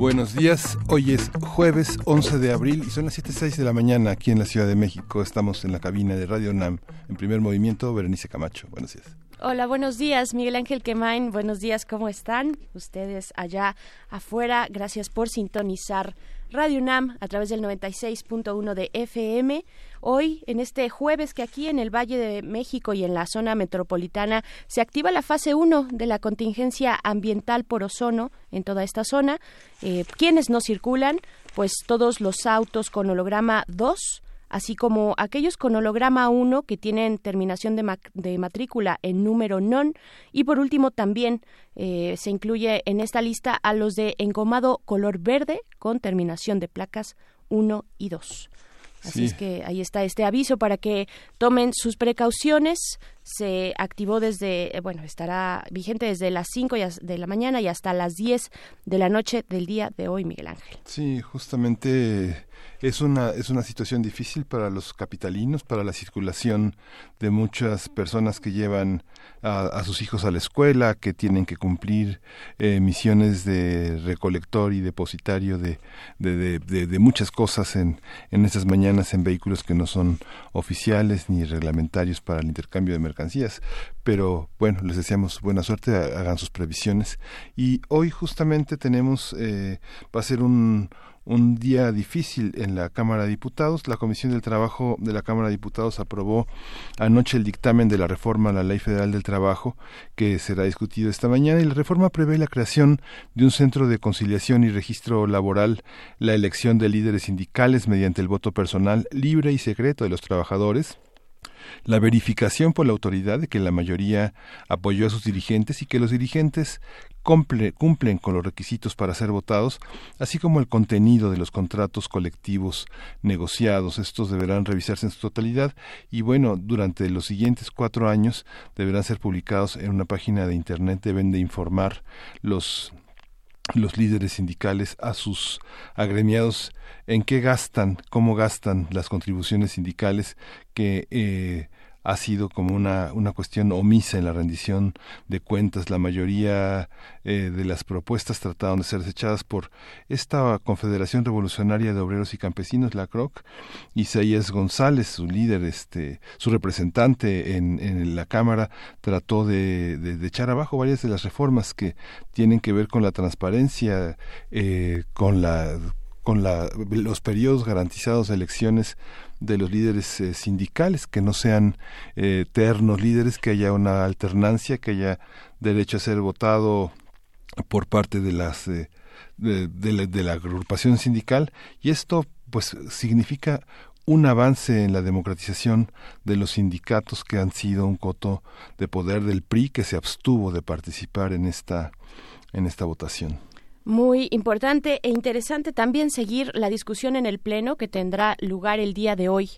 Buenos días, hoy es jueves 11 de abril y son las 7.06 de la mañana aquí en la Ciudad de México. Estamos en la cabina de Radio NAM en primer movimiento. Berenice Camacho, buenos días. Hola, buenos días, Miguel Ángel Quemain. Buenos días, ¿cómo están? Ustedes allá afuera, gracias por sintonizar Radio UNAM a través del 96.1 de FM. Hoy, en este jueves que aquí en el Valle de México y en la zona metropolitana se activa la fase 1 de la contingencia ambiental por ozono en toda esta zona. Eh, ¿Quiénes no circulan? Pues todos los autos con holograma 2 así como aquellos con holograma 1 que tienen terminación de, matrícula en número non y por último también eh, se incluye en esta lista a los de engomado color verde con terminación de placas 1 y 2. Así es que ahí está este aviso para que tomen sus precauciones. Se activó desde, eh, bueno, estará vigente desde las 5 de la mañana y hasta las 10 de la noche del día de hoy, Miguel Ángel. Sí, justamente es una, es una situación difícil para los capitalinos, para la circulación de muchas personas que llevan a, sus hijos a la escuela, que tienen que cumplir eh, misiones de recolector y depositario de, de, de, muchas cosas en, en estas mañanas en vehículos que no son oficiales ni reglamentarios para el intercambio de mercancías. Pero bueno, les deseamos buena suerte, hagan sus previsiones. Y hoy justamente tenemos, eh, va a ser un un día difícil en la Cámara de Diputados. La Comisión del Trabajo de la Cámara de Diputados aprobó anoche el dictamen de la reforma a la Ley Federal del Trabajo que será discutido esta mañana y la reforma prevé la creación de un centro de conciliación y registro laboral, la elección de líderes sindicales mediante el voto personal libre y secreto de los trabajadores, la verificación por la autoridad de que la mayoría apoyó a sus dirigentes y que los dirigentes cumplen con los requisitos para ser votados, así como el contenido de los contratos colectivos negociados. Estos deberán revisarse en su totalidad y, bueno, durante los siguientes cuatro años deberán ser publicados en una página de Internet. Deben de informar los los líderes sindicales a sus agremiados en qué gastan, cómo gastan las contribuciones sindicales que eh, ha sido como una, una cuestión omisa en la rendición de cuentas. La mayoría eh, de las propuestas trataron de ser desechadas por esta Confederación Revolucionaria de Obreros y Campesinos, la CROC. Isaías González, su líder, este, su representante en, en la Cámara, trató de, de, echar abajo varias de las reformas que tienen que ver con la transparencia, eh, con la con la, los periodos garantizados de elecciones de los líderes eh, sindicales, que no sean eh, eternos líderes, que haya una alternancia, que haya derecho a ser votado por parte de las eh, de, la, agrupación sindical y esto pues significa un avance en la democratización de los sindicatos que han sido un coto de poder del PRI que se abstuvo de participar en esta en esta votación. Muy importante e interesante también seguir la discusión en el Pleno que tendrá lugar el día de hoy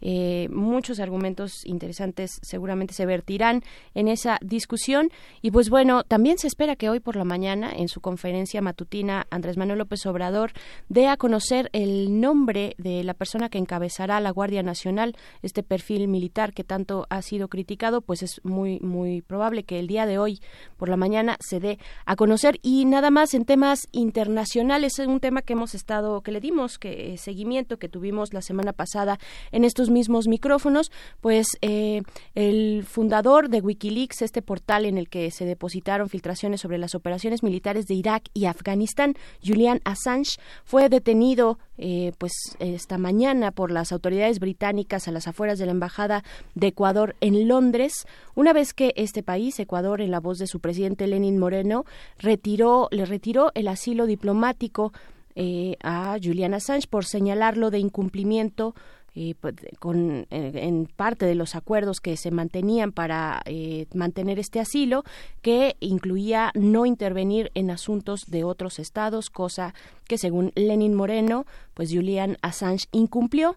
eh, muchos argumentos interesantes seguramente se vertirán en esa discusión. Y pues bueno, también se espera que hoy por la mañana, en su conferencia matutina, Andrés Manuel López Obrador dé a conocer el nombre de la persona que encabezará la Guardia Nacional, este perfil militar que tanto ha sido criticado, pues es muy, muy probable que el día de hoy por la mañana se dé a conocer. Y nada más en temas internacionales, es un tema que hemos estado, que le dimos que eh, seguimiento, que tuvimos la semana pasada en estos mismos micrófonos, pues eh, el fundador de Wikileaks, este portal en el que se depositaron filtraciones sobre las operaciones militares de Irak y Afganistán, Julian Assange, fue detenido eh, pues esta mañana por las autoridades británicas a las afueras de la embajada de Ecuador en Londres, una vez que este país, Ecuador, en la voz de su presidente Lenin Moreno, retiró, le retiró el asilo diplomático eh, a Julian Assange por señalarlo de incumplimiento pues, con, en parte de los acuerdos que se mantenían para mantener este asilo, que incluía no intervenir en asuntos de otros estados, cosa que según Lenin Moreno, pues Julian Assange incumplió.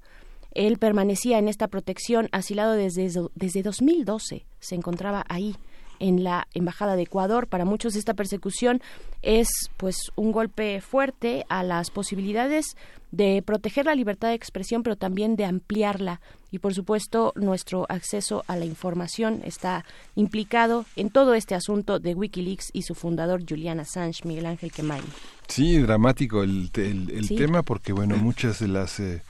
Él permanecía en esta protección asilado desde, desde 2012, se encontraba ahí en la embajada de Ecuador. Para muchos esta persecución es pues un golpe fuerte a las posibilidades de proteger la libertad de expresión, pero también de ampliarla. Y por supuesto, nuestro acceso a la información está implicado en todo este asunto de Wikileaks y su fundador Julian Assange, Miguel Ángel Quemay. Sí, dramático el, tema porque, bueno, muchas de las eh,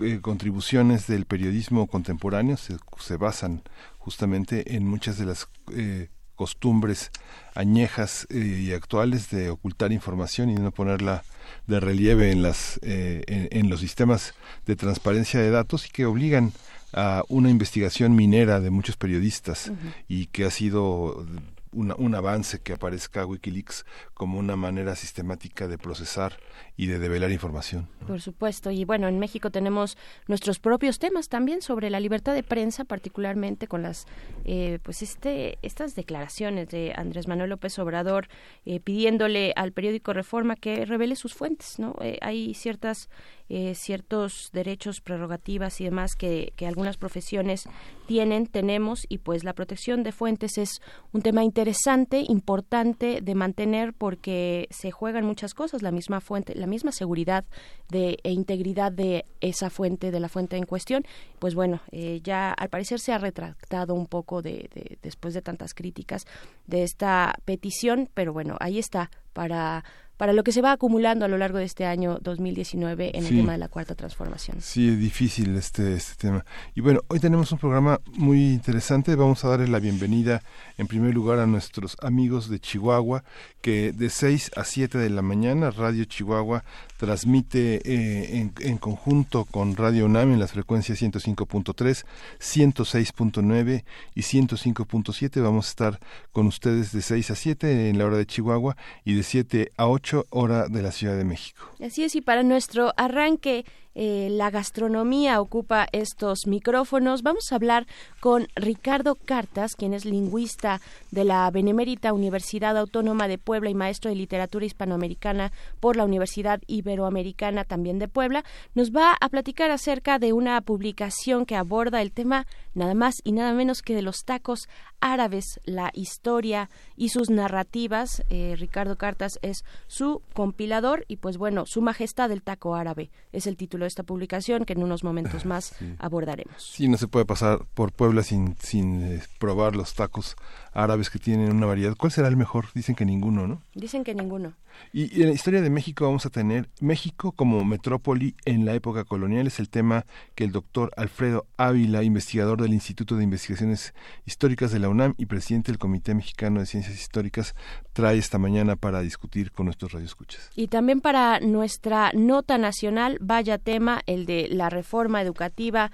eh, contribuciones del periodismo contemporáneo se, se basan justamente en muchas de las eh, costumbres añejas eh, y actuales de ocultar información y no ponerla de relieve en las eh, en, los sistemas de transparencia de datos y que obligan a una investigación minera de muchos periodistas y que ha sido un avance que aparezca Wikileaks como una manera sistemática de procesar y de develar información. Por supuesto, y bueno, en México tenemos nuestros propios temas también sobre la libertad de prensa, particularmente con las, eh, pues este, estas declaraciones de Andrés Manuel López Obrador eh, pidiéndole al periódico Reforma que revele sus fuentes, ¿no? Eh, hay ciertas eh, ciertos derechos, prerrogativas y demás que, que algunas profesiones tienen, tenemos, y pues la protección de fuentes es un tema interesante, importante de mantener porque se juegan muchas cosas, la misma fuente, la misma seguridad de, e integridad de esa fuente, de la fuente en cuestión. Pues bueno, eh, ya al parecer se ha retractado un poco de, de, después de tantas críticas de esta petición, pero bueno, ahí está para para lo que se va acumulando a lo largo de este año 2019 en el tema de la cuarta transformación. Sí, es difícil este, este tema. Y bueno, hoy tenemos un programa muy interesante. Vamos a darle la bienvenida en primer lugar a nuestros amigos de Chihuahua, que de 6 a 7 de la mañana Radio Chihuahua transmite eh, en, en, conjunto con Radio UNAM en las frecuencias 105.3, 106.9 y 105.7. Vamos a estar con ustedes de 6 a 7 en la hora de Chihuahua y de 7 a 8 hora de la Ciudad de México. Así es, y para nuestro arranque eh, la gastronomía ocupa estos micrófonos. Vamos a hablar con Ricardo Cartas, quien es lingüista de la Benemérita Universidad Autónoma de Puebla y maestro de literatura hispanoamericana por la Universidad Iberoamericana también de Puebla. Nos va a platicar acerca de una publicación que aborda el tema nada más y nada menos que de los tacos árabes, la historia y sus narrativas. Eh, Ricardo Cartas es su compilador y pues bueno, Su Majestad del Taco Árabe es el título esta publicación que en unos momentos más abordaremos. Sí, no se puede pasar por Puebla sin, sin eh, probar los tacos árabes que tienen una variedad. ¿Cuál será el mejor? Dicen que ninguno, ¿no? Dicen que ninguno. Y, en la historia de México vamos a tener México como metrópoli en la época colonial. Es el tema que el doctor Alfredo Ávila, investigador del Instituto de Investigaciones Históricas de la UNAM y presidente del Comité Mexicano de Ciencias Históricas, trae esta mañana para discutir con nuestros radioescuchas. Y también para nuestra nota nacional, vaya tema, el de la reforma educativa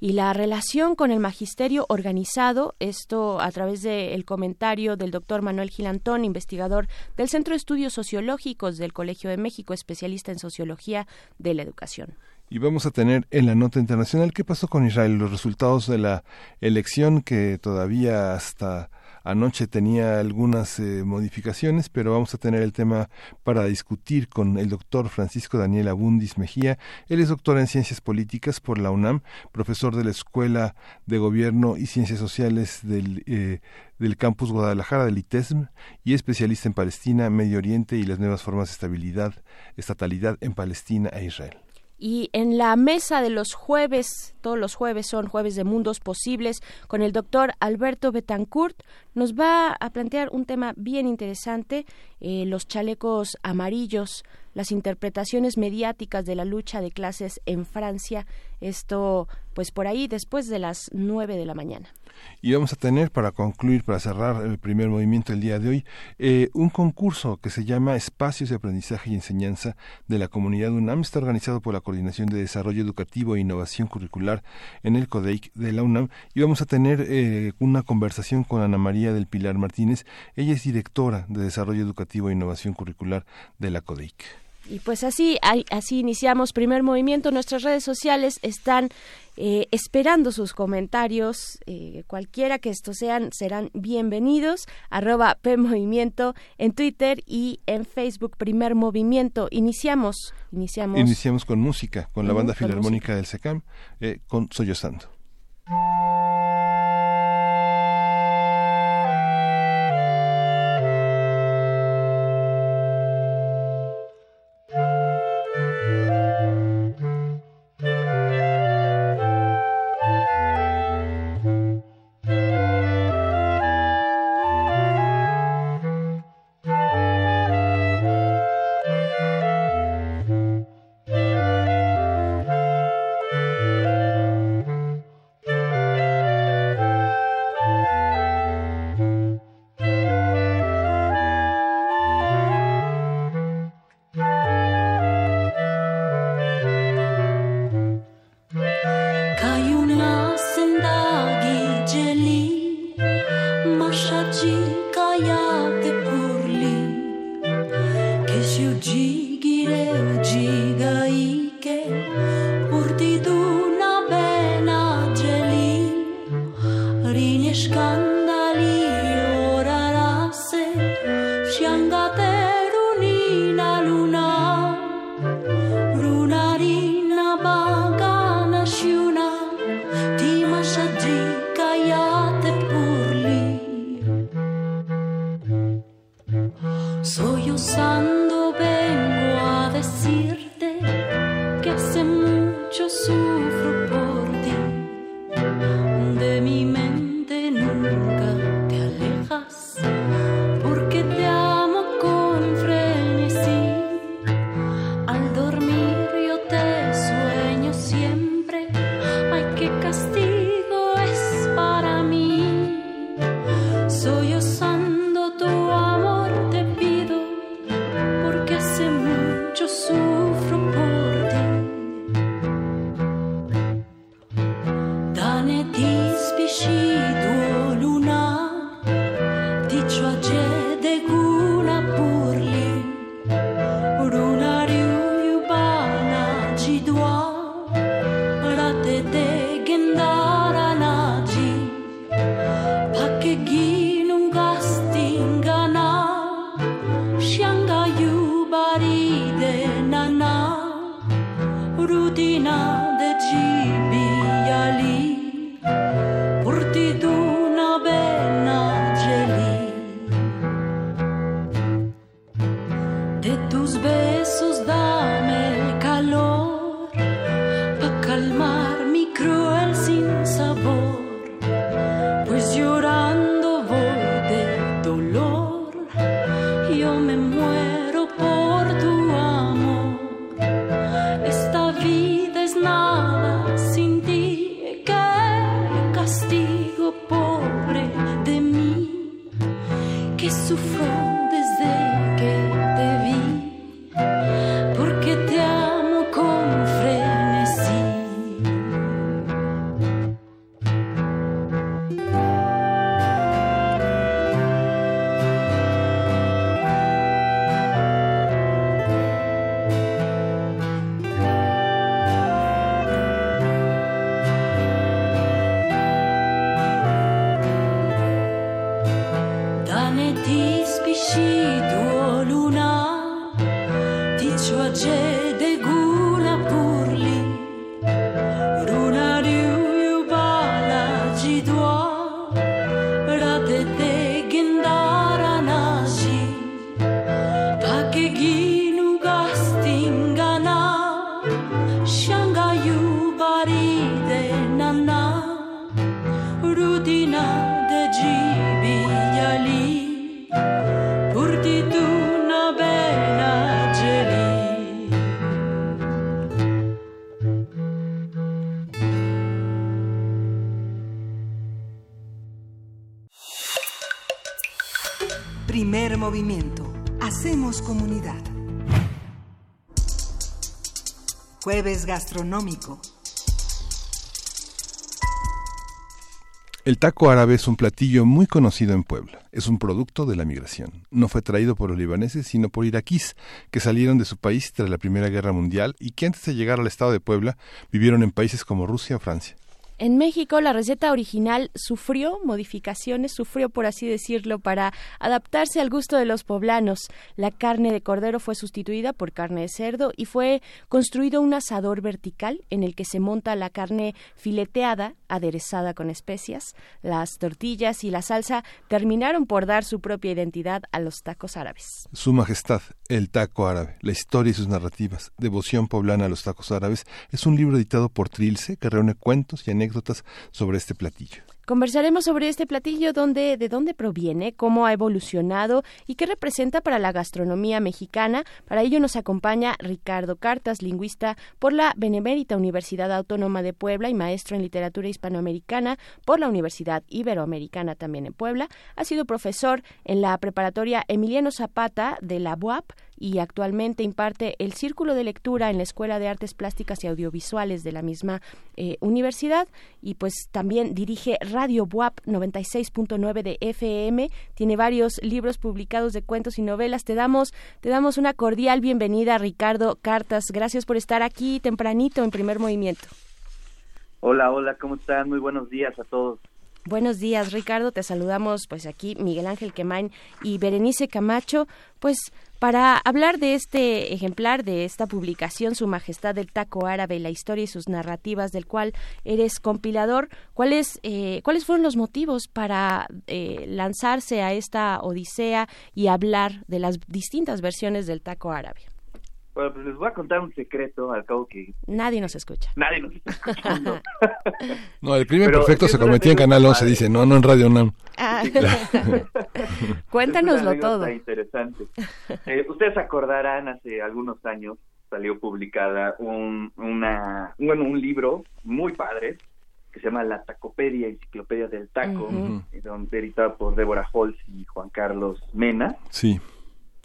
y la relación con el magisterio organizado, esto a través del comentario del doctor Manuel Gilantón, investigador del Centro de Estudios Sociológicos del Colegio de México, especialista en sociología de la educación. Y vamos a tener en la nota internacional qué pasó con Israel, los resultados de la elección que todavía hasta Anoche tenía algunas eh, modificaciones, pero vamos a tener el tema para discutir con el doctor Francisco Daniel Abundis Mejía. Él es doctor en Ciencias Políticas por la UNAM, profesor de la Escuela de Gobierno y Ciencias Sociales del, eh, del campus Guadalajara del ITESM y especialista en Palestina, Medio Oriente y las nuevas formas de estabilidad, estatalidad en Palestina e Israel. Y en la mesa de los jueves, todos los jueves son jueves de mundos posibles, con el doctor Alberto Betancourt, nos va a plantear un tema bien interesante, eh, los chalecos amarillos, las interpretaciones mediáticas de la lucha de clases en Francia. Esto, pues por ahí, después de las nueve de la mañana. Y vamos a tener, para concluir, para cerrar el primer movimiento del día de hoy, eh, un concurso que se llama Espacios de Aprendizaje y Enseñanza de la Comunidad UNAM. Está organizado por la Coordinación de Desarrollo Educativo e Innovación Curricular en el CODEIC de la UNAM. Y vamos a tener eh, una conversación con Ana María del Pilar Martínez. Ella es directora de Desarrollo Educativo e Innovación Curricular de la CODEIC. Y pues así, así iniciamos primer movimiento. Nuestras redes sociales están eh, esperando sus comentarios. Eh, cualquiera que estos sean, serán bienvenidos. Arroba P Movimiento en Twitter y en Facebook Primer Movimiento. Iniciamos. Iniciamos, iniciamos con música, con la banda filarmónica del SECAM, eh, con durante o dia. El taco árabe es un platillo muy conocido en Puebla. es un producto de la migración. No fue traído por los libaneses, sino por iraquíes, que salieron de su país tras la Primera Guerra Mundial y que antes de llegar al estado de Puebla vivieron en países como Rusia o Francia. En México la receta original sufrió modificaciones, sufrió por así decirlo, para adaptarse al gusto de los poblanos. La carne de cordero fue sustituida por carne de cerdo y fue construido un asador vertical en el que se monta la carne fileteada, aderezada con especias. Las tortillas y la salsa terminaron por dar su propia identidad a los tacos árabes. Su Majestad, el taco árabe, la historia y sus narrativas, devoción poblana a los tacos árabes, es un libro editado por Trilce que reúne cuentos y anécdotas sobre este platillo. Conversaremos sobre este platillo, de dónde proviene, cómo ha evolucionado y qué representa para la gastronomía mexicana. Para ello nos acompaña Ricardo Cartas, lingüista por la Benemérita Universidad Autónoma de Puebla y maestro en literatura hispanoamericana por la Universidad Iberoamericana también en Puebla. Ha sido profesor en la preparatoria Emiliano Zapata de la UAP y actualmente imparte el Círculo de Lectura en la Escuela de Artes Plásticas y Audiovisuales de la misma eh, universidad y pues también dirige Radio Buap 96.9 de FM, tiene varios libros publicados de cuentos y novelas. Te damos te damos una cordial bienvenida, Ricardo Cartas. Gracias por estar aquí tempranito en Primer Movimiento. Hola, hola, ¿cómo están? Muy buenos días a todos. Buenos días, Ricardo. Te saludamos pues aquí Miguel Ángel Quemain y Berenice Camacho. Pues para hablar de este ejemplar, de esta publicación, Su Majestad del Taco Árabe, la historia y sus narrativas, del cual eres compilador, ¿cuáles, eh, ¿cuáles fueron los motivos para eh, lanzarse a esta odisea y hablar de las distintas versiones del taco árabe? Bueno, pues les voy a contar un secreto, al cabo que... Nadie nos escucha. Nadie nos está escuchando. no, el primer perfecto se cometía en Canal 11, dice, no, no en Radio NAM. Ah. Cuéntanoslo todo. interesante. Eh, ustedes acordarán, hace algunos años salió publicada un, una, bueno, un libro muy padre que se llama La Tacopedia, Enciclopedia del Taco, donde editado por Débora Holz y Juan Carlos Mena. Sí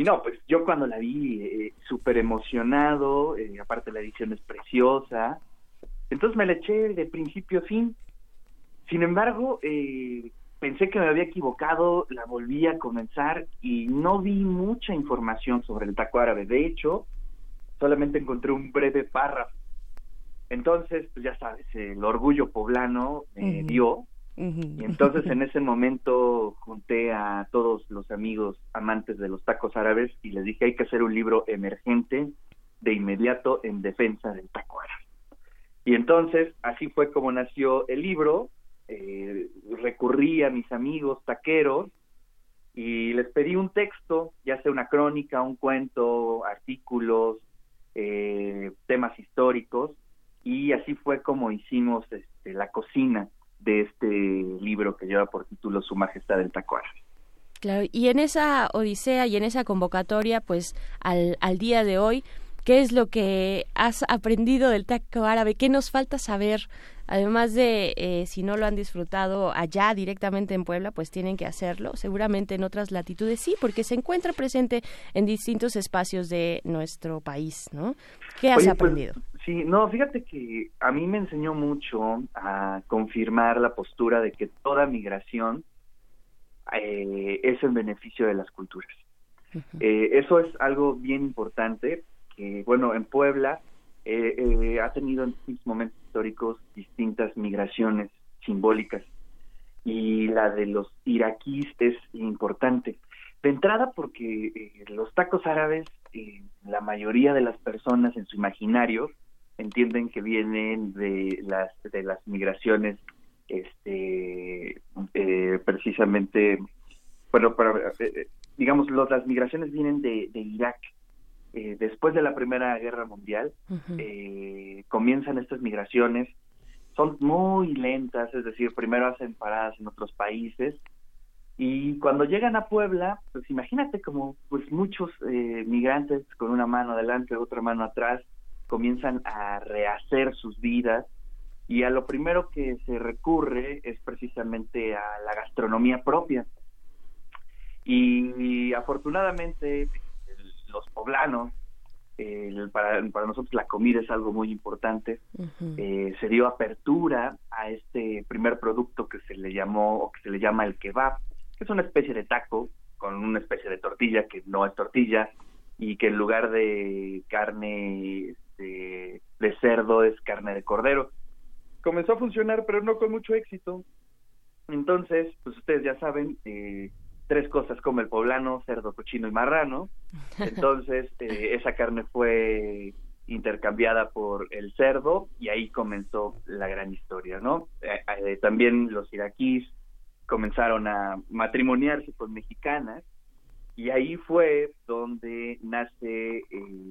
y no, pues yo cuando la vi, eh, súper emocionado, eh, aparte la edición es preciosa, entonces me la eché de principio a fin. Sin embargo, eh, pensé que me había equivocado, la volví a comenzar y no vi mucha información sobre el taco árabe. De hecho, solamente encontré un breve párrafo. Entonces, pues ya sabes, el orgullo poblano me dio y entonces en ese momento junté a todos los amigos amantes de los tacos árabes y les dije hay que hacer un libro emergente de inmediato en defensa del taco árabe. Y entonces así fue como nació el libro, eh, recurrí a mis amigos taqueros y les pedí un texto, ya sea una crónica, un cuento, artículos, eh, temas históricos, y así fue como hicimos este, la cocina de este libro que lleva por título Su Majestad del Taco Claro, y en esa odisea y en esa convocatoria, pues al, al día de hoy, ¿qué es lo que has aprendido del taco árabe? ¿Qué nos falta saber? Además de, eh, si no lo han disfrutado allá directamente en Puebla, pues tienen que hacerlo. Seguramente en otras latitudes sí, porque se encuentra presente en distintos espacios de nuestro país, ¿no? ¿Qué has pues, aprendido? Sí, no, fíjate que a mí me enseñó mucho a confirmar la postura de que toda migración eh, es en beneficio de las culturas. Eh, eso es algo bien importante, que bueno, en Puebla eh, ha tenido en distintos momentos históricos distintas migraciones simbólicas y la de los iraquíes es importante. De entrada porque los tacos árabes, la mayoría de las personas en su imaginario entienden que vienen de las de las migraciones este eh, precisamente bueno para, eh, eh, digamos las migraciones vienen de, de Irak. Después de la primera guerra mundial comienzan estas migraciones. Son muy lentas es decir primero hacen paradas en otros países. Y cuando llegan a Puebla, pues imagínate como pues muchos migrantes con una mano adelante, otra mano atrás, comienzan a rehacer sus vidas y a lo primero que se recurre es precisamente a la gastronomía propia. Y, afortunadamente los poblanos, para, para, nosotros la comida es algo muy importante, eh, se dio apertura a este primer producto que se le llamó o que se le llama el kebab, que es una especie de taco con una especie de tortilla que no es tortilla y que en lugar de carne de, cerdo es carne de cordero. Comenzó a funcionar, pero no con mucho éxito. Entonces, pues ustedes ya saben, eh, tres cosas como el poblano, cerdo, cochino y marrano. Entonces, eh, esa carne fue intercambiada por el cerdo y ahí comenzó la gran historia, ¿no? Eh, eh, también los iraquíes comenzaron a matrimoniarse con mexicanas y ahí fue donde nace eh,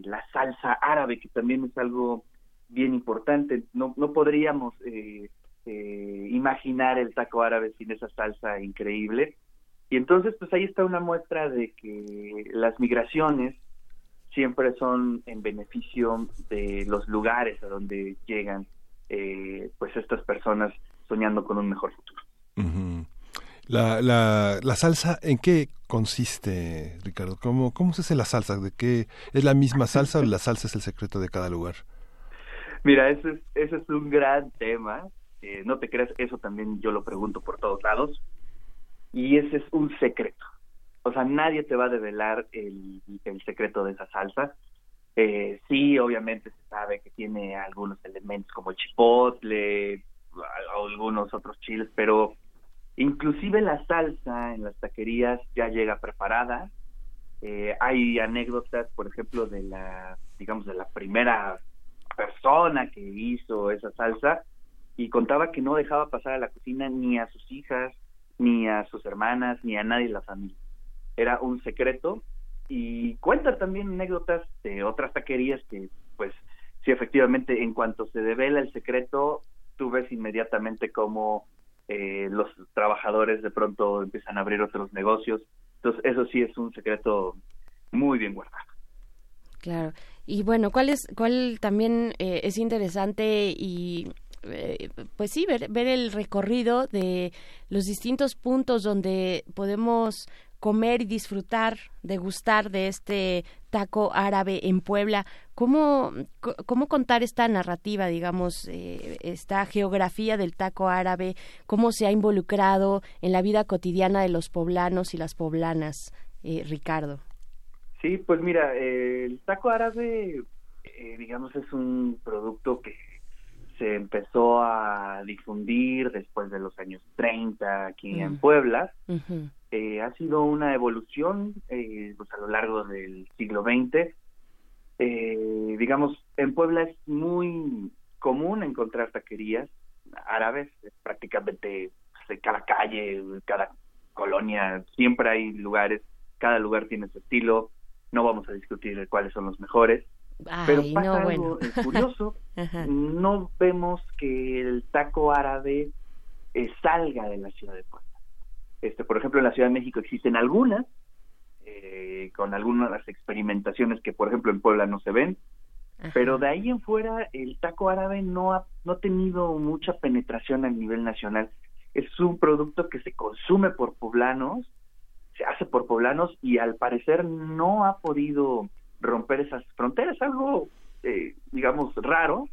la salsa árabe, que también es algo bien importante. No, no podríamos imaginar el taco árabe sin esa salsa increíble. Y entonces, pues ahí está una muestra de que las migraciones siempre son en beneficio de los lugares a donde llegan eh, pues estas personas soñando con un mejor futuro. La, la, la, salsa, ¿en qué consiste, Ricardo? ¿Cómo, ¿Cómo se hace la salsa? ¿De qué es la misma salsa o la salsa es el secreto de cada lugar? Mira, ese es, ese es un gran tema. No te creas, eso también yo lo pregunto por todos lados. Y ese es un secreto o sea, nadie te va a develar el, secreto de esa salsa. Eh, sí, obviamente se sabe que tiene algunos elementos como el chipotle, algunos otros chiles, pero inclusive la salsa en las taquerías ya llega preparada. Eh, hay anécdotas, por ejemplo, de la, digamos, de la primera persona que hizo esa salsa y contaba que no dejaba pasar a la cocina ni a sus hijas, ni a sus hermanas, ni a nadie de la familia era un secreto y cuenta también anécdotas de otras taquerías que pues sí efectivamente en cuanto se devela el secreto tú ves inmediatamente cómo eh, los trabajadores de pronto empiezan a abrir otros negocios. Entonces eso sí es un secreto muy bien guardado. Claro. Y bueno cuál es cuál también eh, es interesante y eh, pues sí, ver, ver el recorrido de los distintos puntos donde podemos comer y disfrutar, degustar de este taco árabe en Puebla. ¿Cómo, cómo contar esta narrativa, digamos, eh, esta geografía del taco árabe? ¿Cómo se ha involucrado en la vida cotidiana de los poblanos y las poblanas, eh, Ricardo? Sí, pues mira, el taco árabe, eh, digamos, es un producto que se empezó a difundir después de los años 30 aquí en mm. Puebla. Eh, ha sido una evolución eh, pues a lo largo del siglo XX. Eh, digamos, en Puebla es muy común encontrar taquerías árabes, prácticamente pues, cada calle, cada colonia, siempre hay lugares, cada lugar tiene su estilo, no vamos a discutir cuáles son los mejores, pero pasa algo curioso, no vemos que el taco árabe salga de la ciudad de Puebla. Este, por ejemplo, en la Ciudad de México existen algunas, eh, con algunas experimentaciones que, por ejemplo, en Puebla no se ven, pero de ahí en fuera el taco árabe no ha, no ha tenido mucha penetración a nivel nacional. Es un producto que se consume por poblanos, se hace por poblanos y al parecer no ha podido romper esas fronteras, algo, eh, digamos, raro,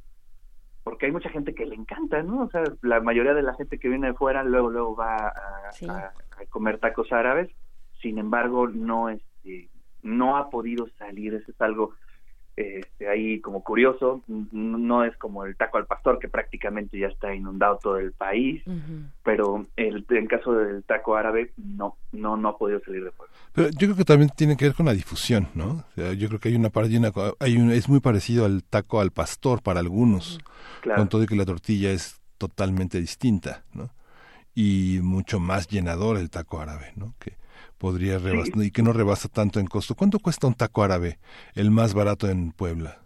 porque hay mucha gente que le encanta, ¿no? O sea, la mayoría de la gente que viene de fuera luego luego va a, comer tacos árabes, sin embargo no este no ha podido salir, eso es algo este, ahí como curioso, no es como el taco al pastor que prácticamente ya está inundado todo el país, pero el, en caso del taco árabe no, no, no ha podido salir de fuera. Pero yo creo que también tiene que ver con la difusión, ¿no? yo creo que hay una parte, hay un, es muy parecido al taco al pastor para algunos, con todo y que la tortilla es totalmente distinta, ¿no? Y mucho más llenador el taco árabe, ¿no? Que, podría rebasar y que no rebasa tanto en costo. ¿Cuánto cuesta un taco árabe, el más barato en Puebla?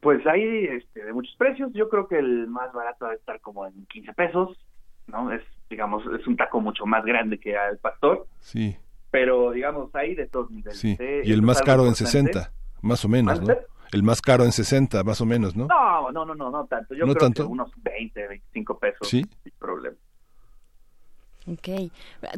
Pues hay este, de muchos precios. Yo creo que el más barato debe estar como en 15 pesos, ¿no? Es, digamos, es un taco mucho más grande que al pastor. Sí. Pero, digamos, hay de todos niveles. Sí. ¿eh? Y el más caro en 60, más o menos, ¿no? El más caro en 60, más o menos, ¿no? No, no, no, no, no tanto. Yo creo que unos 20, 25 pesos. Sí. Sin problema. Ok.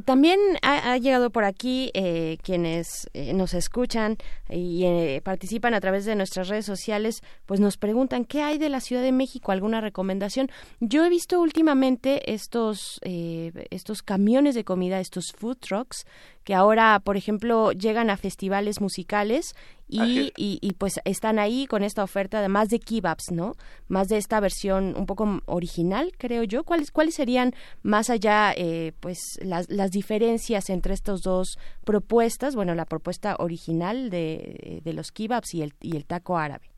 También ha, llegado por aquí eh, quienes eh, nos escuchan y eh, participan a través de nuestras redes sociales, pues nos preguntan qué hay de la Ciudad de México, alguna recomendación. Yo he visto últimamente estos estos camiones de comida, estos food trucks que ahora, por ejemplo, llegan a festivales musicales y, y, pues están ahí con esta oferta de más de kebabs, ¿no? Más de esta versión un poco original, creo yo. ¿Cuáles, cuáles serían más allá, eh, pues, las, las diferencias entre estas dos propuestas? Bueno, la propuesta original de, de los kebabs y el, y el taco árabe.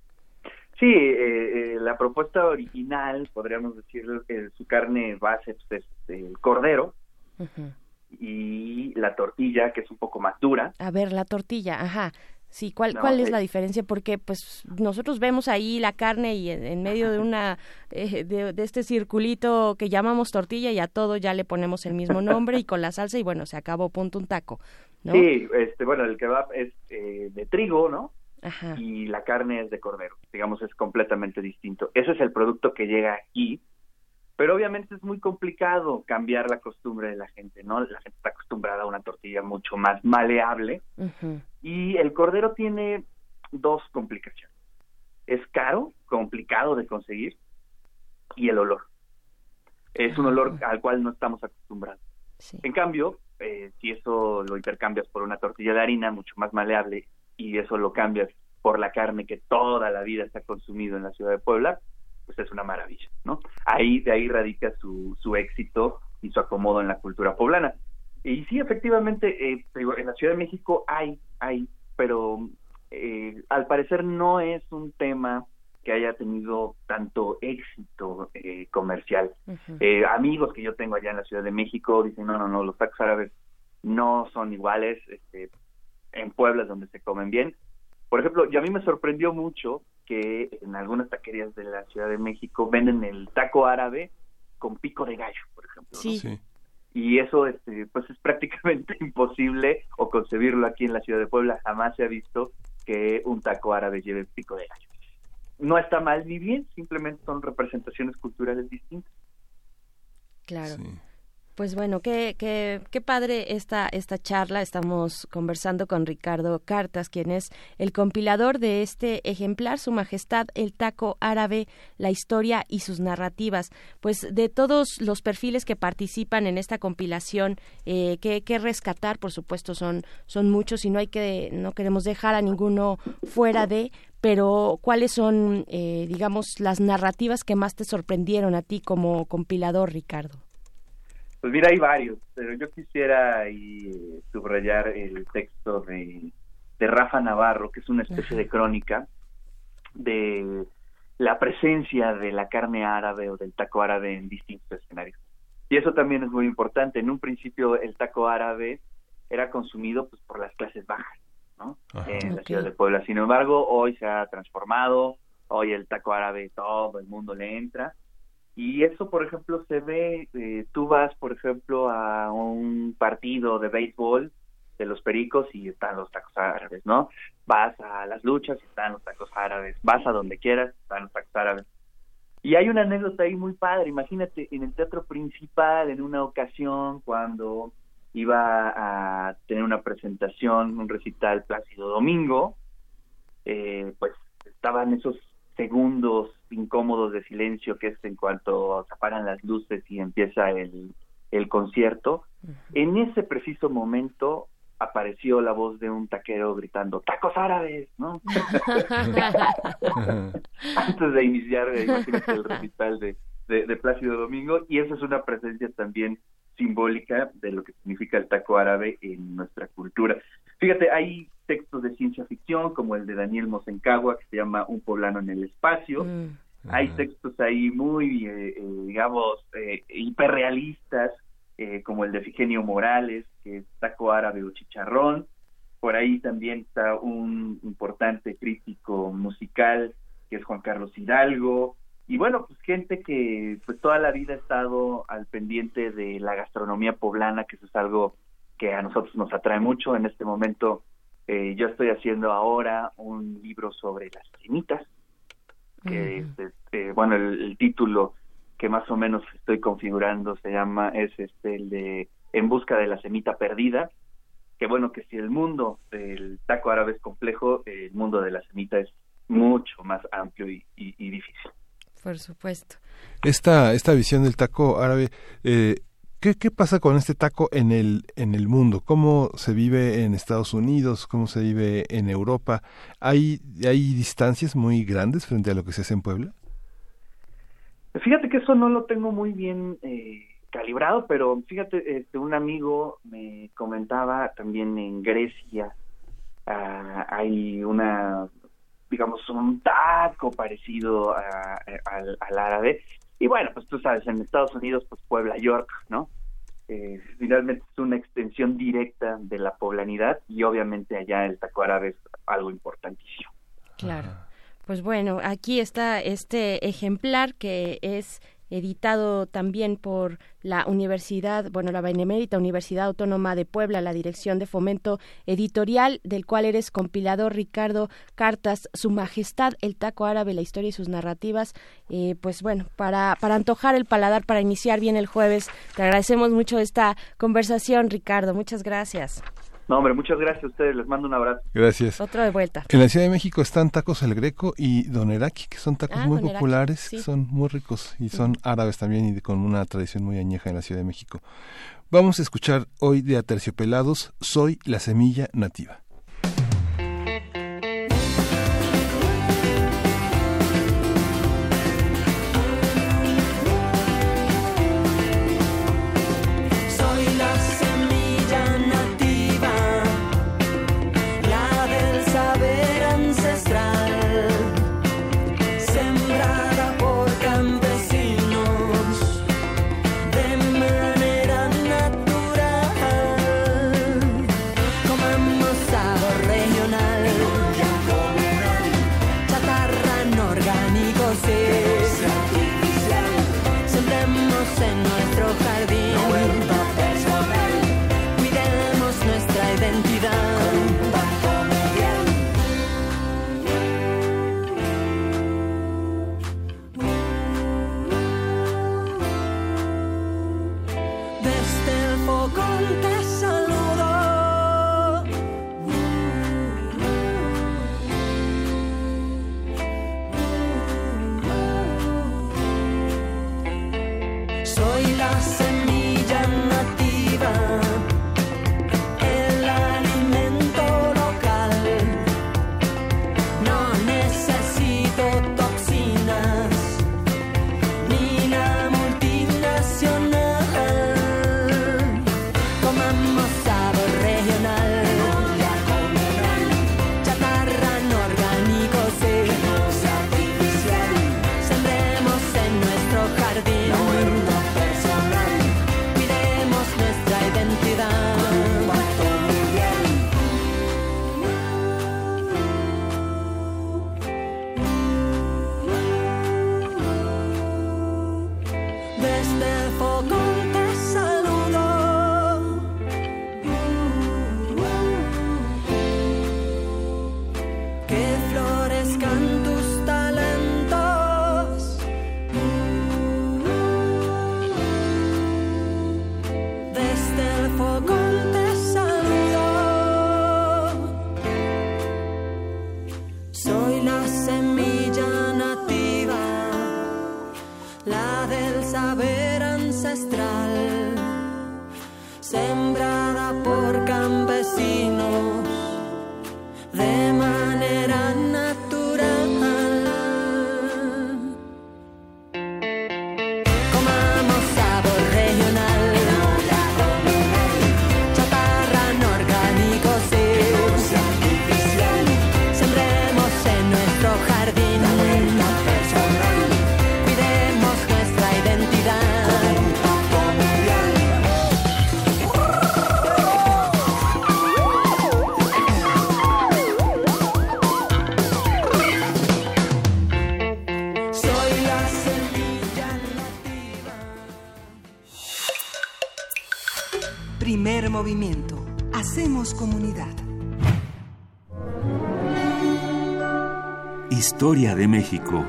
Sí, eh, eh, la propuesta original, podríamos decir, que su carne base pues, es el cordero y la tortilla, que es un poco más dura. A ver, la tortilla, ajá. Sí, ¿cuál, cuál es la diferencia? Porque pues nosotros vemos ahí la carne y en, medio de una eh, de, este circulito que llamamos tortilla y a todo ya le ponemos el mismo nombre y con la salsa y bueno, se acabó punto un taco, ¿no? Sí, este, bueno, el kebab es eh, de trigo, ¿no? Ajá. Y la carne es de cordero, digamos, es completamente distinto. Ese es el producto que llega aquí pero obviamente es muy complicado cambiar la costumbre de la gente, ¿no? La gente está acostumbrada a una tortilla mucho más maleable. Y el cordero tiene dos complicaciones. Es caro, complicado de conseguir, y el olor. Es un olor al cual no estamos acostumbrados. En cambio, eh, si eso lo intercambias por una tortilla de harina mucho más maleable y eso lo cambias por la carne que toda la vida se ha consumido en la ciudad de Puebla, pues es una maravilla, ¿no? Ahí, de ahí radica su, su éxito y su acomodo en la cultura poblana. Y sí, efectivamente, eh, en la Ciudad de México hay, hay, pero eh, al parecer no es un tema que haya tenido tanto éxito eh, comercial. amigos que yo tengo allá en la Ciudad de México dicen, no, no, no, los tacos árabes no son iguales, este, en Puebla es donde se comen bien. Por ejemplo, y a mí me sorprendió mucho que en algunas taquerías de la Ciudad de México venden el taco árabe con pico de gallo, por ejemplo. Sí. Y eso este, pues es prácticamente imposible o concebirlo aquí en la Ciudad de Puebla. Jamás se ha visto que un taco árabe lleve pico de gallo. No está mal ni bien, simplemente son representaciones culturales distintas. Claro. Pues bueno, qué, qué, qué padre esta, esta charla. Estamos conversando con Ricardo Cartas, quien es el compilador de este ejemplar, Su Majestad, el Taco Árabe, la historia y sus narrativas. Pues de todos los perfiles que participan en esta compilación, eh, que, rescatar, por supuesto, son, son muchos y no hay que, no queremos dejar a ninguno fuera de, pero ¿cuáles son, eh, digamos, las narrativas que más te sorprendieron a ti como compilador, Ricardo? Pues mira, hay varios, pero yo quisiera ahí subrayar el texto de, de Rafa Navarro, que es una especie de crónica de la presencia de la carne árabe o del taco árabe en distintos escenarios. Y eso también es muy importante. En un principio el taco árabe era consumido pues por las clases bajas, ¿no? En la ciudad de Puebla. Sin embargo, hoy se ha transformado, hoy el taco árabe todo el mundo le entra y eso, por ejemplo, se ve, eh, tú vas, por ejemplo, a un partido de béisbol de los Pericos y están los tacos árabes, ¿no? Vas a las luchas y están los tacos árabes, vas a donde quieras, están los tacos árabes. Y hay una anécdota ahí muy padre, imagínate, en el teatro principal, en una ocasión, cuando iba a tener una presentación, un recital Plácido Domingo, eh, pues estaban esos segundos incómodos de silencio que es en cuanto se apagan las luces y empieza el, el concierto. En ese preciso momento apareció la voz de un taquero gritando tacos árabes, ¿no? Antes de iniciar el recital de, de, de Plácido Domingo y esa es una presencia también simbólica de lo que significa el taco árabe en nuestra cultura. Fíjate, hay textos de ciencia ficción como el de Daniel Mosencagua que se llama Un poblano en el espacio. Mm. Hay textos ahí muy, eh, eh, digamos, eh, hiperrealistas como el de Figenio Morales, que es taco árabe o chicharrón. Por ahí también está un importante crítico musical que es Juan Carlos Hidalgo. Y bueno, pues gente que pues toda la vida ha estado al pendiente de la gastronomía poblana, que eso es algo que a nosotros nos atrae mucho. En este momento eh, yo estoy haciendo ahora un libro sobre las semitas, que este, bueno, el, título que más o menos estoy configurando se llama, es este, el de en busca de la semita perdida, que bueno, que si el mundo del taco árabe es complejo, el mundo de la semita es mucho más amplio y, difícil. Por supuesto. Esta, esta visión del taco árabe, eh, ¿qué, ¿qué, pasa con este taco en el, en el mundo? ¿Cómo se vive en Estados Unidos? ¿Cómo se vive en Europa? ¿Hay, ¿Hay distancias muy grandes frente a lo que se hace en Puebla? Fíjate que eso no lo tengo muy bien eh, calibrado, pero fíjate, este, un amigo me comentaba también en Grecia ah, hay una, digamos, un taco parecido al, árabe. Y bueno, pues tú sabes, en Estados Unidos, pues Puebla, York, ¿no? Eh, finalmente es una extensión directa de la poblanidad y obviamente allá el taco árabe es algo importantísimo. Claro. Pues bueno, aquí está este ejemplar que es editado también por la Universidad, bueno, la Benemérita Universidad Autónoma de Puebla, la Dirección de Fomento Editorial, del cual eres compilador, Ricardo Cartas, Su Majestad, el Taco Árabe, la historia y sus narrativas. Eh, pues bueno, para, para antojar el paladar, para iniciar bien el jueves, te agradecemos mucho esta conversación, Ricardo. Muchas gracias. No, hombre, muchas gracias a ustedes. Les mando un abrazo. Gracias. Otro de vuelta. En la Ciudad de México están tacos El Greco y Doneraki, que son tacos ah, muy populares, son muy ricos y son árabes también y con una tradición muy añeja en la Ciudad de México. Vamos a escuchar hoy de Aterciopelados, Soy la semilla nativa. Historia de México.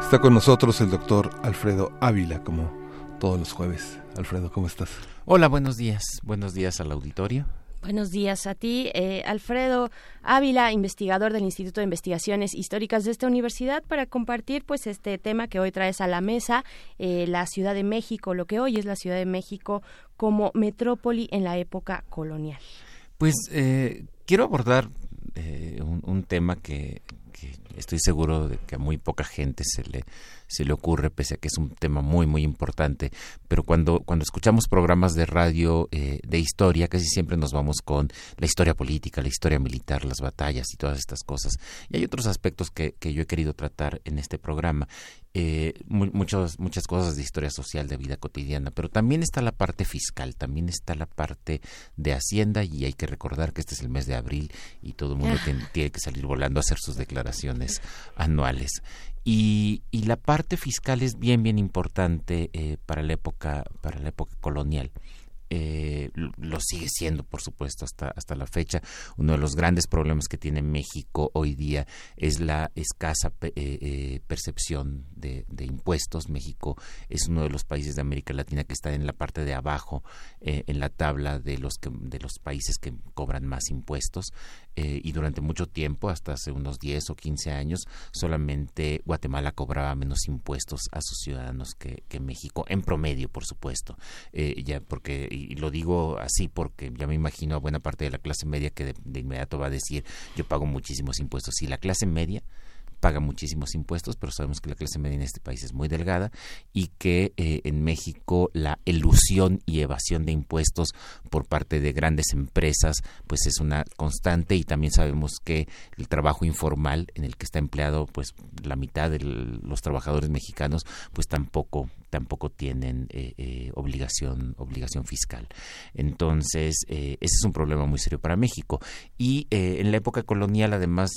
Está con nosotros el doctor Alfredo Ávila, como todos los jueves. Alfredo, ¿cómo estás? Hola, buenos días. Buenos días al auditorio. Buenos días a ti, eh, Alfredo Ávila, investigador del Instituto de Investigaciones Históricas de esta universidad, para compartir pues este tema que hoy traes a la mesa, eh, la Ciudad de México, lo que hoy es la Ciudad de México como metrópoli en la época colonial. Pues eh, quiero abordar un, un, tema que, que estoy seguro de que a muy poca gente se le se le ocurre, pese a que es un tema muy, muy importante. Pero cuando, cuando escuchamos programas de radio eh, de historia, casi siempre nos vamos con la historia política, la historia militar, las batallas y todas estas cosas. Y hay otros aspectos que, que yo he querido tratar en este programa. Eh, muchas cosas de historia social, de vida cotidiana, pero también está la parte fiscal, también está la parte de Hacienda y hay que recordar que este es el mes de abril y todo el mundo tiene que salir volando a hacer sus declaraciones anuales. Y, y, la parte fiscal es bien bien importante eh, para la época para la época colonial eh, lo sigue siendo, por supuesto, hasta, hasta la fecha. Uno de los grandes problemas que tiene México hoy día es la escasa eh, eh, percepción de, impuestos. México es uno de los países de América Latina que está en la parte de abajo en la tabla de los, que, de los países que cobran más impuestos. Y durante mucho tiempo, hasta hace unos 10 o 15 años, solamente Guatemala cobraba menos impuestos a sus ciudadanos que, que México, en promedio, por supuesto. ya porque y lo digo así porque ya me imagino a buena parte de la clase media que de, inmediato va a decir yo pago muchísimos impuestos. Si la clase media paga muchísimos impuestos, pero sabemos que la clase media en este país es muy delgada y que eh, en México la ilusión y evasión de impuestos por parte de grandes empresas pues es una constante y también sabemos que el trabajo informal en el que está empleado pues la mitad de los trabajadores mexicanos pues tampoco tampoco tienen eh, eh, obligación obligación fiscal. Entonces ese es un problema muy serio para México. Y en la época colonial además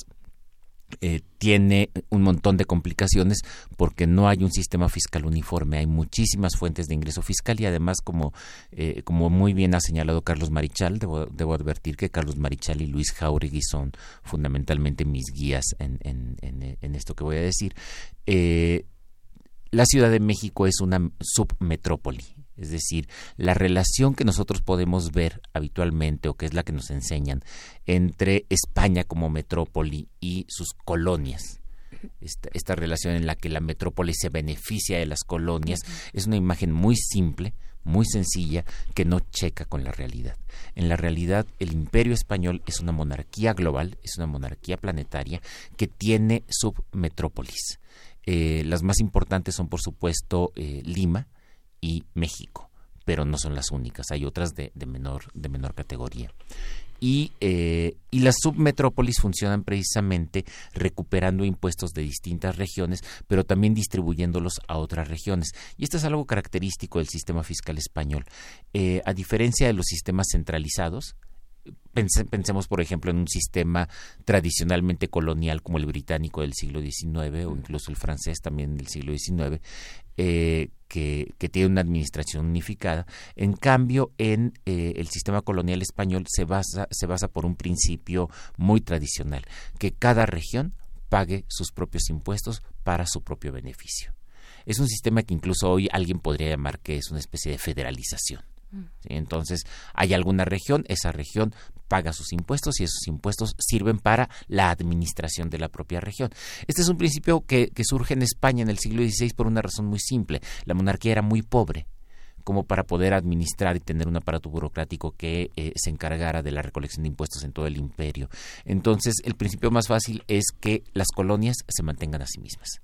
eh, tiene un montón de complicaciones porque no hay un sistema fiscal uniforme, hay muchísimas fuentes de ingreso fiscal y además, como, eh, como muy bien ha señalado Carlos Marichal, debo, debo, advertir que Carlos Marichal y Luis Jauregui son fundamentalmente mis guías en, en, en, esto que voy a decir. Eh, la Ciudad de México es una submetrópoli, es decir, la relación que nosotros podemos ver habitualmente o que es la que nos enseñan entre España como metrópoli y sus colonias. Esta, relación en la que la metrópoli se beneficia de las colonias es una imagen muy simple, muy sencilla, que no checa con la realidad. En la realidad, el imperio español es una monarquía global, es una monarquía planetaria que tiene submetrópolis. Eh, las más importantes son, por supuesto, eh, Lima, y México, pero no son las únicas, hay otras de, menor, de menor categoría. Y, eh, y, las submetrópolis funcionan precisamente recuperando impuestos de distintas regiones, pero también distribuyéndolos a otras regiones. Y esto es algo característico del sistema fiscal español. Eh, a diferencia de los sistemas centralizados, pensemos, por ejemplo, en un sistema tradicionalmente colonial como el británico del siglo XIX o incluso el francés también del siglo XIX, que, tiene una administración unificada. En cambio, en eh, el sistema colonial español se basa, se basa por un principio muy tradicional, que cada región pague sus propios impuestos para su propio beneficio. Es un sistema que incluso hoy alguien podría llamar que es una especie de federalización. Entonces, hay alguna región, esa región paga sus impuestos y esos impuestos sirven para la administración de la propia región. Este es un principio que, surge en España en el siglo XVI por una razón muy simple. La monarquía era muy pobre como para poder administrar y tener un aparato burocrático que eh, se encargara de la recolección de impuestos en todo el imperio. Entonces, el principio más fácil es que las colonias se mantengan a sí mismas.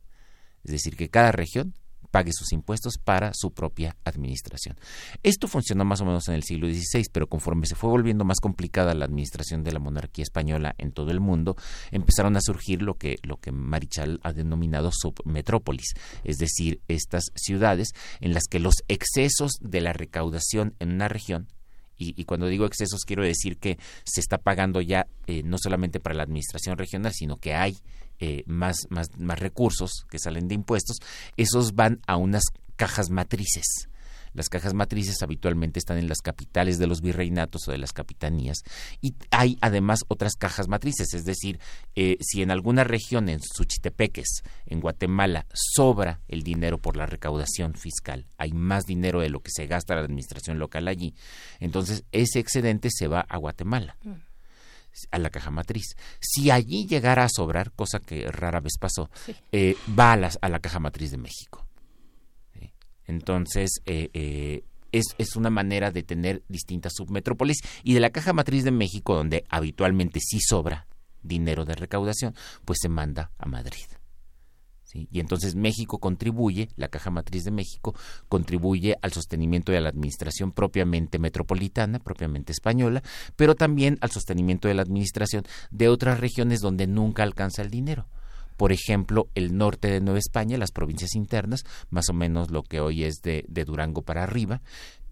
Es decir, que cada región pague sus impuestos para su propia administración. Esto funcionó más o menos en el siglo XVI, pero conforme se fue volviendo más complicada la administración de la monarquía española en todo el mundo, empezaron a surgir lo que, lo que Marichal ha denominado submetrópolis, es decir, estas ciudades en las que los excesos de la recaudación en una región y, cuando digo excesos quiero decir que se está pagando ya eh, no solamente para la administración regional, sino que hay eh, más, más, más recursos que salen de impuestos, esos van a unas cajas matrices. Las cajas matrices habitualmente están en las capitales de los virreinatos o de las capitanías y hay además otras cajas matrices, es decir, eh, si en alguna región, en Suchitepeques, en Guatemala, sobra el dinero por la recaudación fiscal, hay más dinero de lo que se gasta la administración local allí, entonces ese excedente se va a Guatemala. Mm. A la caja matriz. Si allí llegara a sobrar, cosa que rara vez pasó, eh, va a, a la caja matriz de México. Entonces, eh, eh, es, es, una manera de tener distintas submetrópolis y de la caja matriz de México, donde habitualmente sí sobra dinero de recaudación, pues se manda a Madrid. Y entonces México contribuye, la caja matriz de México contribuye al sostenimiento de la administración propiamente metropolitana, propiamente española, pero también al sostenimiento de la administración de otras regiones donde nunca alcanza el dinero. Por ejemplo, el norte de Nueva España, las provincias internas, más o menos lo que hoy es de, Durango para arriba,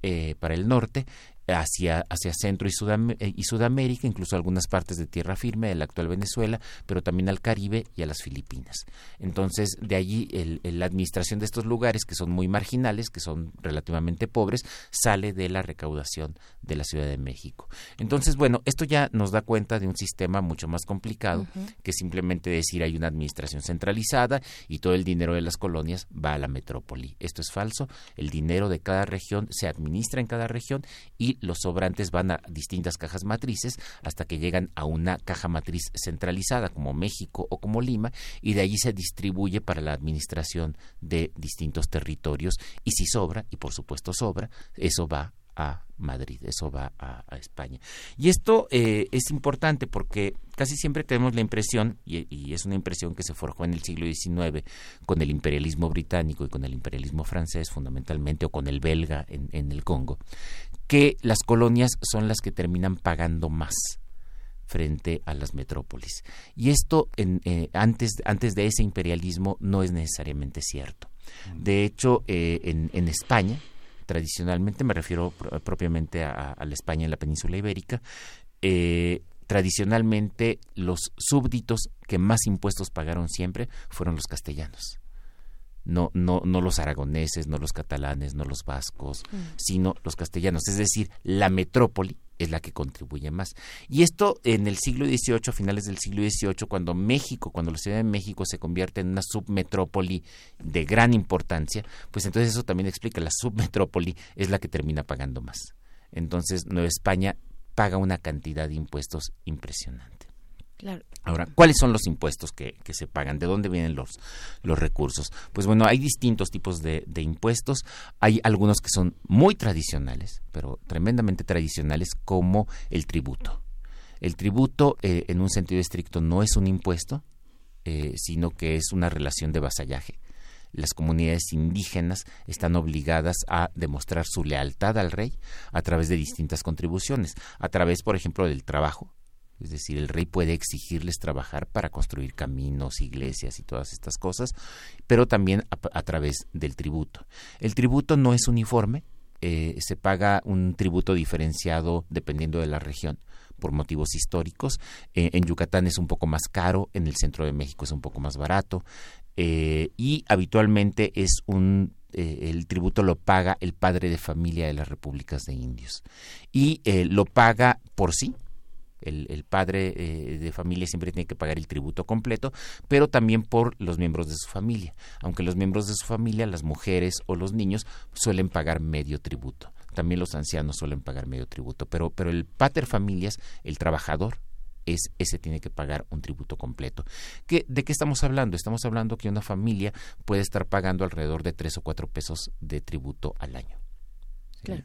eh, para el norte, hacia, hacia Centro y, eh, y, Sudamérica, incluso algunas partes de tierra firme de la actual Venezuela, pero también al Caribe y a las Filipinas. Entonces, de allí la administración de estos lugares, que son muy marginales, que son relativamente pobres, sale de la recaudación de la Ciudad de México. Entonces, bueno, esto ya nos da cuenta de un sistema mucho más complicado que simplemente decir hay una administración centralizada y todo el dinero de las colonias va a la metrópoli. Esto es falso. El dinero de cada región se administra en cada región y los sobrantes van a distintas cajas matrices hasta que llegan a una caja matriz centralizada como México o como Lima y de allí se distribuye para la administración de distintos territorios y si sobra, y por supuesto sobra, eso va a Madrid, eso va a, España. Y esto eh, es importante porque casi siempre tenemos la impresión, y, es una impresión que se forjó en el siglo XIX con el imperialismo británico y con el imperialismo francés fundamentalmente, o con el belga en el Congo, que las colonias son las que terminan pagando más frente a las metrópolis. Y esto en, eh, antes, antes de ese imperialismo no es necesariamente cierto. Mm. De hecho, eh, en, en, España, tradicionalmente, me refiero propiamente a, la España en la península ibérica, eh, tradicionalmente los súbditos que más impuestos pagaron siempre fueron los castellanos no, no, no los aragoneses, no los catalanes, no los vascos, mm. sino los castellanos. Es decir, la metrópoli es la que contribuye más. Y esto en el siglo XVIII, a finales del siglo XVIII, cuando México, cuando la Ciudad de México se convierte en una submetrópoli de gran importancia, pues entonces eso también explica, la submetrópoli es la que termina pagando más. Entonces Nueva España paga una cantidad de impuestos impresionante. Ahora, ¿cuáles son los impuestos que, se pagan? ¿De dónde vienen los, los recursos? Pues bueno, hay distintos tipos de, impuestos. Hay algunos que son muy tradicionales, pero tremendamente tradicionales, como el tributo. El tributo, eh, en un sentido estricto, no es un impuesto, eh, sino que es una relación de vasallaje. Las comunidades indígenas están obligadas a demostrar su lealtad al rey a través de distintas contribuciones, a través, por ejemplo, del trabajo, es decir, el rey puede exigirles trabajar para construir caminos, iglesias y todas estas cosas, pero también a, través del tributo. El tributo no es uniforme, eh, se paga un tributo diferenciado dependiendo de la región por motivos históricos. Eh, en Yucatán es un poco más caro, en el centro de México es un poco más barato eh, y habitualmente es un el tributo lo paga el padre de familia de las repúblicas de indios y lo paga por sí el, padre eh, de familia siempre tiene que pagar el tributo completo, pero también por los miembros de su familia. Aunque los miembros de su familia, las mujeres o los niños, suelen pagar medio tributo. También los ancianos suelen pagar medio tributo, pero, pero el pater familias, el trabajador, es, ese tiene que pagar un tributo completo. ¿Qué, ¿De qué estamos hablando? Estamos hablando que una familia puede estar pagando alrededor de tres o cuatro pesos de tributo al año.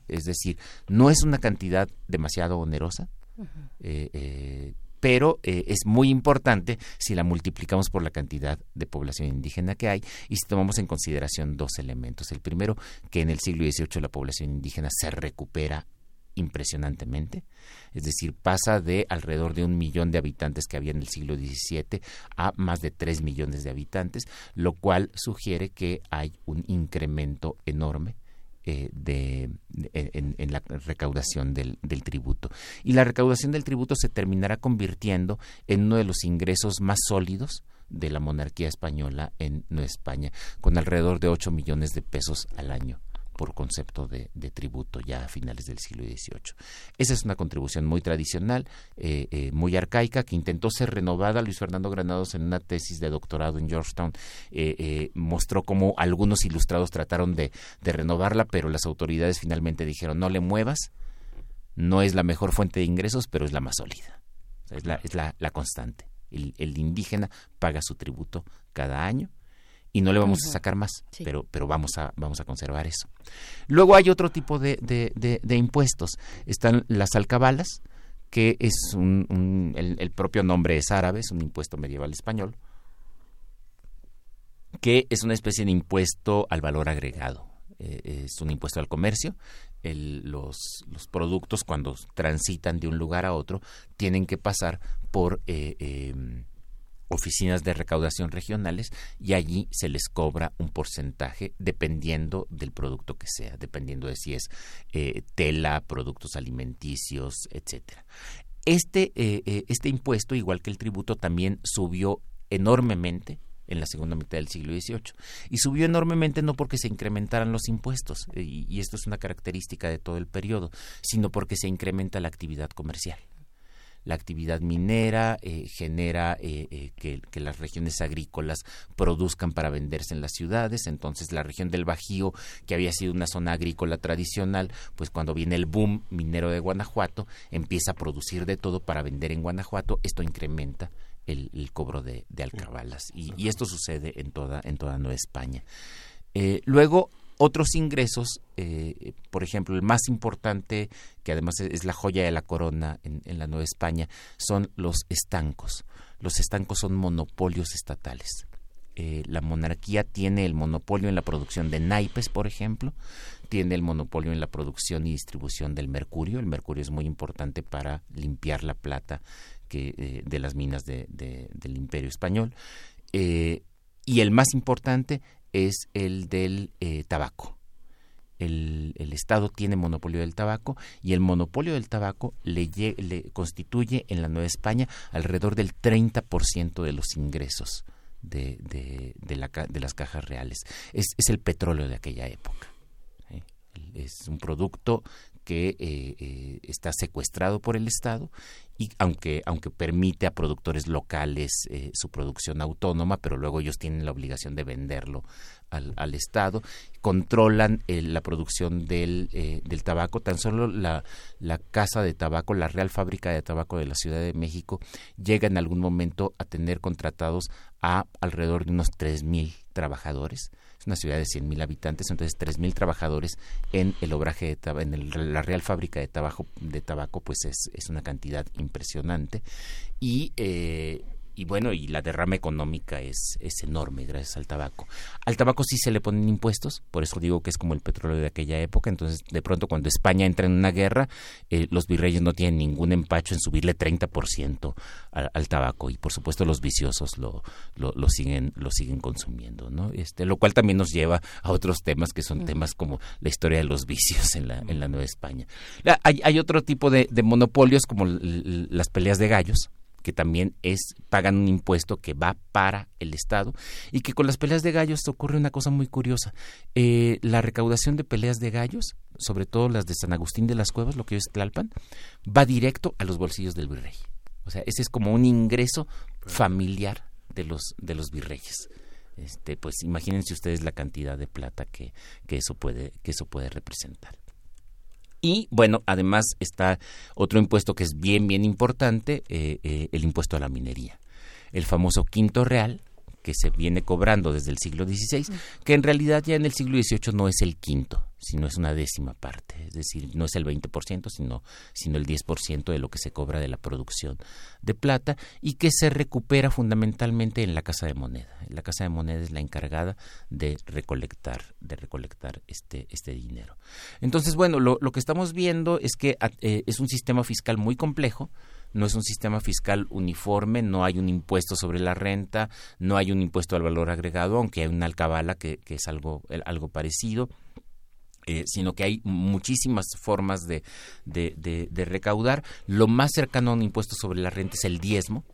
Es decir, no es una cantidad demasiado onerosa, eh, eh, pero eh, es muy importante si la multiplicamos por la cantidad de población indígena que hay y si tomamos en consideración dos elementos. El primero, que en el siglo XVIII la población indígena se recupera impresionantemente, es decir, pasa de alrededor de un millón de habitantes que había en el siglo XVII a más de tres millones de habitantes, lo cual sugiere que hay un incremento enorme eh, de, en, la recaudación del, tributo. Y la recaudación del tributo se terminará convirtiendo en uno de los ingresos más sólidos de la monarquía española en España, con alrededor de 8 millones de pesos al año por concepto de, tributo ya a finales del siglo XVIII. Esa es una contribución muy tradicional, eh, eh, muy arcaica, que intentó ser renovada. Luis Fernando Granados en una tesis de doctorado en Georgetown eh, mostró cómo algunos ilustrados trataron de, renovarla, pero las autoridades finalmente dijeron no le muevas, no es la mejor fuente de ingresos, pero es la más sólida, es la, es la, constante. el indígena paga su tributo cada año y no le vamos a sacar más, pero, pero vamos, a, vamos a conservar eso. Luego hay otro tipo de, de, impuestos. Están las alcabalas, que es un, el, propio nombre es árabe, es un impuesto medieval español, que es una especie de impuesto al valor agregado. Eh, es un impuesto al comercio. los, los, productos cuando transitan de un lugar a otro tienen que pasar por eh, em, oficinas de recaudación regionales y allí se les cobra un porcentaje dependiendo del producto que sea, dependiendo de si es eh, tela, productos alimenticios, etcétera. Este, eh, eh, este impuesto, igual que el tributo, también subió enormemente en la segunda mitad del siglo XVIII. Y subió enormemente no porque se incrementaran los impuestos, y, y esto es una característica de todo el periodo, sino porque se incrementa la actividad comercial la actividad minera eh, genera eh, eh, que, las regiones agrícolas produzcan para venderse en las ciudades, entonces la región del Bajío, que había sido una zona agrícola tradicional, pues cuando viene el boom minero de Guanajuato, empieza a producir de todo para vender en Guanajuato, esto incrementa el, cobro de, alcabalas. Y, esto sucede en toda, en toda Nueva España. luego otros ingresos, eh, por ejemplo, el más importante, que además es la joya de la corona en, la Nueva España, son los estancos. Los estancos son monopolios estatales. Eh, la monarquía tiene el monopolio en la producción de naipes, por ejemplo, tiene el monopolio en la producción y distribución del mercurio. El mercurio es muy importante para limpiar la plata eh, de las minas del Imperio Español. y el más importante es el del eh, tabaco. El, Estado tiene monopolio del tabaco y el monopolio del tabaco le, constituye en la Nueva España alrededor del 30% de los ingresos de, de, la, de, las cajas reales. Es, es, el petróleo de aquella época. ¿eh? Es un producto que eh, está secuestrado por el Estado y aunque aunque permite a productores locales su producción autónoma pero luego ellos tienen la obligación de venderlo al, Estado, controlan eh, la producción del, eh, del, tabaco. Tan solo la, la, casa de tabaco, la Real Fábrica de Tabaco de la Ciudad de México, llega en algún momento a tener contratados a alrededor de unos 3.000 trabajadores. Una ciudad de 100.000 habitantes, entonces 3.000 trabajadores en el obraje de tabaco, en la Real Fábrica de Tabaco, de tabaco pues es, es una cantidad impresionante. Y eh, y bueno, y la derrama económica es, es enorme gracias al tabaco. Al tabaco sí se le ponen impuestos, por eso digo que es como el petróleo de aquella época, entonces de pronto cuando España entra en una guerra, eh, los virreyes no tienen ningún empacho en subirle 30% al, al tabaco y por supuesto los viciosos lo, lo, lo, siguen, lo siguen consumiendo, ¿no? Este, lo cual también nos lleva a otros temas que son temas como la historia de los vicios en la, en la Nueva España. Hay, hay otro tipo de, de monopolios como las peleas de gallos, que también es pagan un impuesto que va para el Estado y que con las peleas de gallos ocurre una cosa muy curiosa. Eh, la recaudación de peleas de gallos, sobre todo las de San Agustín de las Cuevas, lo que es Tlalpan, va directo a los bolsillos del virrey. O sea, ese es como un ingreso familiar de los de los virreyes. Este, pues imagínense ustedes la cantidad de plata que, que eso puede que eso puede representar. Y bueno, además está otro impuesto que es bien, bien importante, eh, eh, el impuesto a la minería. El famoso quinto real, que se viene cobrando desde el siglo XVI, que en realidad ya en el siglo XVIII no es el quinto, sino es una décima parte, es decir, no es el 20%, sino, sino el 10% de lo que se cobra de la producción de plata y que se recupera fundamentalmente en la Casa de Moneda. La Casa de Moneda es la encargada de recolectar, de recolectar este, este dinero. Entonces, bueno, lo, lo que estamos viendo es que eh, es un sistema fiscal muy complejo, no es un sistema fiscal uniforme, no hay un impuesto sobre la renta, no hay un impuesto al valor agregado, aunque hay una alcabala que, que es algo, algo parecido. Eh, sino que hay muchísimas formas de, de, recaudar. Lo más cercano a un impuesto sobre la renta es el diezmo,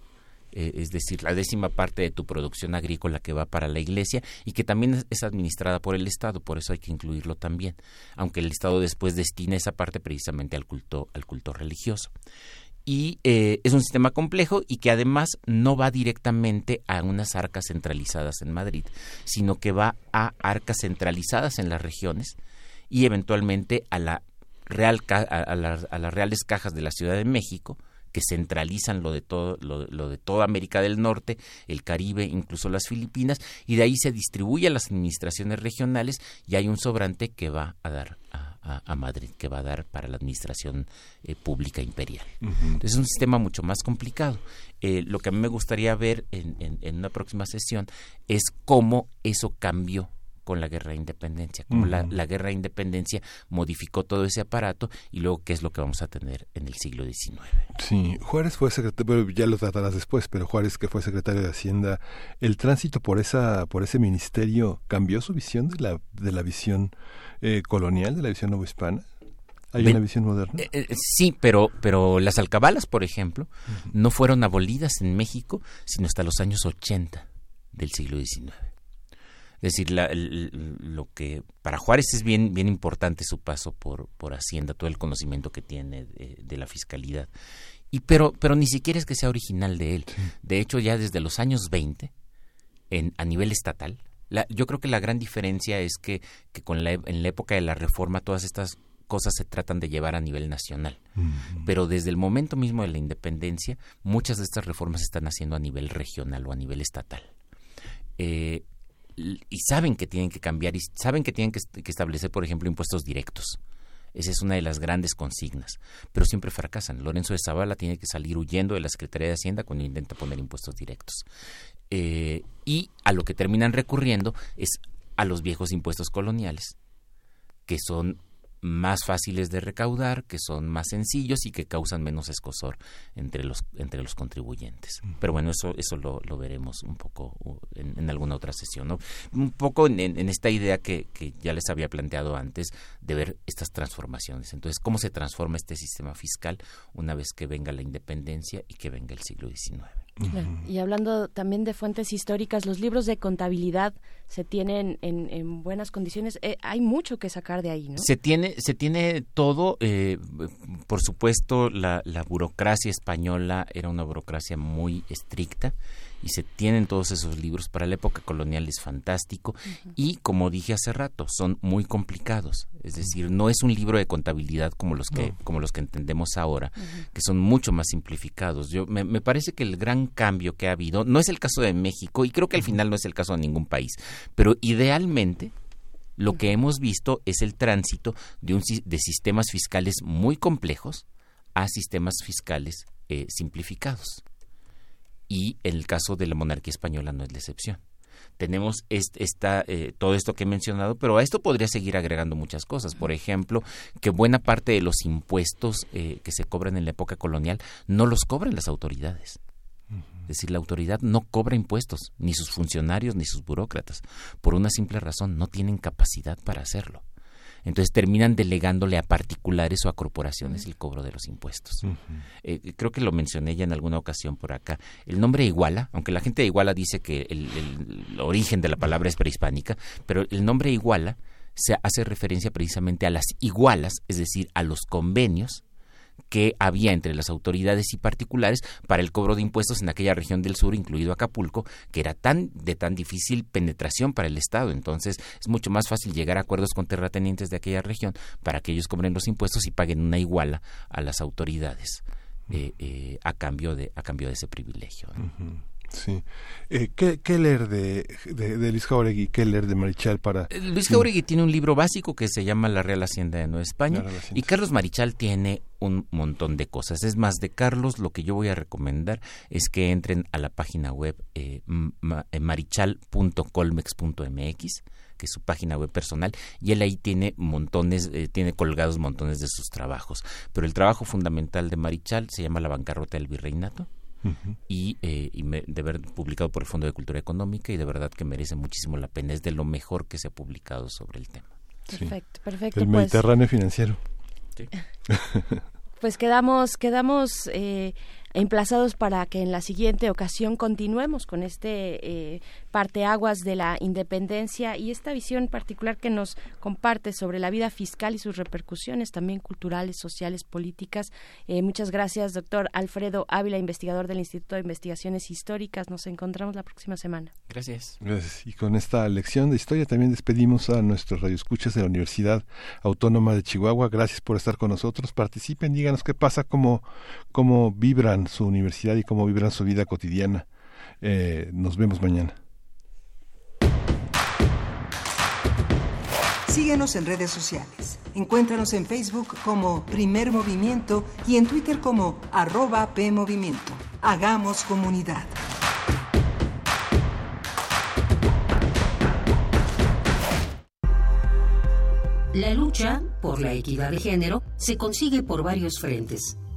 eh, es decir, la décima parte de tu producción agrícola que va para la iglesia y que también es administrada por el Estado, por eso hay que incluirlo también, aunque el Estado después destina esa parte precisamente al culto, al culto religioso. Y eh, es un sistema complejo y que además no va directamente a unas arcas centralizadas en Madrid, sino que va a arcas centralizadas en las regiones y eventualmente a la real a las reales cajas de la Ciudad de México, que centralizan lo de todo lo, de toda América del Norte, el Caribe, incluso las Filipinas, y de ahí se distribuye a las administraciones regionales y hay un sobrante que va a dar a, Madrid, que va a dar para la administración eh, pública imperial. Entonces es un sistema mucho más complicado. Eh, lo que a mí me gustaría ver en, en una próxima sesión es cómo eso cambió con la guerra de independencia, como la, guerra de independencia modificó todo ese aparato y luego qué es lo que vamos a tener en el siglo XIX. Sí, Juárez fue secretario, ya lo tratarás después, pero Juárez que fue secretario de Hacienda, el tránsito por esa, por ese ministerio cambió su visión de la, de la visión eh, colonial, de la visión novohispana. ¿Hay una visión moderna? Eh, eh, sí, pero, pero las alcabalas, por ejemplo, no fueron abolidas en México sino hasta los años 80 del siglo XIX. Es decir, lo que para Juárez es bien, bien importante su paso por, por Hacienda, todo el conocimiento que tiene de, la fiscalidad. Y pero, pero ni siquiera es que sea original de él. De hecho, ya desde los años 20, en, a nivel estatal, yo creo que la gran diferencia es que, que con la, en la época de la reforma todas estas cosas se tratan de llevar a nivel nacional. Pero desde el momento mismo de la independencia, muchas de estas reformas se están haciendo a nivel regional o a nivel estatal. Eh, y saben que tienen que cambiar y saben que tienen que, establecer, por ejemplo, impuestos directos. Esa es una de las grandes consignas, pero siempre fracasan. Lorenzo de Zavala tiene que salir huyendo de la Secretaría de Hacienda cuando intenta poner impuestos directos. Eh, y a lo que terminan recurriendo es a los viejos impuestos coloniales, que son más fáciles de recaudar, que son más sencillos y que causan menos escosor entre los entre los contribuyentes. Pero bueno, eso eso lo, lo veremos un poco en, alguna otra sesión, ¿no? Un poco en, en esta idea que, que, ya les había planteado antes de ver estas transformaciones. Entonces, ¿cómo se transforma este sistema fiscal una vez que venga la independencia y que venga el siglo XIX? Y hablando también de fuentes históricas, los libros de contabilidad se tienen en, buenas condiciones. Eh, hay mucho que sacar de ahí, ¿no? Se tiene, se tiene todo. Eh, por supuesto, la, la burocracia española era una burocracia muy estricta y se tienen todos esos libros para la época colonial es fantástico y como dije hace rato son muy complicados es decir no es un libro de contabilidad como los que como los que entendemos ahora que son mucho más simplificados. Yo me, me, parece que el gran cambio que ha habido no es el caso de México y creo que al final no es el caso de ningún país pero idealmente lo que hemos visto es el tránsito de un de sistemas fiscales muy complejos a sistemas fiscales eh, simplificados y en el caso de la monarquía española no es la excepción. Tenemos esta, eh, todo esto que he mencionado, pero a esto podría seguir agregando muchas cosas. Por ejemplo, que buena parte de los impuestos eh, que se cobran en la época colonial no los cobran las autoridades. Es decir, la autoridad no cobra impuestos, ni sus funcionarios, ni sus burócratas, por una simple razón, no tienen capacidad para hacerlo entonces terminan delegándole a particulares o a corporaciones el cobro de los impuestos. Eh, creo que lo mencioné ya en alguna ocasión por acá. El nombre Iguala, aunque la gente de Iguala dice que el, el origen de la palabra es prehispánica, pero el nombre Iguala se hace referencia precisamente a las igualas, es decir, a los convenios que había entre las autoridades y particulares para el cobro de impuestos en aquella región del sur, incluido Acapulco, que era tan de tan difícil penetración para el Estado. Entonces, es mucho más fácil llegar a acuerdos con terratenientes de aquella región para que ellos cobren los impuestos y paguen una iguala a las autoridades eh, eh, a cambio de a cambio de ese privilegio. Sí. Eh, ¿qué, leer de, de, Luis Jauregui? ¿Qué leer de Marichal para...? Eh, Luis Jauregui tiene un libro básico que se llama La Real Hacienda de Nueva España y Carlos Marichal tiene un montón de cosas. Es más, de Carlos lo que yo voy a recomendar es que entren a la página web eh, eh marichal.colmex.mx que es su página web personal, y él ahí tiene montones, tiene colgados montones de sus trabajos. Pero el trabajo fundamental de Marichal se llama La bancarrota del virreinato, y, eh, de haber publicado por el Fondo de Cultura Económica y de verdad que merece muchísimo la pena. Es de lo mejor que se ha publicado sobre el tema. Perfecto, perfecto. El pues. Mediterráneo financiero. pues quedamos, quedamos eh, emplazados para que en la siguiente ocasión continuemos con este eh, parteaguas de la independencia y esta visión particular que nos comparte sobre la vida fiscal y sus repercusiones también culturales, sociales, políticas. Eh, muchas gracias, doctor Alfredo Ávila, investigador del Instituto de Investigaciones Históricas. Nos encontramos la próxima semana. Gracias. Gracias. Y con esta lección de historia también despedimos a nuestros radioescuchas de la Universidad Autónoma de Chihuahua. Gracias por estar con nosotros. Participen, díganos qué pasa, cómo, cómo vibran su universidad y cómo vibran su vida cotidiana. Eh, nos vemos mañana. Síguenos en redes sociales. Encuéntranos en Facebook como Primer Movimiento y en Twitter como arroba PMovimiento. Hagamos comunidad. La lucha por la equidad de género se consigue por varios frentes,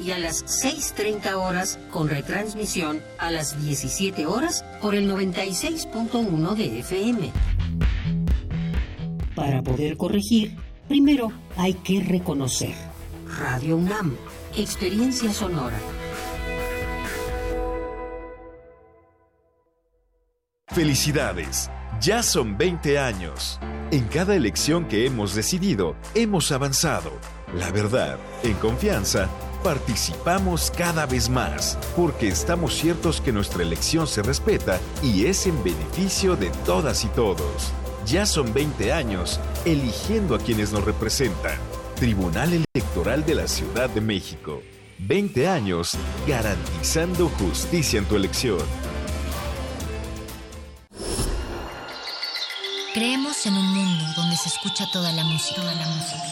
y a las 6.30 horas con retransmisión a las 17 horas por el 96.1 de FM. Para poder corregir, primero hay que reconocer. Radio UNAM, experiencia sonora. Felicidades, ya son 20 años. En cada elección que hemos decidido, hemos avanzado. La verdad, en confianza, participamos cada vez más, porque estamos ciertos que nuestra elección se respeta y es en beneficio de todas y todos. Ya son 20 años eligiendo a quienes nos representan. Tribunal Electoral de la Ciudad de México. 20 años garantizando justicia en tu elección. Creemos en un mundo donde se escucha toda la música. La música.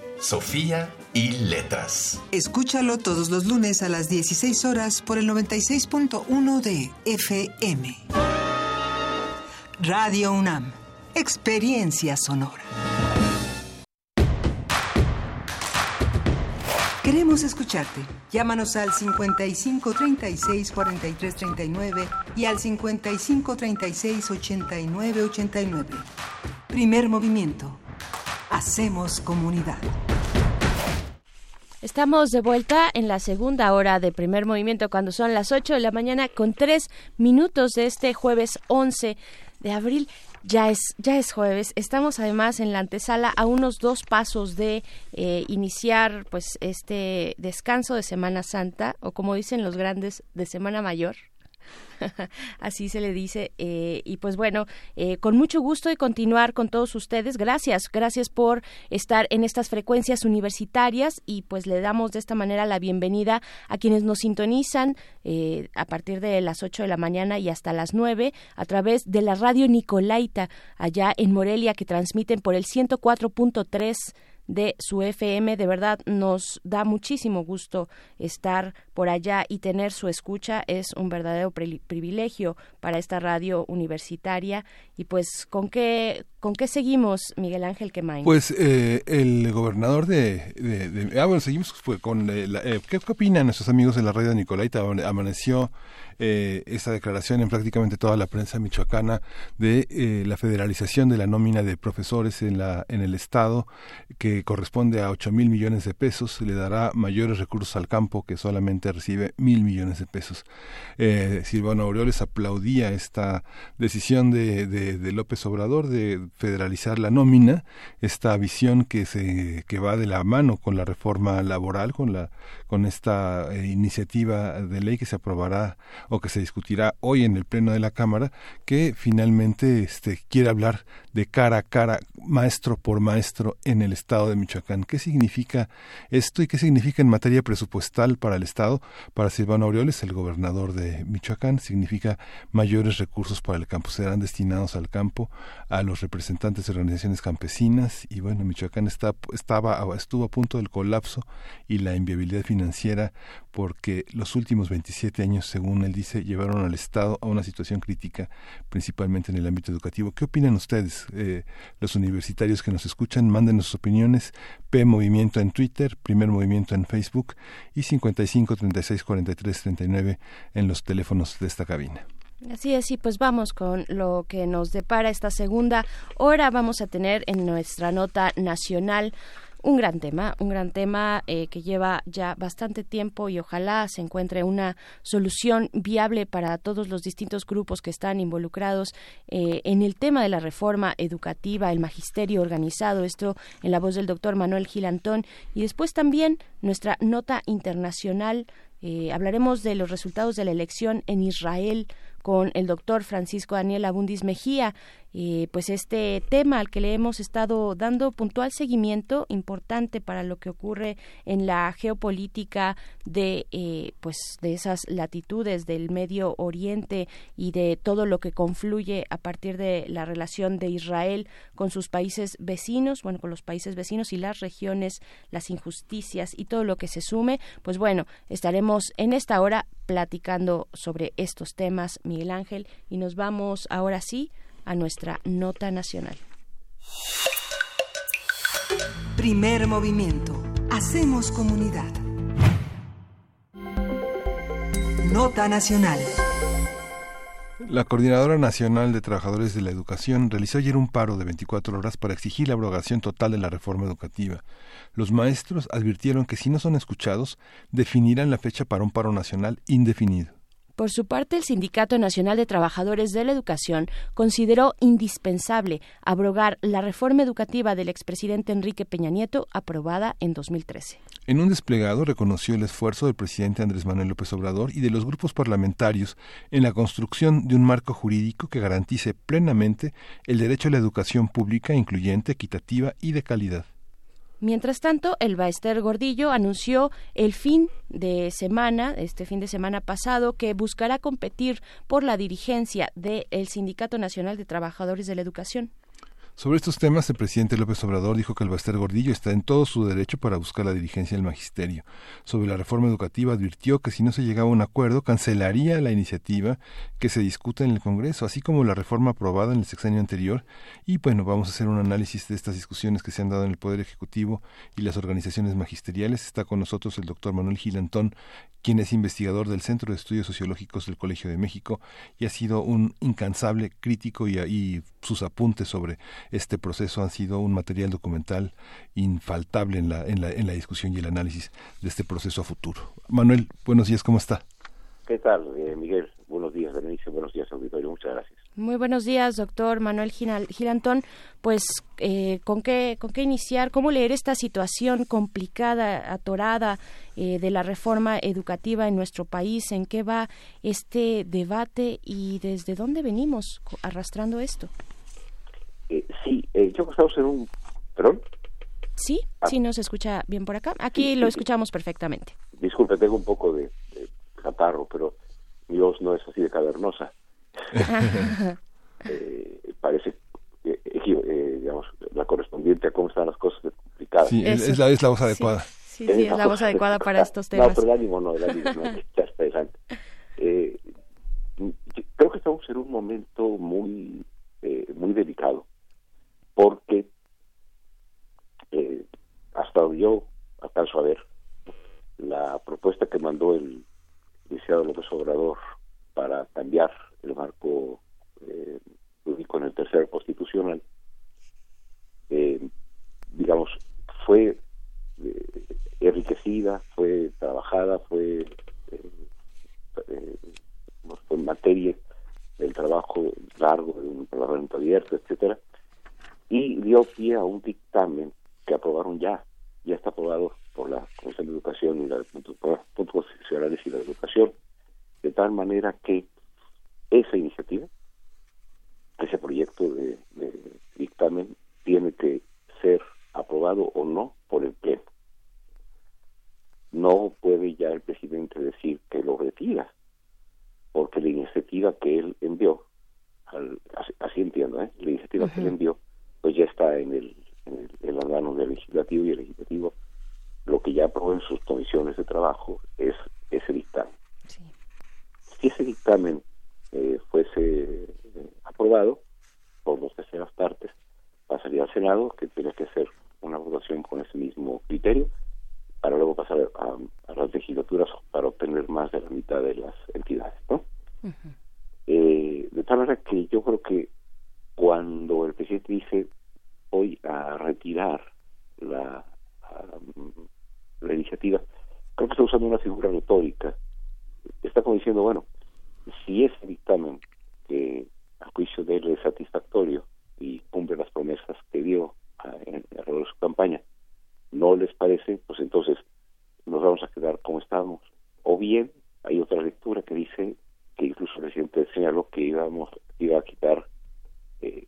Sofía y Letras. Escúchalo todos los lunes a las 16 horas por el 96.1 de FM. Radio UNAM. Experiencia sonora. Queremos escucharte. Llámanos al 55 36 43 39 y al 55 36 89 89. Primer movimiento. Hacemos comunidad. Estamos de vuelta en la segunda hora de primer movimiento cuando son las 8 de la mañana con tres minutos de este jueves 11 de abril. Ya es, ya es jueves. Estamos además en la antesala a unos dos pasos de eh, iniciar pues este descanso de Semana Santa o como dicen los grandes de Semana Mayor. Así se le dice. Eh, y pues bueno, eh, con mucho gusto de continuar con todos ustedes. Gracias, gracias por estar en estas frecuencias universitarias y pues le damos de esta manera la bienvenida a quienes nos sintonizan eh, a partir de las 8 de la mañana y hasta las 9 a través de la radio Nicolaita allá en Morelia que transmiten por el 104.3 de su FM. De verdad nos da muchísimo gusto estar por allá y tener su escucha. Es un verdadero privilegio para esta radio universitaria. Y pues, ¿con qué, ¿Con qué seguimos, Miguel Ángel Quemain? Pues eh, el gobernador de, de, Ah, bueno, seguimos fue con... Eh, ¿qué, ¿qué, opinan nuestros amigos de la radio de Nicolaita? Amaneció eh, esta declaración en prácticamente toda la prensa michoacana de eh, la federalización de la nómina de profesores en, la, en el Estado, que corresponde a 8 mil millones de pesos, le dará mayores recursos al campo que solamente recibe mil millones de pesos. Eh, Silvano Aureoles aplaudía esta decisión de, de, López Obrador de federalizar la nómina, esta visión que, se, que va de la mano con la reforma laboral, con, la, con esta eh, iniciativa de ley que se aprobará o que se discutirá hoy en el Pleno de la Cámara, que finalmente este, quiere hablar de cara a cara, maestro por maestro, en el Estado de Michoacán. ¿Qué significa esto y qué significa en materia presupuestal para el Estado? Para Silvano Aureoles, el gobernador de Michoacán, significa mayores recursos para el campo. Serán destinados al campo, a los representantes de organizaciones campesinas y bueno, Michoacán está, estaba, estuvo a punto del colapso y la inviabilidad financiera porque los últimos 27 años, según él dice, llevaron al Estado a una situación crítica, principalmente en el ámbito educativo. ¿Qué opinan ustedes, eh, los universitarios que nos escuchan? Mándenos sus opiniones. P Movimiento en Twitter, Primer Movimiento en Facebook y 55 36 43 39 en los teléfonos de esta cabina. Así es, y pues vamos con lo que nos depara esta segunda hora. Vamos a tener en nuestra nota nacional un gran tema, un gran tema eh, que lleva ya bastante tiempo y ojalá se encuentre una solución viable para todos los distintos grupos que están involucrados eh, en el tema de la reforma educativa, el magisterio organizado, esto en la voz del doctor Manuel Gilantón y después también nuestra nota internacional. Eh, hablaremos de los resultados de la elección en Israel con el doctor Francisco Daniel Abundis Mejía. Eh, pues este tema al que le hemos estado dando puntual seguimiento importante para lo que ocurre en la geopolítica de eh, pues de esas latitudes del Medio Oriente y de todo lo que confluye a partir de la relación de Israel con sus países vecinos, bueno, con los países vecinos y las regiones, las injusticias y todo lo que se sume, pues bueno, estaremos en esta hora platicando sobre estos temas, Miguel Ángel, y nos vamos ahora sí a nuestra nota nacional. Primer movimiento. Hacemos comunidad. Nota nacional. La Coordinadora Nacional de Trabajadores de la Educación realizó ayer un paro de 24 horas para exigir la abrogación total de la reforma educativa. Los maestros advirtieron que si no son escuchados, definirán la fecha para un paro nacional indefinido. Por su parte, el Sindicato Nacional de Trabajadores de la Educación consideró indispensable abrogar la reforma educativa del expresidente Enrique Peña Nieto aprobada en 2013. En un desplegado reconoció el esfuerzo del presidente Andrés Manuel López Obrador y de los grupos parlamentarios en la construcción de un marco jurídico que garantice plenamente el derecho a la educación pública incluyente, equitativa y de calidad. Mientras tanto, el Baester Gordillo anunció el fin de semana, este fin de semana pasado, que buscará competir por la dirigencia del Sindicato Nacional de Trabajadores de la Educación. Sobre estos temas, el presidente López Obrador dijo que el Baster Gordillo está en todo su derecho para buscar la dirigencia del magisterio. Sobre la reforma educativa, advirtió que si no se llegaba a un acuerdo, cancelaría la iniciativa que se discute en el Congreso, así como la reforma aprobada en el sexenio anterior. Y bueno, vamos a hacer un análisis de estas discusiones que se han dado en el Poder Ejecutivo y las organizaciones magisteriales. Está con nosotros el doctor Manuel Gilantón, quien es investigador del Centro de Estudios Sociológicos del Colegio de México y ha sido un incansable crítico y, y sus apuntes sobre este proceso han sido un material documental infaltable en la, en la, en la discusión y el análisis de este proceso a futuro. Manuel, buenos días, ¿cómo está? ¿Qué tal, eh, Miguel? Buenos días, Berenice. Buenos días, auditorio. Muchas gracias. Muy buenos días, doctor Manuel Gilantón. Pues, eh, ¿con, qué, ¿con qué iniciar? ¿Cómo leer esta situación complicada, atorada eh, de la reforma educativa en nuestro país? ¿En qué va este debate y desde dónde venimos arrastrando esto? Eh, sí, eh, yo estamos en un... ¿Perdón? Sí, ah. sí nos escucha bien por acá. Aquí lo escuchamos perfectamente. Disculpe, tengo un poco de, catarro, pero mi voz no es así de cavernosa. eh, parece, eh, digamos, la correspondiente a cómo están las cosas complicadas. Sí, es, la, es la voz adecuada. Sí, sí, es la voz adecuada para estos temas. No, pero el ánimo no, el ánimo no, ya está eh, creo que estamos en un momento muy, muy delicado porque eh, hasta yo alcanzo a ver la propuesta que mandó el licenciado López Obrador para cambiar el marco eh, en el tercer constitucional, eh, digamos, fue eh, enriquecida, fue trabajada, fue, eh, fue en materia del trabajo largo de un parlamento abierto, etcétera, y dio pie a un dictamen que aprobaron ya, ya está aprobado por la Comisión de Educación y la puntos constitucionales y la educación, de tal manera que esa iniciativa, ese proyecto de, dictamen, tiene que ser aprobado o no por el Pleno. No puede ya el presidente decir que lo retira, porque la iniciativa que él envió, así, entiendo, ¿eh? la iniciativa que él envió, pues ya está en el, en el, órgano del legislativo y el legislativo lo que ya aprobó en sus comisiones de trabajo es ese dictamen. Si ese dictamen eh, fuese eh, aprobado por las terceras partes, pasaría al Senado, que tiene que hacer una votación con ese mismo criterio, para luego pasar a, las legislaturas para obtener más de la mitad de las entidades. ¿no? Eh, de tal manera que yo creo que cuando el presidente dice voy a retirar la, la iniciativa, creo que está usando una figura retórica. Está como diciendo, bueno, si ese dictamen que a juicio de él es satisfactorio y cumple las promesas que dio en el de su campaña, no les parece, pues entonces nos vamos a quedar como estamos. O bien hay otra lectura que dice que incluso el presidente señaló que íbamos iba a quitar eh,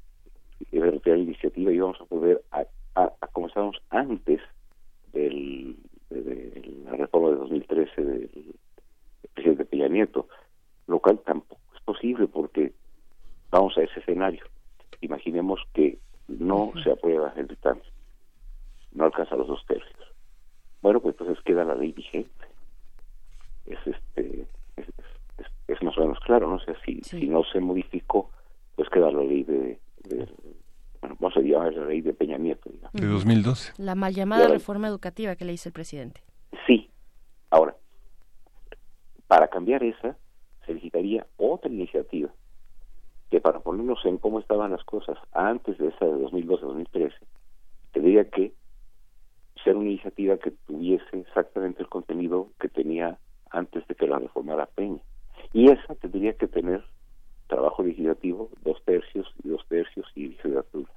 iba a retirar la iniciativa y íbamos a volver a, a, como estábamos antes del, de, la reforma de 2013 del presidente Peña Nieto, lo cual tampoco es posible porque vamos a ese escenario. Imaginemos que no se aprueba el dictamen, no alcanza los dos tercios. Bueno, pues entonces queda la ley vigente. Es este es, más o menos claro, no sé si, si no se modificó, pues queda la ley de, bueno, vamos a llamar la ley de Peña Nieto. De 2012. La mal llamada reforma educativa que le dice el presidente. Sí. Ahora, para cambiar esa, necesitaría otra iniciativa que para ponernos en cómo estaban las cosas antes de esa de 2012-2013, tendría que ser una iniciativa que tuviese exactamente el contenido que tenía antes de que la reformara Peña. Y esa tendría que tener trabajo legislativo, dos tercios y dos tercios y legislatura.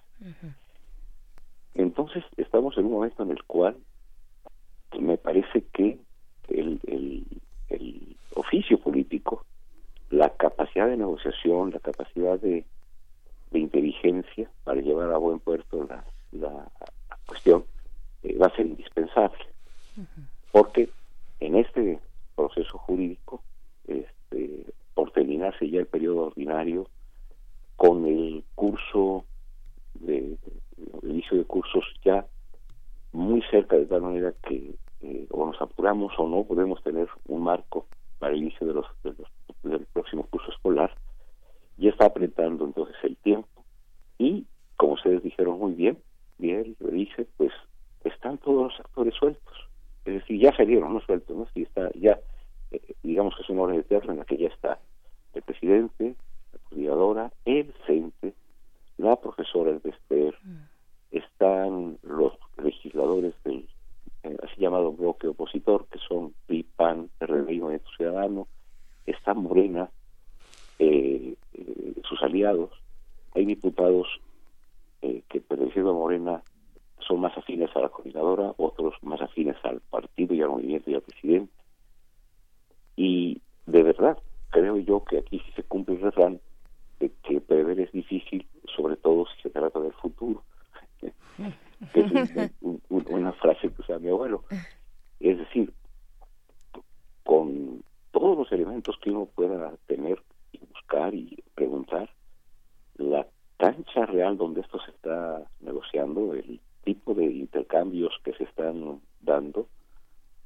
Entonces estamos en un momento en el cual me parece que el, el oficio político la capacidad de negociación, la capacidad de, inteligencia para llevar a buen puerto la, la, cuestión eh, va a ser indispensable. Porque en este proceso jurídico, este, por terminarse ya el periodo ordinario, con el curso de el inicio de cursos ya muy cerca de tal manera que eh, o nos apuramos o no podemos tener un marco para el inicio de los, del próximo curso escolar, ya está apretando entonces el tiempo y, como ustedes dijeron muy bien, bien lo dice, pues están todos los actores sueltos, es decir, ya salieron, no sueltos, ¿no? Si está ya, eh, digamos que es una orden eterna en la que ya está el presidente, la coordinadora, el CENTE, la profesora de Esper, mm. están los legisladores del eh, así llamado bloque opositor, que son PRI, PAN, PRD y Movimiento Ciudadano, está Morena, eh, eh, sus aliados, hay diputados que perteneciendo a Morena son más afines a la coordinadora, otros más afines al partido y al movimiento y al presidente. Y de verdad, creo yo que aquí sí se cumple el refrán de que prever es difícil, sobre todo si se trata del futuro. que es una frase que usa mi abuelo. Es decir, con todos los elementos que uno pueda tener y buscar y preguntar, la cancha real donde esto se está negociando, el tipo de intercambios que se están dando,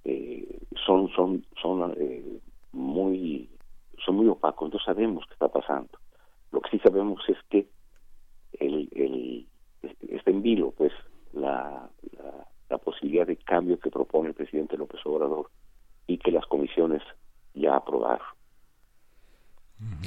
eh, son son son eh, muy son muy opacos, no sabemos qué está pasando. Lo que sí sabemos es que el, el esta asimilo pues la, la, posibilidad de cambio que propone el presidente López Obrador y que las comisiones ya aprobaron.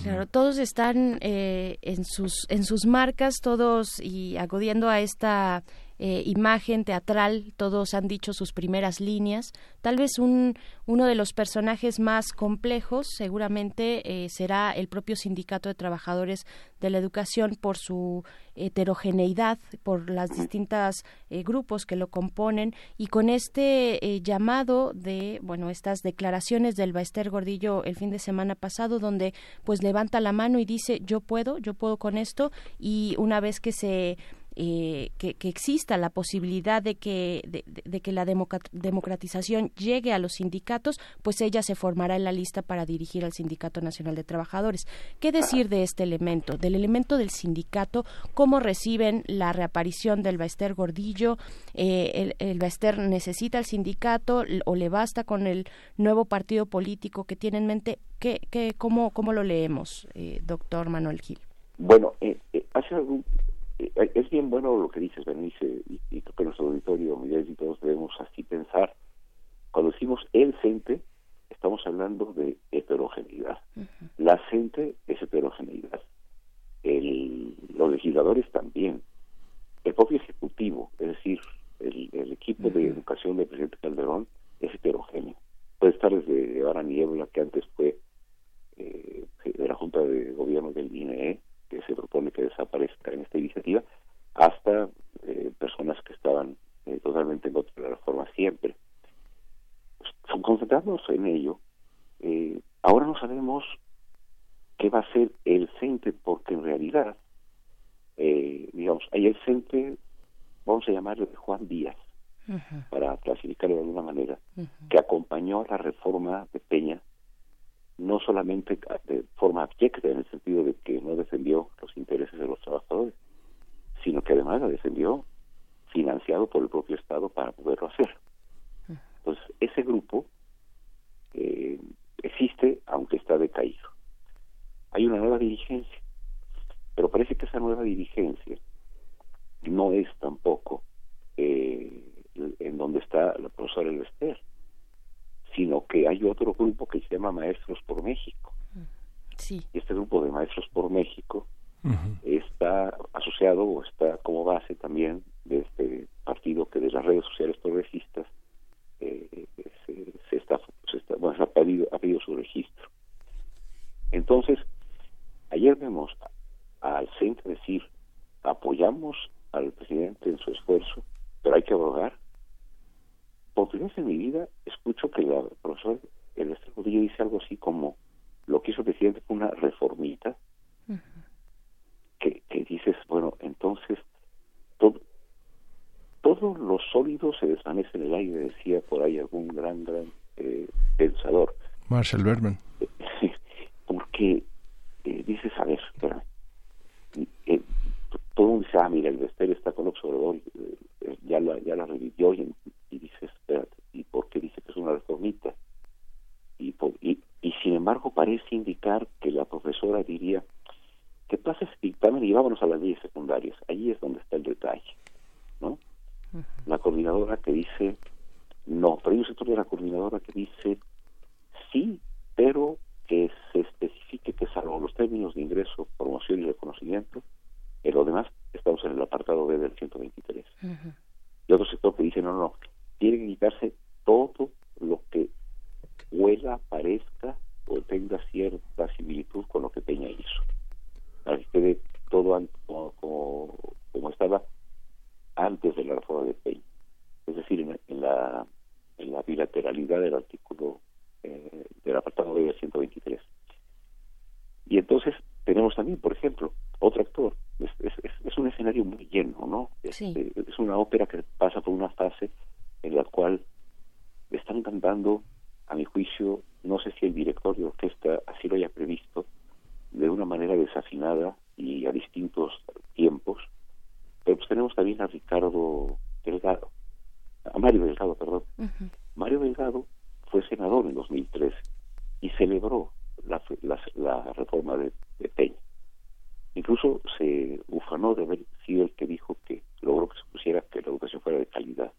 Claro, todos están eh, en sus en sus marcas, todos y acudiendo a esta eh, imagen teatral, todos han dicho sus primeras líneas. Tal vez un, uno de los personajes más complejos seguramente eh, será el propio Sindicato de Trabajadores de la Educación por su heterogeneidad, por las distintas eh, grupos que lo componen y con este llamado de, bueno, estas declaraciones del Baester Gordillo el fin de semana pasado donde pues levanta la mano y dice yo puedo, yo puedo con esto y una vez que se eh, que, exista la posibilidad de que, de, que la democratización llegue a los sindicatos, pues ella se formará en la lista para dirigir al Sindicato Nacional de Trabajadores. ¿Qué decir de este elemento, del elemento del sindicato? ¿Cómo reciben la reaparición del Baester Gordillo? Eh, el, el Baester necesita al sindicato o le basta con el nuevo partido político que tiene en mente? ¿Qué, qué, cómo, ¿Cómo lo leemos, eh, doctor Manuel Gil? Bueno, hace algún eh, es bien bueno lo que dices, Bernice, y, y creo que nuestro auditorio, Miguel y todos debemos así pensar. Cuando decimos el CENTE, estamos hablando de heterogeneidad. La CENTE es heterogeneidad. El, los legisladores también. El propio Ejecutivo, es decir, el, equipo de educación del presidente Calderón es heterogéneo. Puede estar desde Ahora Niebla, que antes fue eh, de la Junta de Gobierno del INE, que se propone que desaparezca en esta iniciativa, hasta eh, personas que estaban eh, totalmente en contra de la reforma siempre. Pues, concentrarnos en ello, eh, ahora no sabemos qué va a ser el CENTE, porque en realidad, digamos, hay el CENTE, vamos a llamarlo de Juan Díaz, para clasificarlo de alguna manera, que acompañó a la reforma de Peña no solamente de forma abyecta en el sentido de que no defendió los intereses de los trabajadores, sino que además la defendió financiado por el propio Estado para poderlo hacer. Entonces, ese grupo eh, existe aunque está decaído. Hay una nueva dirigencia, pero parece que esa nueva dirigencia no es tampoco eh, en donde está la profesora Elester sino que hay otro grupo que se llama Maestros por México. Sí. Y este grupo de Maestros por México está asociado o está como base también de este partido que de las redes sociales progresistas eh, se, está, bueno, ha pedido, ha pedido su registro. Entonces, ayer vemos al centro decir, apoyamos al presidente en su esfuerzo, pero hay que abrogar por primera vez en mi vida escucho que la profesora el Rodillo dice algo así como lo que hizo el presidente fue una reformita que, que dices bueno entonces todo todo lo sólido se desvanece en el aire decía por ahí algún gran gran eh, pensador. Marshall Berman porque eh, dices a ver espérame eh, todo el mundo dice ah mira el Vester está con observador eh, ya la ya la revivió y, y dices ¿y por qué dice que es una reformita? Y, y, sin embargo parece indicar que la profesora diría que pasa ese dictamen y vámonos a las leyes secundarias. Ahí es donde está el detalle, ¿no? La coordinadora que dice no, pero hay un sector de la coordinadora que dice sí, pero que se especifique que salvo los términos de ingreso, promoción y reconocimiento, en lo demás estamos en el apartado B del 123. Y otro sector que dice no, no, tiene que quitarse todo lo que huela, parezca o tenga cierta similitud con lo que Peña hizo. Para que quede todo como, como, estaba antes de la reforma de Peña. Es decir, en, la, en la bilateralidad del artículo eh, del apartado de 123. Y entonces tenemos también, por ejemplo, otro actor. Es, es, un escenario muy lleno, ¿no? Este, es una ópera que pasa por una fase en la cual están cantando, a mi juicio, no sé si el director de orquesta así lo haya previsto, de una manera desafinada y a distintos tiempos, pero pues tenemos también a Ricardo Delgado, a Mario Delgado, perdón. Mario Delgado fue senador en 2013 y celebró la, la, reforma de, de, Peña. Incluso se ufanó de haber sido el que dijo que logró que se pusiera que la educación fuera de calidad.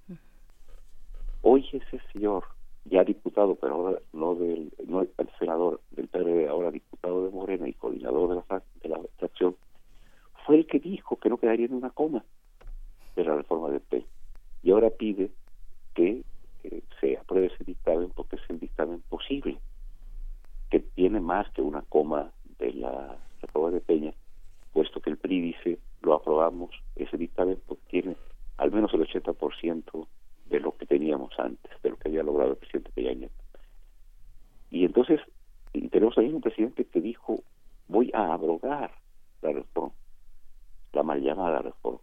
Hoy ese señor, ya diputado, pero ahora no del no el senador del PRD, ahora diputado de Morena y coordinador de la, de la fracción, fue el que dijo que no quedaría en una coma de la reforma del P. Y ahora pide que se apruebe ese dictamen porque es el dictamen posible, que tiene más que una coma de la reforma de Peña, puesto que el PRI dice lo aprobamos, ese dictamen porque tiene al menos el 80% de lo que teníamos antes, de lo que había logrado el presidente Peña Y entonces y tenemos ahí un presidente que dijo voy a abrogar la reforma, la mal llamada reforma.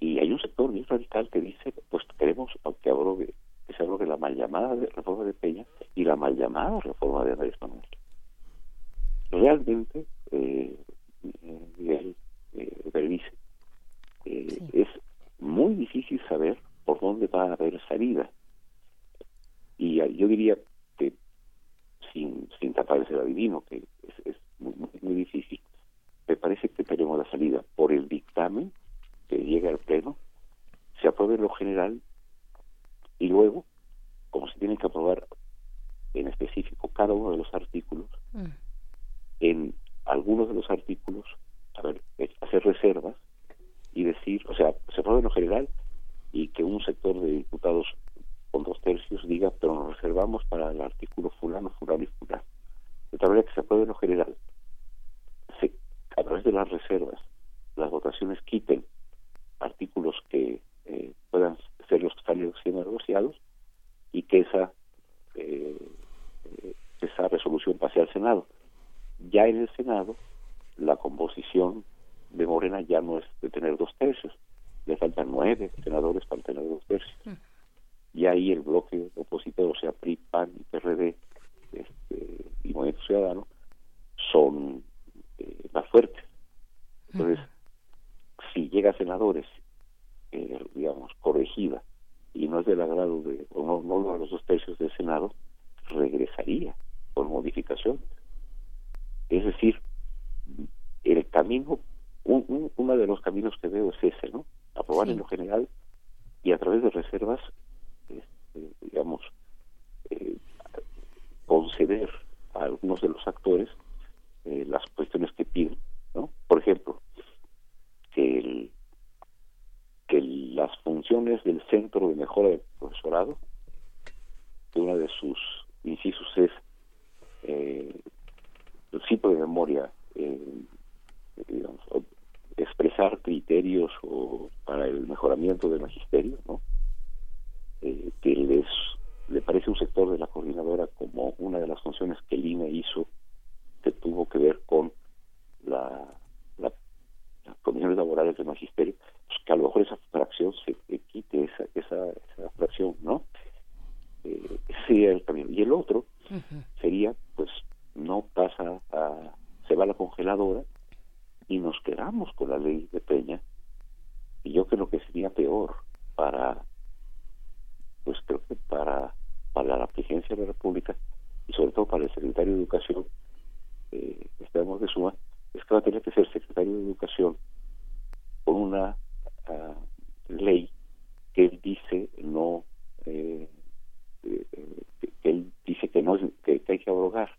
Y hay un sector bien radical que dice, pues queremos que abrogue, que se abrogue la mal llamada reforma de Peña y la mal llamada reforma de Andrés Manuel. Realmente, eh, Miguel eh, eh, es muy difícil saber por dónde va a haber salida. Y yo diría que, sin, sin tapar el adivino, que es, muy, muy, difícil, me parece que tenemos la salida por el dictamen que llegue al Pleno, se apruebe lo general y luego, como se tienen que aprobar en específico cada uno de los artículos, mm. en algunos de los artículos, a ver, hacer reservas y decir, o sea, se apruebe lo general y que un sector de diputados con dos tercios diga, pero nos reservamos para el artículo fulano, fulano y fulano. De tal manera que se apruebe lo general. Se, a través de las reservas, las votaciones quiten artículos que eh, puedan ser los que están siendo negociados y que esa eh, esa resolución pase al Senado. Ya en el Senado la composición de Morena ya no es de tener dos tercios, le faltan nueve senadores para tener dos tercios. Mm. Y ahí el bloque opositor, o sea, PRI, PAN y PRD este, y Movimiento Ciudadano, son eh, más fuertes. Entonces, si llega a senadores, eh, digamos, corregida, y no es del agrado de, o no, no de los dos tercios del Senado, regresaría por modificación. Es decir, el camino, un, uno de los caminos que veo es ese, ¿no? Aprobar en lo general y a través de reservas, este, digamos, eh, conceder a algunos de los actores eh, las cuestiones que piden, ¿no? Por ejemplo, que, el, que las funciones del Centro de Mejora del Profesorado, que una de sus incisos es eh, el sitio de memoria, eh, digamos, expresar criterios o para el mejoramiento del magisterio, ¿no? Eh, que les le parece un sector de la coordinadora como una de las funciones que el INE hizo que tuvo que ver con la las condiciones laborales del magisterio, pues que a lo mejor esa fracción se quite esa, esa, esa fracción, ¿no? Eh, sería el camino. Y el otro sería, pues, no pasa a, se va a la congeladora y nos quedamos con la ley de Peña. Y yo creo que sería peor para, pues creo que para, para la presidencia de la República y sobre todo para el secretario de Educación, eh, estamos de suma, es que va a tener que ser secretario de Educación con una ah, ley que él dice no eh, eh, que él dice que no que, hay que abrogar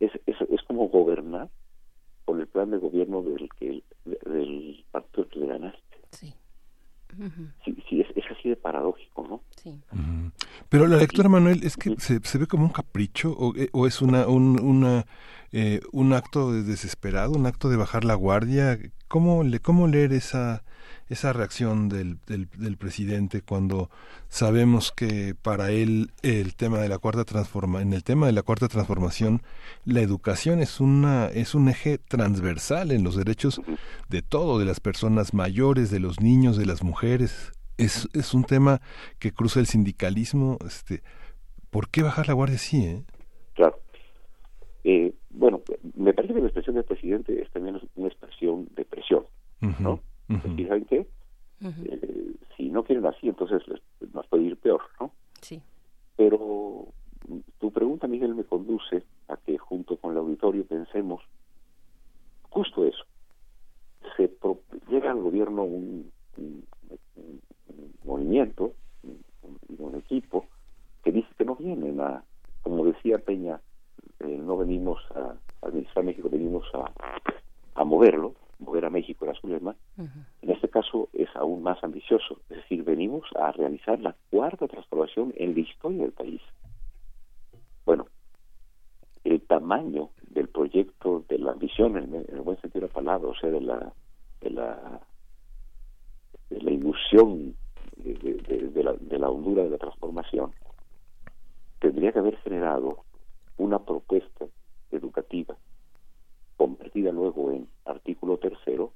es, es, es como gobernar con el plan de gobierno del que del partido que le ganaste sí sí, es, es, así de paradójico, ¿no? Sí. Pero la lectura, Manuel, es que se, se ve como un capricho o, eh, o es una, un, una, eh, un acto de desesperado, un acto de bajar la guardia. ¿Cómo, le, cómo leer esa, esa reacción del, del, presidente cuando sabemos que para él el tema de la cuarta transforma en el tema de la cuarta transformación la educación es una es un eje transversal en los derechos de todo de las personas mayores de los niños de las mujeres es, es un tema que cruza el sindicalismo este ¿por qué bajar la guardia así eh? claro eh, bueno me parece que la expresión del presidente es también una expresión de presión ¿no? Uh -huh. ¿Se fijan que? Si no quieren así, entonces nos puede ir peor, ¿no? Sí. Pero mm, tu pregunta, Miguel, me conduce a que junto con el auditorio pensemos justo eso. Se pro llega al gobierno un, un, un movimiento, un, equipo que dice que no vienen a, como decía Peña, eh, no venimos a administrar México, venimos a, a moverlo mover a México era su lema. En este caso es aún más ambicioso, es decir, venimos a realizar la cuarta transformación en la historia del país. Bueno, el tamaño del proyecto, de la ambición, en el, buen sentido de la palabra, o sea, de la, de la, de la ilusión de, la, de la hondura de la transformación, tendría que haber generado una propuesta educativa convertida luego en artículo tercero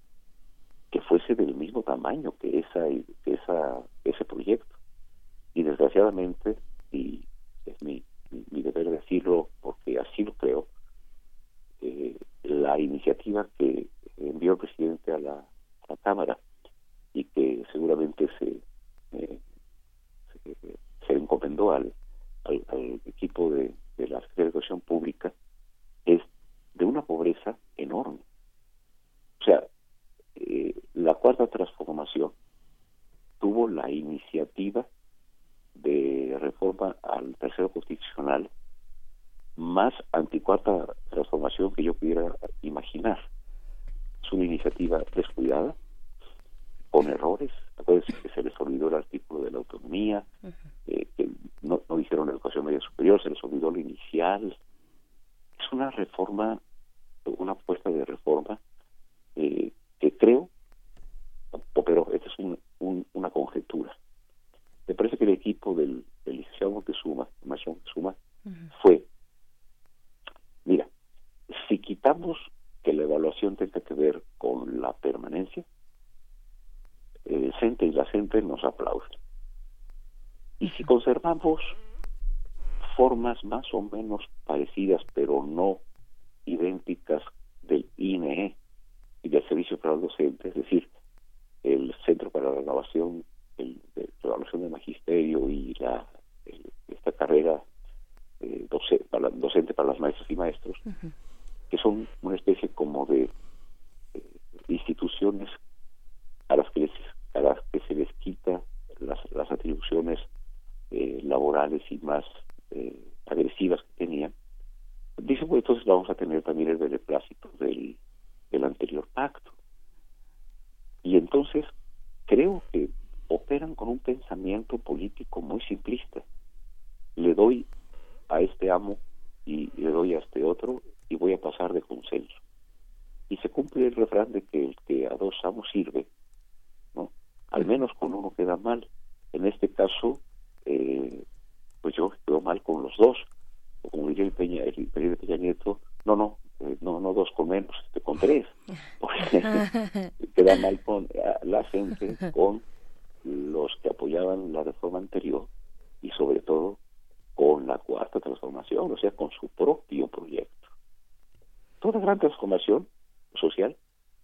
que fuese del mismo tamaño que esa que esa ese proyecto. Y desgraciadamente y es mi, mi, deber decirlo porque así lo creo eh, la iniciativa que envió el presidente a la, cámara y que seguramente se eh, se, encomendó al, al, equipo de, de la Secretaría de Educación Pública de una pobreza enorme. O sea, eh, la cuarta transformación tuvo la iniciativa de reforma al tercero constitucional más anticuarta transformación que yo pudiera imaginar. Es una iniciativa descuidada, con errores. Acuérdense que se les olvidó el artículo de la autonomía, eh, que no, no dijeron educación media superior, se les olvidó lo inicial. Es una reforma una apuesta de reforma eh, que creo, pero esta es una conjetura. Me parece que el equipo del, licenciado Montezuma, Montezuma, fue, mira, si quitamos que la evaluación tenga que ver con la permanencia, el CENTE y la CENTE nos aplauden. Y si conservamos formas más o menos parecidas, pero no idénticas del INE y del Servicio para los Docentes, es decir, el Centro para la Renovación, el, de Evaluación de Magisterio y la esta carrera eh, docente para las maestras y maestros, que son una especie como de eh, instituciones a las que a las que se les quita las, las atribuciones eh, laborales y más agresivas que tenían Dice, pues entonces vamos a tener también el beneplácito del, del anterior pacto. Y entonces creo que operan con un pensamiento político muy simplista. Le doy a este amo y le doy a este otro y voy a pasar de consenso. Y se cumple el refrán de que el que a dos amos sirve, ¿no? Al menos con uno queda mal. En este caso, eh, pues yo quedo mal con los dos como diría el, Peña, el de Peña Nieto, no, no, eh, no, no dos con menos, este, con tres, porque queda mal con la gente, con los que apoyaban la reforma anterior y sobre todo con la cuarta transformación, o sea, con su propio proyecto. Toda gran transformación social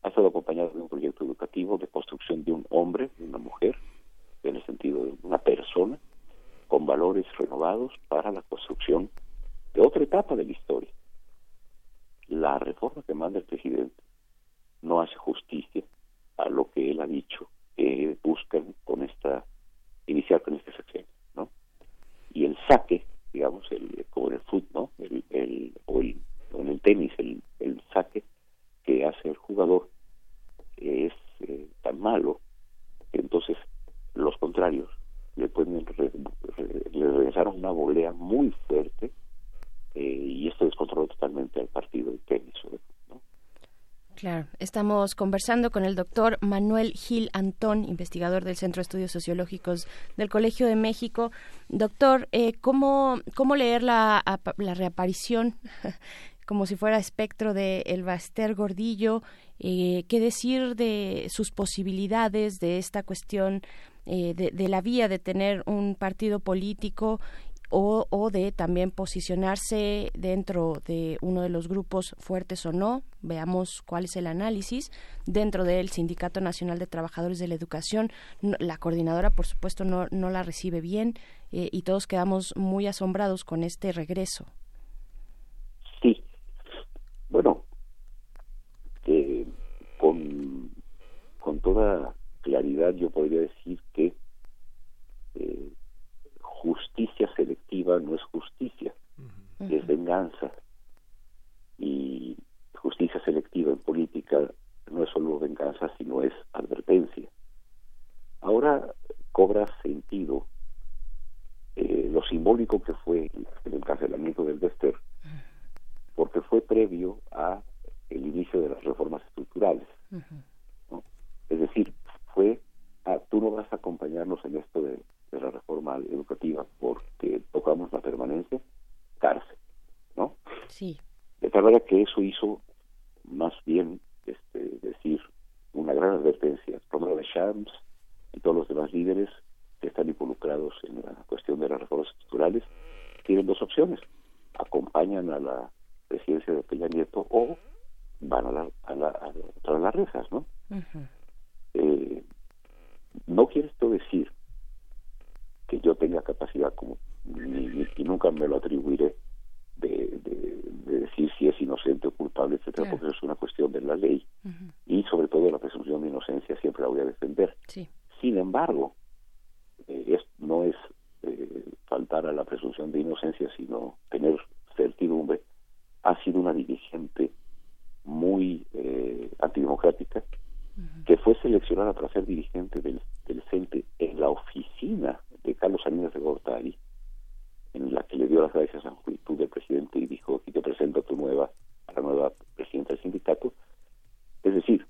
ha estado acompañada de un proyecto educativo de construcción de un hombre, de una mujer, en el sentido de una persona, con valores renovados para la construcción de otra etapa de la historia. La reforma que manda el presidente no hace justicia a lo que él ha dicho que buscan con esta, iniciar con este sexenio, ¿no? Y el saque, digamos, el, como en el fútbol, ¿no? El, el, o, en el tenis, el, el saque que hace el jugador es eh, tan malo que entonces los contrarios le pueden le regresaron una volea muy fuerte eh, y esto descontroló totalmente al partido de tenis. Claro, estamos conversando con el doctor Manuel Gil Antón, investigador del Centro de Estudios Sociológicos del Colegio de México. Doctor, eh, ¿cómo, ¿cómo leer la, reaparición como si fuera espectro de El Baster Gordillo? Eh, ¿Qué decir de sus posibilidades, de esta cuestión de, la vía de tener un partido político o, de también posicionarse dentro de uno de los grupos fuertes o no. Veamos cuál es el análisis. Dentro del Sindicato Nacional de Trabajadores de la Educación, la coordinadora, por supuesto, no, no la recibe bien eh, y todos quedamos muy asombrados con este regreso. Sí. Bueno, con, con toda claridad yo podría decir que eh, justicia selectiva no es justicia, es venganza. Y justicia selectiva en política no es solo venganza, sino es advertencia. Ahora cobra sentido eh, lo simbólico que fue el encarcelamiento del Dester, porque fue previo a el inicio de las reformas estructurales. Es decir, fue, a, tú no vas a acompañarnos en esto de, la reforma educativa porque tocamos la permanencia, cárcel, ¿no? Sí. De tal manera que eso hizo más bien este, decir una gran advertencia. Romero de Shams y todos los demás líderes que están involucrados en la cuestión de las reformas estructurales tienen dos opciones. Acompañan a la presidencia de Peña Nieto o van a, la, a, la, a, las rejas, ¿no? eh, no quiere esto decir que yo tenga capacidad como ni, y nunca me lo atribuiré de, de, decir si es inocente o culpable, etcétera, porque eso es una cuestión de la ley y sobre todo la presunción de inocencia siempre la voy a defender. Sin embargo, eh, no es eh, faltar a la presunción de inocencia, sino tener certidumbre. Ha sido una dirigente muy eh, antidemocrática, que fue seleccionada para ser dirigente del, del CENTE en la oficina de Carlos Salinas de Gortari, en la que le dio las gracias a la juventud del presidente y dijo, aquí te presento a tu nueva, a la nueva presidenta del sindicato. Es decir,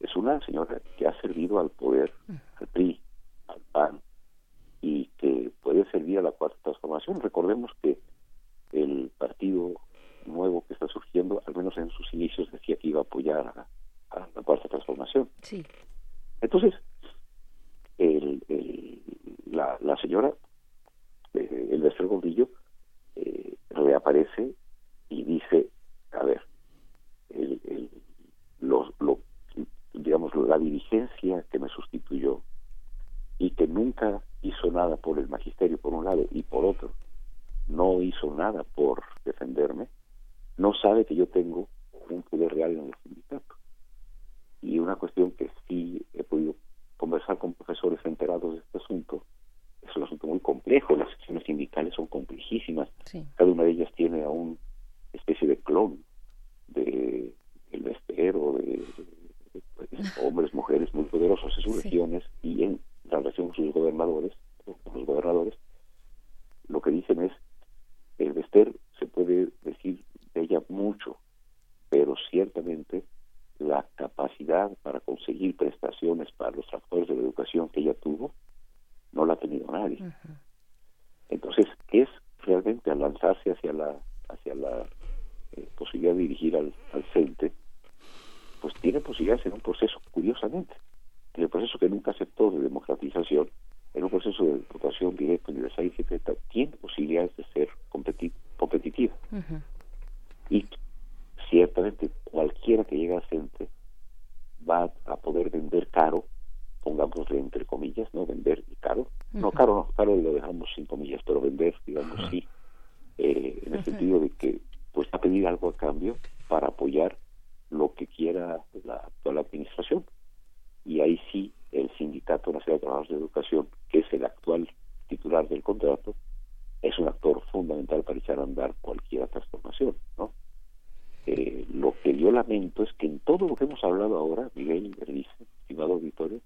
es una señora que ha servido al poder, al PRI, al PAN, y que puede servir a la cuarta transformación. Recordemos que el partido nuevo que está surgiendo, al menos en sus inicios, decía que iba a apoyar a, la cuarta transformación. Sí. Entonces, el, la, la, señora, eh, el Bester Gordillo, eh, reaparece y dice, a ver, el, lo, digamos, la dirigencia que me sustituyó y que nunca hizo nada por el magisterio por un lado y por otro no hizo nada por defenderme, no sabe que yo tengo un poder real en el sindicato. Y una cuestión que sí he podido conversar con profesores enterados de este asunto, es un asunto muy complejo, las secciones sindicales son complejísimas, cada una de ellas tiene a una especie de clon de el vestero, de, hombres, mujeres muy poderosos en sus regiones y en la relación con sus gobernadores, con los gobernadores, lo que dicen es el Vester se puede decir ella mucho, pero ciertamente la capacidad para conseguir prestaciones para los trabajadores de la educación que ella tuvo, no la ha tenido nadie. Entonces, es realmente al lanzarse hacia la hacia la eh, posibilidad de dirigir al, al CENTE, pues tiene posibilidades en un proceso, curiosamente, en el proceso que nunca aceptó de democratización, en un proceso de votación directa, universal y secreta, tiene posibilidades de ser competitiva. Y ciertamente cualquiera que llegue a Centre va a poder vender caro, pongámosle entre comillas, ¿no? Vender caro. No, caro no, caro lo dejamos sin comillas, pero vender, digamos, sí, eh, en el sentido de que pues va a pedir algo a cambio para apoyar lo que quiera la actual administración. Y ahí sí el Sindicato Nacional de Trabajadores de Educación, que es el actual titular del contrato, es un actor fundamental para echar a andar cualquier transformación, ¿no? Eh, lo que yo lamento es que en todo lo que hemos hablado ahora, Miguel Bernice, estimado auditorio,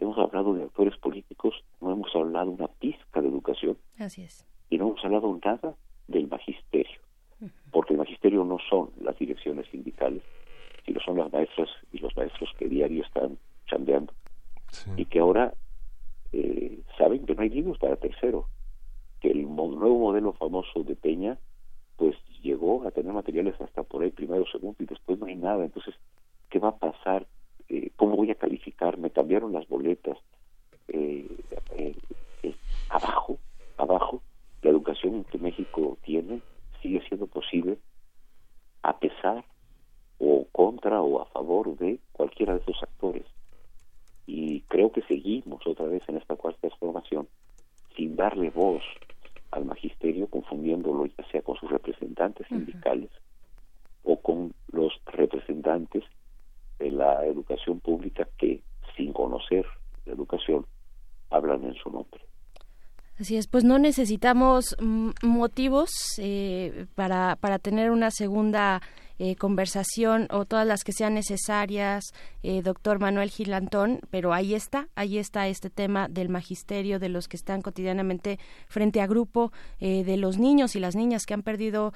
hemos hablado de actores políticos, no hemos hablado una pizca de educación. Así es. Y no hemos hablado nada del magisterio, porque el magisterio no son las direcciones sindicales, sino son las maestras y los maestros que diario están chambeando y que ahora eh, saben que no hay libros para tercero, que el nuevo modelo famoso de Peña pues llegó a tener materiales hasta por ahí primero, segundo y después no hay nada. Entonces, ¿qué va a pasar? Eh, ¿Cómo voy a calificar? Me cambiaron las boletas. Eh, eh, abajo, abajo, la educación que México tiene sigue siendo posible a pesar o contra o a favor de cualquiera de esos actores. Y creo que seguimos otra vez en esta cuarta transformación sin darle voz al magisterio, confundiéndolo ya sea con sus representantes sindicales o con los representantes de la educación pública que, sin conocer la educación, hablan en su nombre. Así es, pues no necesitamos motivos eh, para, para tener una segunda eh, conversación o todas las que sean necesarias, eh, doctor Manuel Gilantón, pero ahí está, ahí está este tema del magisterio, de los que están cotidianamente frente a grupo, eh, de los niños y las niñas que han perdido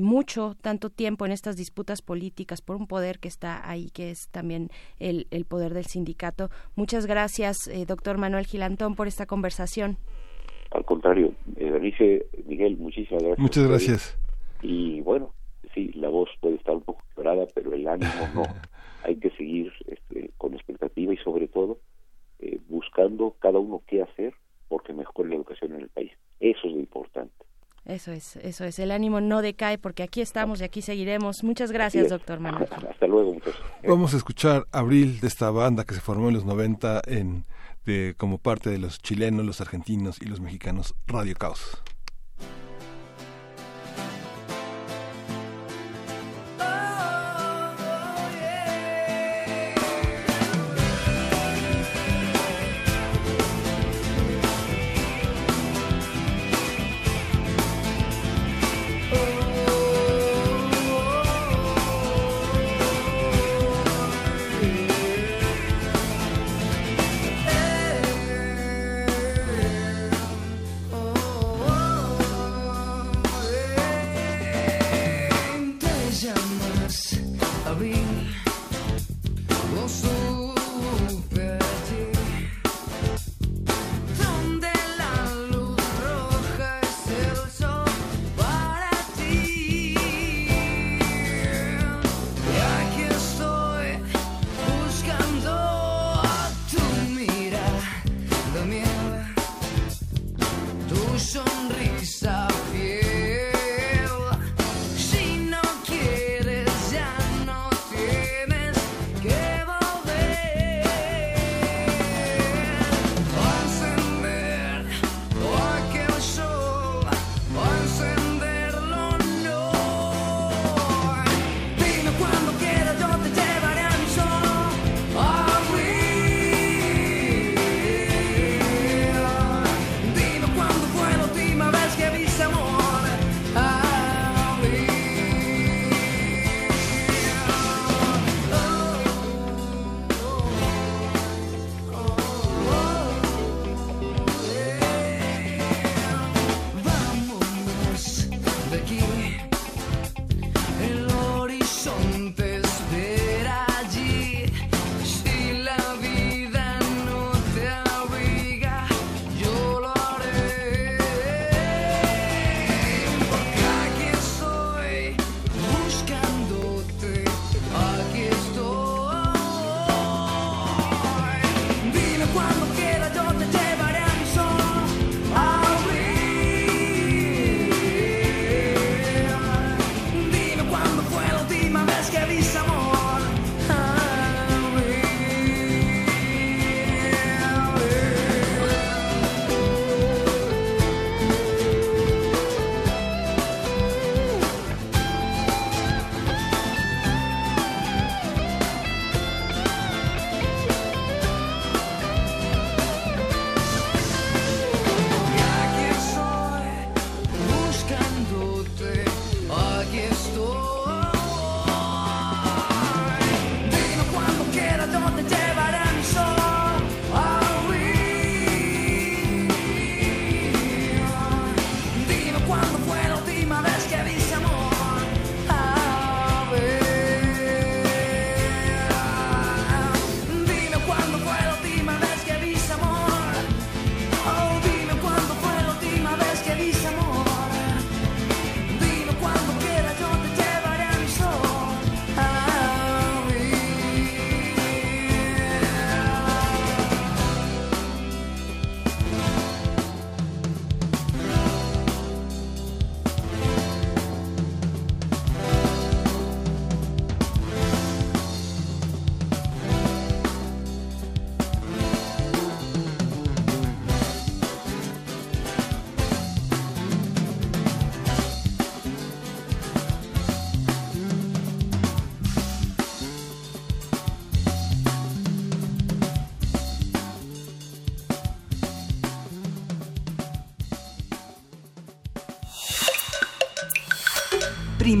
mucho, tanto tiempo en estas disputas políticas por un poder que está ahí, que es también el, el poder del sindicato. Muchas gracias, doctor Manuel Gilantón, por esta conversación. Al contrario, dice Miguel, muchísimas gracias. Muchas gracias. Y bueno, sí, la voz puede estar un poco quebrada, pero el ánimo no. Hay que seguir este, con expectativa y sobre todo eh, buscando cada uno qué hacer porque mejore la educación en el país. Eso es lo importante. Eso es, eso es. El ánimo no decae porque aquí estamos y aquí seguiremos. Muchas gracias, doctor Manuel. Hasta luego, muchas Vamos a escuchar Abril de esta banda que se formó en los 90 en, de, como parte de los chilenos, los argentinos y los mexicanos Radio Caos.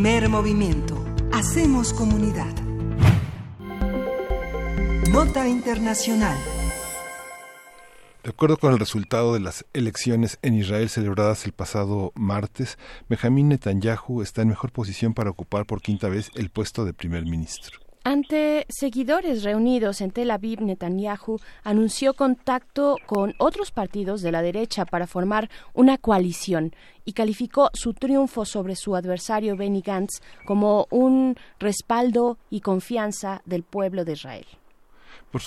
Primer movimiento. Hacemos comunidad. Nota Internacional. De acuerdo con el resultado de las elecciones en Israel celebradas el pasado martes, Benjamín Netanyahu está en mejor posición para ocupar por quinta vez el puesto de primer ministro. Ante seguidores reunidos en Tel Aviv, Netanyahu anunció contacto con otros partidos de la derecha para formar una coalición y calificó su triunfo sobre su adversario Benny Gantz como un respaldo y confianza del pueblo de Israel. Por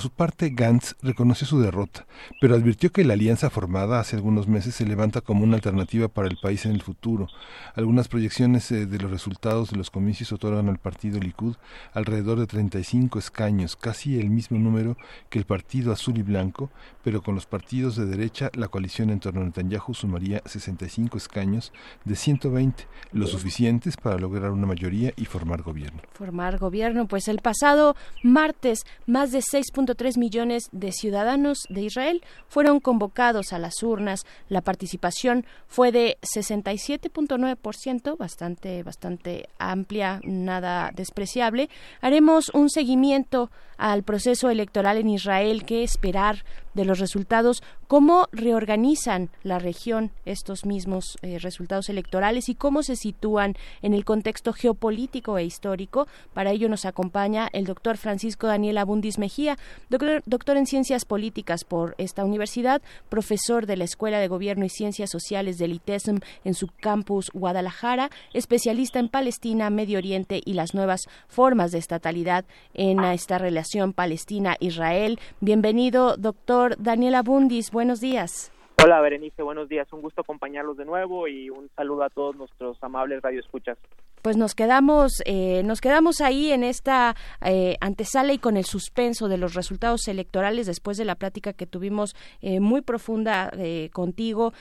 su, parte, Gantz reconoció su derrota, pero advirtió que la alianza formada hace algunos meses se levanta como una alternativa para el país en el futuro. Algunas proyecciones eh, de los resultados de los comicios otorgan al partido Likud alrededor de 35 escaños, casi el mismo número que el partido azul y blanco, pero con los partidos de derecha la coalición en torno a Netanyahu sumaría 65 escaños de 120, lo suficientes para lograr una mayoría y formar gobierno. Formar gobierno, pues el pasado martes más de 6.3 millones de ciudadanos de Israel fueron convocados a las urnas. La participación fue de 67.9%, bastante, bastante amplia, nada despreciable. Haremos un seguimiento al proceso electoral en Israel, qué esperar de los resultados, cómo reorganizan la región estos mismos eh, resultados electorales y cómo se sitúan en el contexto geopolítico e histórico. Para ello nos acompaña el doctor Francisco Daniel Abundis Mejía, doctor, en Ciencias Políticas por esta universidad, profesor de la Escuela de Gobierno y Ciencias Sociales del ITESM en su campus Guadalajara, especialista en Palestina, Medio Oriente y las nuevas formas de estatalidad en esta relación Palestina-Israel. Bienvenido, doctor Daniel Abundis. Buenos días. Hola, Berenice. Buenos días. Un gusto acompañarlos de nuevo y un saludo a todos nuestros amables radioescuchas. Pues nos quedamos, eh, nos quedamos ahí en esta eh, antesala y con el suspenso de los resultados electorales después de la plática que tuvimos eh, muy profunda contigo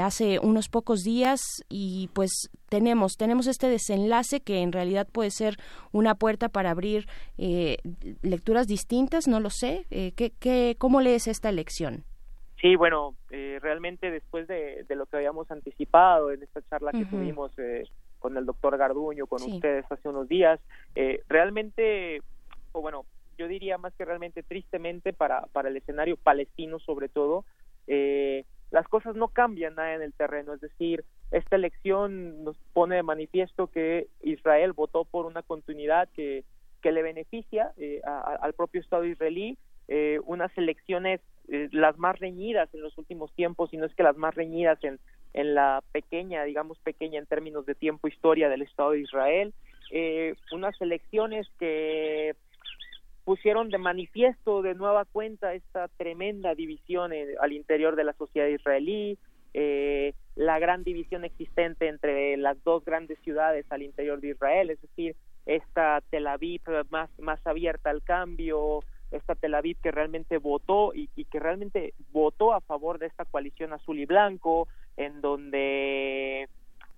hace unos pocos días y pues tenemos tenemos este desenlace que en realidad puede ser una puerta para abrir lecturas distintas, no lo sé. ¿qué, qué, ¿Cómo lees esta elección? Sí, bueno, realmente después de, lo que habíamos anticipado en esta charla que tuvimos con el doctor Garduño, con ustedes hace unos días. Eh, realmente, o bueno, yo diría más que realmente tristemente para, para el escenario palestino sobre todo, eh, las cosas no cambian nada en el terreno, es decir, esta elección nos pone de manifiesto que Israel votó por una continuidad que, que le beneficia eh, al propio Estado israelí, unas elecciones las más reñidas en los últimos tiempos, y no es que las más reñidas en, en la pequeña, digamos pequeña en términos de tiempo historia del Estado de Israel, eh, unas elecciones que pusieron de manifiesto de nueva cuenta esta tremenda división al interior de la sociedad israelí, eh, la gran división existente entre las dos grandes ciudades al interior de Israel, es decir, esta Tel Aviv más, más abierta al cambio, esta Tel Aviv que realmente votó y, que realmente votó a favor de esta coalición azul y blanco, en donde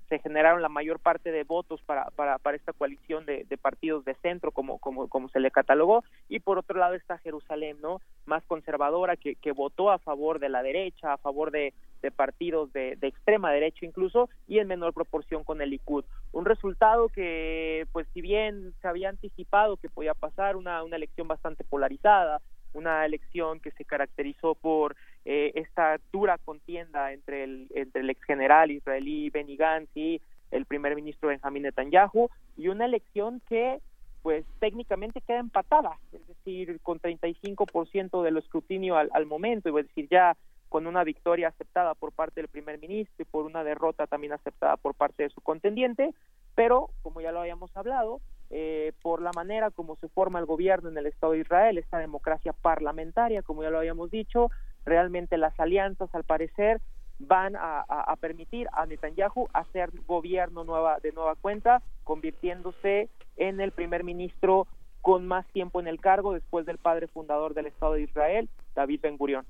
se generaron la mayor parte de votos para, para, para esta coalición de, partidos de centro, como, como, como se le catalogó, y por otro lado está Jerusalén, ¿no? Más conservadora, que, que votó a favor de la derecha, a favor de, de partidos de, de, extrema derecha incluso, y en menor proporción con el Likud. Un resultado que, pues si bien se había anticipado que podía pasar, una, una elección bastante polarizada, una elección que se caracterizó por eh, esta dura contienda entre el, entre el ex general israelí Benny Gantz y el primer ministro Benjamin Netanyahu y una elección que pues técnicamente queda empatada, es decir, con 35% del escrutinio al, al momento, es decir, ya con una victoria aceptada por parte del primer ministro y por una derrota también aceptada por parte de su contendiente, pero como ya lo habíamos hablado, eh, por la manera como se forma el gobierno en el Estado de Israel, esta democracia parlamentaria, como ya lo habíamos dicho, realmente las alianzas, al parecer, van a, permitir a Netanyahu hacer gobierno nueva, de nueva cuenta, convirtiéndose en el primer ministro con más tiempo en el cargo después del padre fundador del Estado de Israel, David Ben Gurion.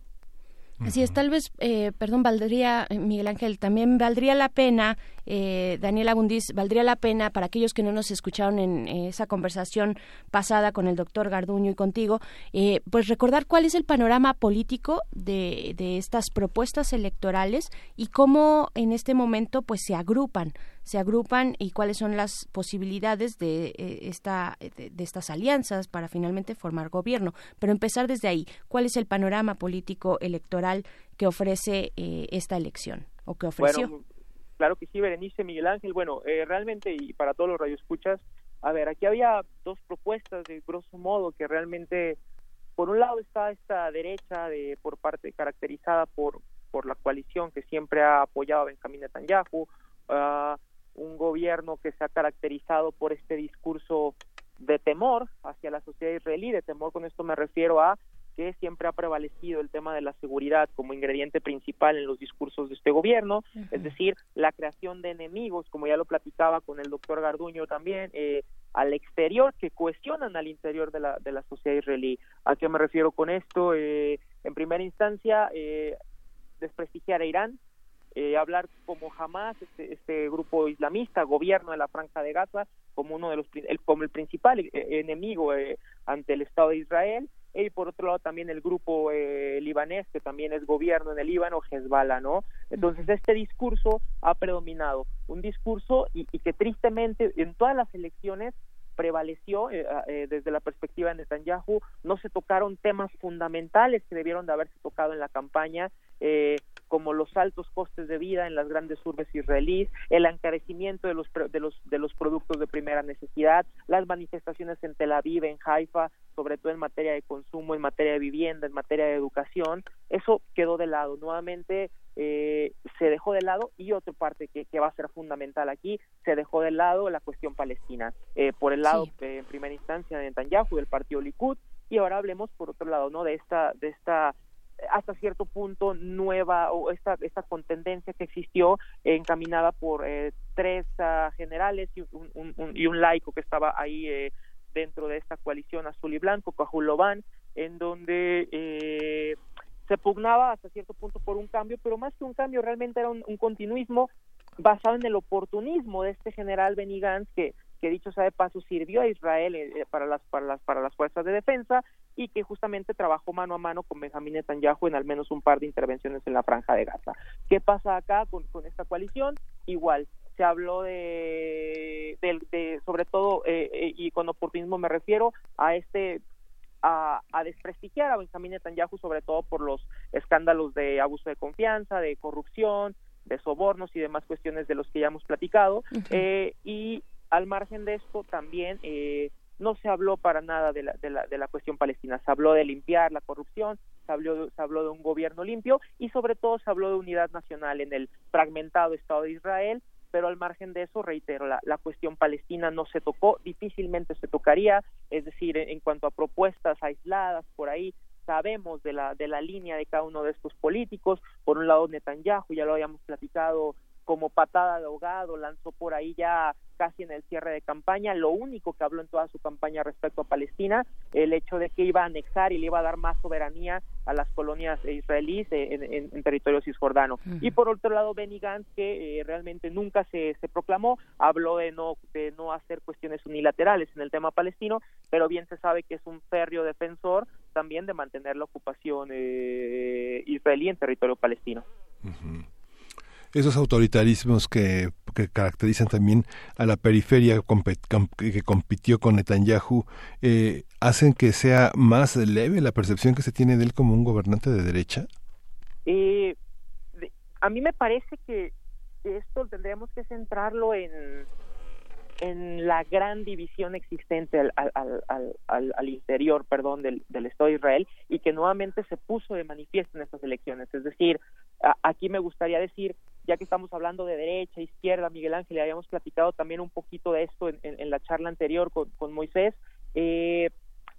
Así es, tal vez, eh, perdón, valdría, eh, Miguel Ángel, también valdría la pena, eh, Daniela Bundis, valdría la pena para aquellos que no nos escucharon en esa conversación pasada con el doctor Garduño y contigo, eh, pues recordar cuál es el panorama político de, de estas propuestas electorales y cómo en este momento pues se agrupan se agrupan y cuáles son las posibilidades de, eh, esta, de, estas alianzas para finalmente formar gobierno. Pero empezar desde ahí, ¿cuál es el panorama político electoral que ofrece eh, esta elección o que ofreció? claro que sí, Berenice, Miguel Ángel. Bueno, realmente y para todos los radioescuchas, a ver, aquí había dos propuestas de grosso modo que realmente por un lado está esta derecha de por parte caracterizada por por la coalición que siempre ha apoyado a Benjamín Netanyahu, uh, un gobierno que se ha caracterizado por este discurso de temor hacia la sociedad israelí, de temor con esto me refiero a que siempre ha prevalecido el tema de la seguridad como ingrediente principal en los discursos de este gobierno, es decir, la creación de enemigos, como ya lo platicaba con el doctor Garduño también, eh, al exterior que cuestionan al interior de la, de la sociedad israelí. ¿A qué me refiero con esto? Eh, en primera instancia, eh, desprestigiar a Irán, eh, hablar como jamás este, este, grupo islamista, gobierno de la Franja de Gaza, como uno de los el, como el principal eh, enemigo eh, ante el Estado de Israel, y por otro lado también el grupo libanés, que también es gobierno en el Líbano, Hezbollah, ¿no? Entonces este discurso ha predominado, un discurso y, y que tristemente en todas las elecciones prevaleció eh, eh, desde la perspectiva de Netanyahu, no se tocaron temas fundamentales que debieron de haberse tocado en la campaña, eh, como los altos costes de vida en las grandes urbes israelíes, el encarecimiento de los, de los, de los productos de primera necesidad, las manifestaciones en Tel Aviv, en Haifa, sobre todo en materia de consumo, en materia de vivienda, en materia de educación, eso quedó de lado. Nuevamente eh, se dejó de lado y otra parte que, que, va a ser fundamental aquí, se dejó de lado la cuestión palestina. Eh, por el lado, en primera instancia, de Netanyahu, del partido Likud, y ahora hablemos por otro lado, ¿no? De esta, de esta hasta cierto punto nueva o esta esta contendencia que existió encaminada por eh, tres uh, generales y un, y un laico que estaba ahí eh, dentro de esta coalición azul y blanco, Cajulobán, en donde eh, se pugnaba hasta cierto punto por un cambio, pero más que un cambio realmente era un, continuismo basado en el oportunismo de este general Benny Gantz que que dicho sea de paso sirvió a Israel eh, para las para las para las fuerzas de defensa y que justamente trabajó mano a mano con Benjamín Netanyahu en al menos un par de intervenciones en la franja de Gaza. ¿Qué pasa acá con, con esta coalición? Igual, se habló de, de, sobre todo, eh, eh, y con oportunismo me refiero a este a, a, desprestigiar a Benjamín Netanyahu, sobre todo por los escándalos de abuso de confianza, de corrupción, de sobornos y demás cuestiones de los que ya hemos platicado. eh, y al margen de esto, también eh, no se habló para nada de la, de, la, de la cuestión palestina. Se habló de limpiar la corrupción, se habló, se habló de un gobierno limpio y sobre todo se habló de unidad nacional en el fragmentado Estado de Israel pero al margen de eso, reitero, la, la, cuestión palestina no se tocó, difícilmente se tocaría, es decir, en, en, cuanto a propuestas aisladas por ahí, sabemos de la, de la línea de cada uno de estos políticos, por un lado Netanyahu, ya lo habíamos platicado como patada de ahogado, lanzó por ahí ya casi en el cierre de campaña, lo único que habló en toda su campaña respecto a Palestina, el hecho de que iba a anexar y le iba a dar más soberanía a las colonias israelíes en, en, en territorio cisjordano. Uh -huh. Y por otro lado, Benny Gantz, que eh, realmente nunca se, se proclamó, habló de no, de no hacer cuestiones unilaterales en el tema palestino, pero bien se sabe que es un férreo defensor también de mantener la ocupación eh, israelí en territorio palestino. Uh -huh esos autoritarismos que, caracterizan también a la periferia que compitió con Netanyahu eh, hacen que sea más leve la percepción que se tiene de él como un gobernante de derecha? Eh, a mí me parece que esto tendríamos que centrarlo en, en la gran división existente al, interior perdón, del, Estado de Israel y que nuevamente se puso de manifiesto en estas elecciones. Es decir, aquí me gustaría decir, ya que estamos hablando de derecha, izquierda, Miguel Ángel, y habíamos platicado también un poquito de esto en, en, en la charla anterior con, con Moisés, eh,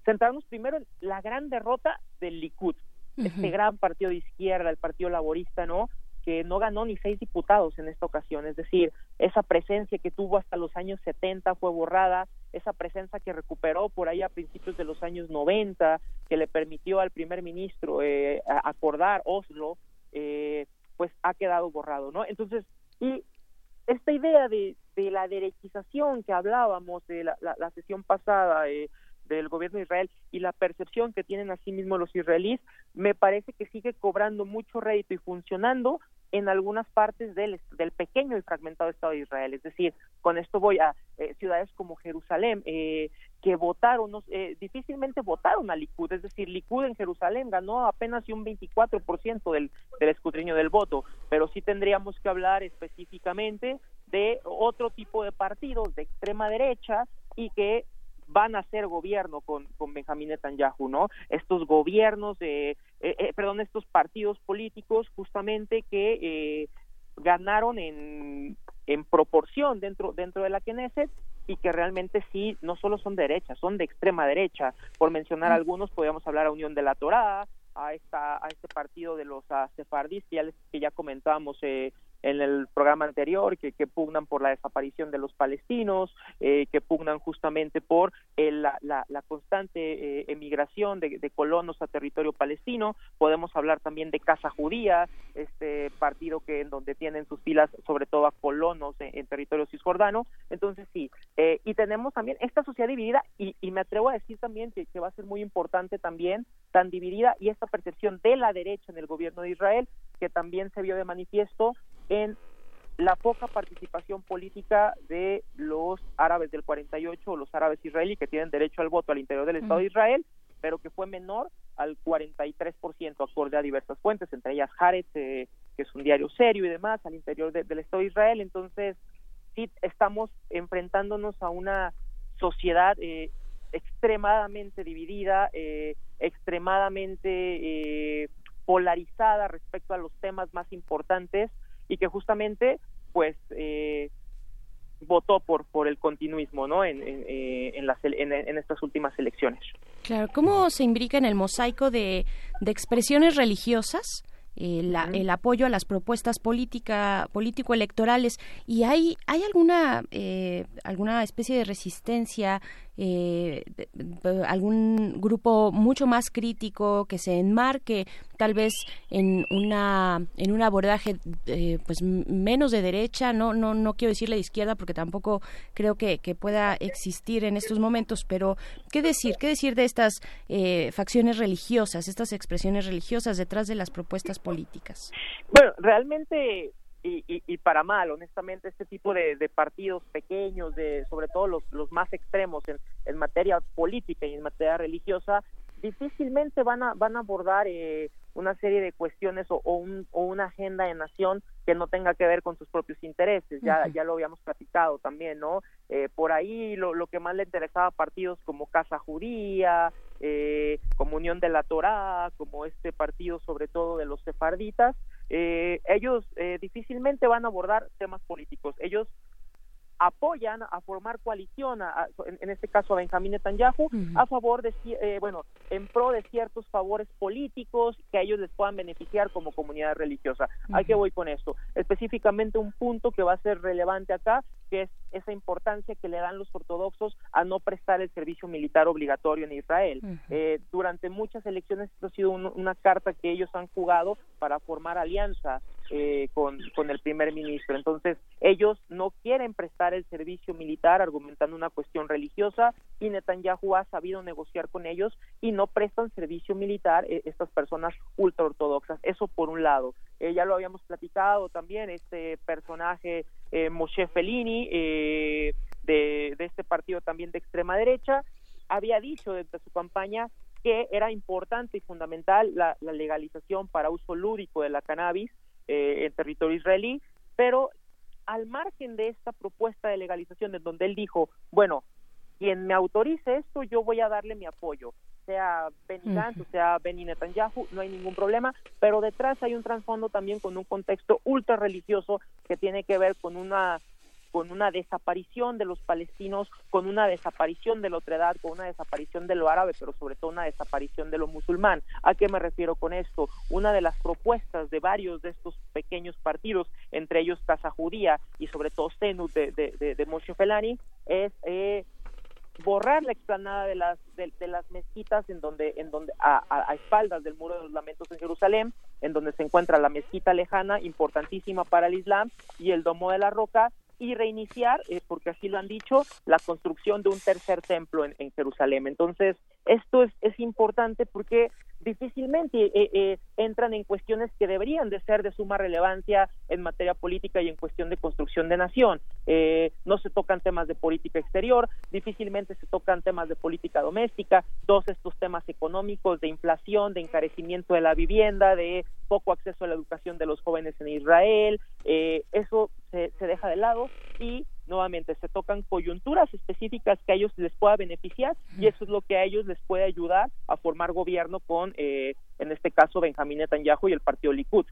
centrarnos primero en la gran derrota del Likud, uh -huh. este gran partido de izquierda, el partido laborista, ¿no? que no ganó ni seis diputados en esta ocasión, es decir, esa presencia que tuvo hasta los años 70 fue borrada, esa presencia que recuperó por ahí a principios de los años 90, que le permitió al primer ministro eh, acordar Oslo, eh, pues ha quedado borrado, ¿no? Entonces, y esta idea de, de la derechización que hablábamos de la, la, la sesión pasada, eh, del gobierno de Israel y la percepción que tienen así mismo los israelíes, me parece que sigue cobrando mucho rédito y funcionando en algunas partes del, del pequeño y fragmentado Estado de Israel. Es decir, con esto voy a eh, ciudades como Jerusalén, eh, que votaron, eh, difícilmente votaron a Likud, es decir, Likud en Jerusalén ganó apenas un 24% del, del escudriño del voto, pero sí tendríamos que hablar específicamente de otro tipo de partidos de extrema derecha y que van a hacer gobierno con, con Benjamín Netanyahu, ¿no? Estos gobiernos, de, eh, eh, perdón, estos partidos políticos justamente que eh, ganaron en, en proporción dentro, dentro de la Knesset y que realmente sí, no solo son derechas, son de extrema derecha. Por mencionar algunos, podríamos hablar a Unión de la Torá, a, esta, a este partido de los sefardíes que ya, que ya comentábamos eh, en el programa anterior, que, que, pugnan por la desaparición de los palestinos, eh, que pugnan justamente por la, la, la, constante eh, emigración de, de, colonos a territorio palestino. Podemos hablar también de Casa Judía, este partido que en donde tienen sus filas sobre todo a colonos en, en territorio cisjordano. Entonces sí, eh, y tenemos también esta sociedad dividida y, y me atrevo a decir también que, que va a ser muy importante también tan dividida y esta percepción de la derecha en el gobierno de Israel que también se vio de manifiesto en la poca participación política de los árabes del 48 o los árabes israelíes que tienen derecho al voto al interior del Estado de Israel, pero que fue menor al 43% acorde a diversas fuentes, entre ellas Haaretz, eh, que es un diario serio y demás, al interior de, del Estado de Israel. Entonces, sí estamos enfrentándonos a una sociedad eh, extremadamente dividida, eh, extremadamente eh, polarizada respecto a los temas más importantes y que justamente pues eh, votó por por el continuismo no en en, eh, en, las, en, en, estas últimas elecciones. Claro cómo se imbrica en el mosaico de, de expresiones religiosas eh, la, el apoyo a las propuestas política político electorales y hay hay alguna eh, alguna especie de resistencia eh, algún grupo mucho más crítico que se enmarque tal vez en una en un abordaje eh, pues menos de derecha no no no quiero decirle de izquierda porque tampoco creo que, pueda existir en estos momentos pero qué decir qué decir de estas eh, facciones religiosas estas expresiones religiosas detrás de las propuestas políticas bueno realmente y, y, y, para mal, honestamente, este tipo de, de, partidos pequeños, de sobre todo los, los más extremos en, en, materia política y en materia religiosa, difícilmente van a, van a abordar eh, una serie de cuestiones o, o, un, o, una agenda de nación que no tenga que ver con sus propios intereses. Ya, uh -huh. ya lo habíamos platicado también, ¿no? Eh, por ahí lo, lo, que más le interesaba a partidos como Casa Judía, eh, como Unión de la Torá, como este partido sobre todo de los sefarditas, eh, ellos eh, difícilmente van a abordar temas políticos. Ellos apoyan a formar coalición, a, a, en, en, este caso a Benjamín Netanyahu, uh -huh. a favor de, eh, bueno, en pro de ciertos favores políticos que a ellos les puedan beneficiar como comunidad religiosa. Uh -huh. ¿A qué voy con esto? Específicamente un punto que va a ser relevante acá, que es esa importancia que le dan los ortodoxos a no prestar el servicio militar obligatorio en Israel. Uh -huh. eh, durante muchas elecciones esto ha sido un, una carta que ellos han jugado para formar alianza eh, con, con el primer ministro. Entonces, ellos no quieren prestar el servicio militar argumentando una cuestión religiosa y Netanyahu ha sabido negociar con ellos y no prestan servicio militar eh, estas personas ultraortodoxas. Eso por un lado. Eh, ya lo habíamos platicado también, este personaje Moshe Fellini de, de este partido también de extrema derecha había dicho desde su campaña que era importante y fundamental la, la legalización para uso lúdico de la cannabis eh, en territorio israelí, pero al margen de esta propuesta de legalización en donde él dijo, bueno, quien me autorice esto, yo voy a darle mi apoyo, sea Benny Gantz, uh -huh. sea Benny Netanyahu, no hay ningún problema, pero detrás hay un trasfondo también con un contexto ultra religioso que tiene que ver con una con una desaparición de los palestinos, con una desaparición de la otredad, con una desaparición de lo árabe, pero sobre todo una desaparición de lo musulmán. ¿A qué me refiero con esto? Una de las propuestas de varios de estos pequeños partidos, entre ellos Casa Judía y sobre todo Zenut de, de, de, de Moshe Felani, es eh, borrar la explanada de las de, de, las mezquitas en donde en donde a, a, a, espaldas del muro de los lamentos en Jerusalén en donde se encuentra la mezquita lejana importantísima para el Islam y el domo de la roca y reiniciar, eh, porque así lo han dicho, la construcción de un tercer templo en, en Jerusalén. Entonces, esto es, es importante porque difícilmente eh, eh, entran en cuestiones que deberían de ser de suma relevancia en materia política y en cuestión de construcción de nación. Eh, no se tocan temas de política exterior, difícilmente se tocan temas de política doméstica, todos estos temas económicos de inflación, de encarecimiento de la vivienda, de poco acceso a la educación de los jóvenes en Israel, eso se, se deja de lado y nuevamente se tocan coyunturas específicas que a ellos les pueda beneficiar y eso es lo que a ellos les puede ayudar a formar gobierno con, eh, en este caso, Benjamín Netanyahu y el partido Likud.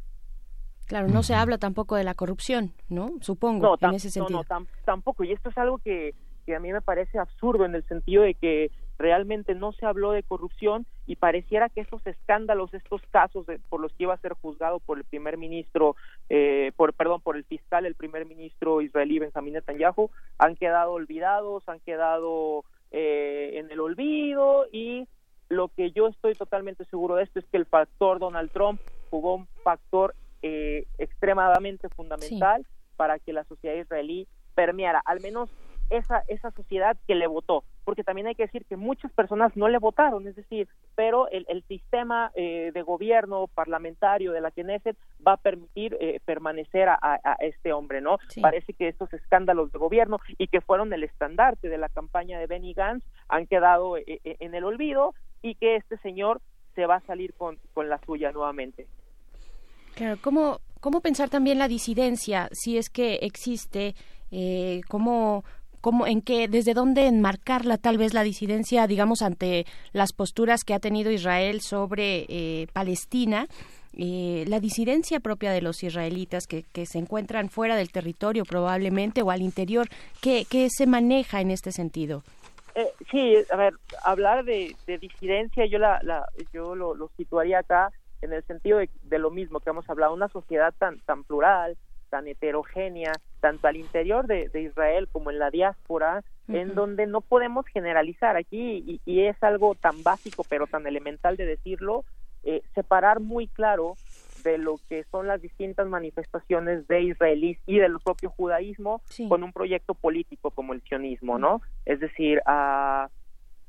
Claro, no se habla tampoco de la corrupción, ¿no? Supongo, en ese sentido. No, no, tampoco. Y esto es algo que, que a mí me parece absurdo en el sentido de que realmente no se habló de corrupción y pareciera que estos escándalos, estos casos por los que iba a ser juzgado por el primer ministro, eh, por perdón, por el fiscal, el primer ministro israelí Benjamín Netanyahu, han quedado olvidados, han quedado eh, en el olvido y lo que yo estoy totalmente seguro de esto es que el factor Donald Trump jugó un factor eh, extremadamente fundamental para que la sociedad israelí permeara, al menos esa, esa sociedad que le votó, porque también hay que decir que muchas personas no le votaron, es decir, pero el, el sistema eh, de gobierno parlamentario de la Knesset va a permitir eh, permanecer a, a, este hombre, ¿no? Parece que estos escándalos de gobierno y que fueron el estandarte de la campaña de Benny Gantz han quedado eh, en el olvido y que este señor se va a salir con, con la suya nuevamente. Claro, ¿cómo, ¿cómo pensar también la disidencia, si es que existe, eh, cómo, cómo, en qué, desde dónde enmarcarla tal vez la disidencia, digamos, ante las posturas que ha tenido Israel sobre eh, Palestina. Eh, la disidencia propia de los israelitas que, se encuentran fuera del territorio probablemente o al interior, ¿qué, qué se maneja en este sentido? Eh, sí, a ver, hablar de, de disidencia yo la, yo lo, lo, situaría acá en el sentido de, de, lo mismo que hemos hablado, una sociedad tan tan plural, tan heterogénea, tanto al interior de, de Israel como en la diáspora, uh -huh. en donde no podemos generalizar aquí, y, y, es algo tan básico pero tan elemental de decirlo, eh, separar muy claro de lo que son las distintas manifestaciones de israelíes y del propio judaísmo sí. con un proyecto político como el sionismo, ¿no? Es decir, uh,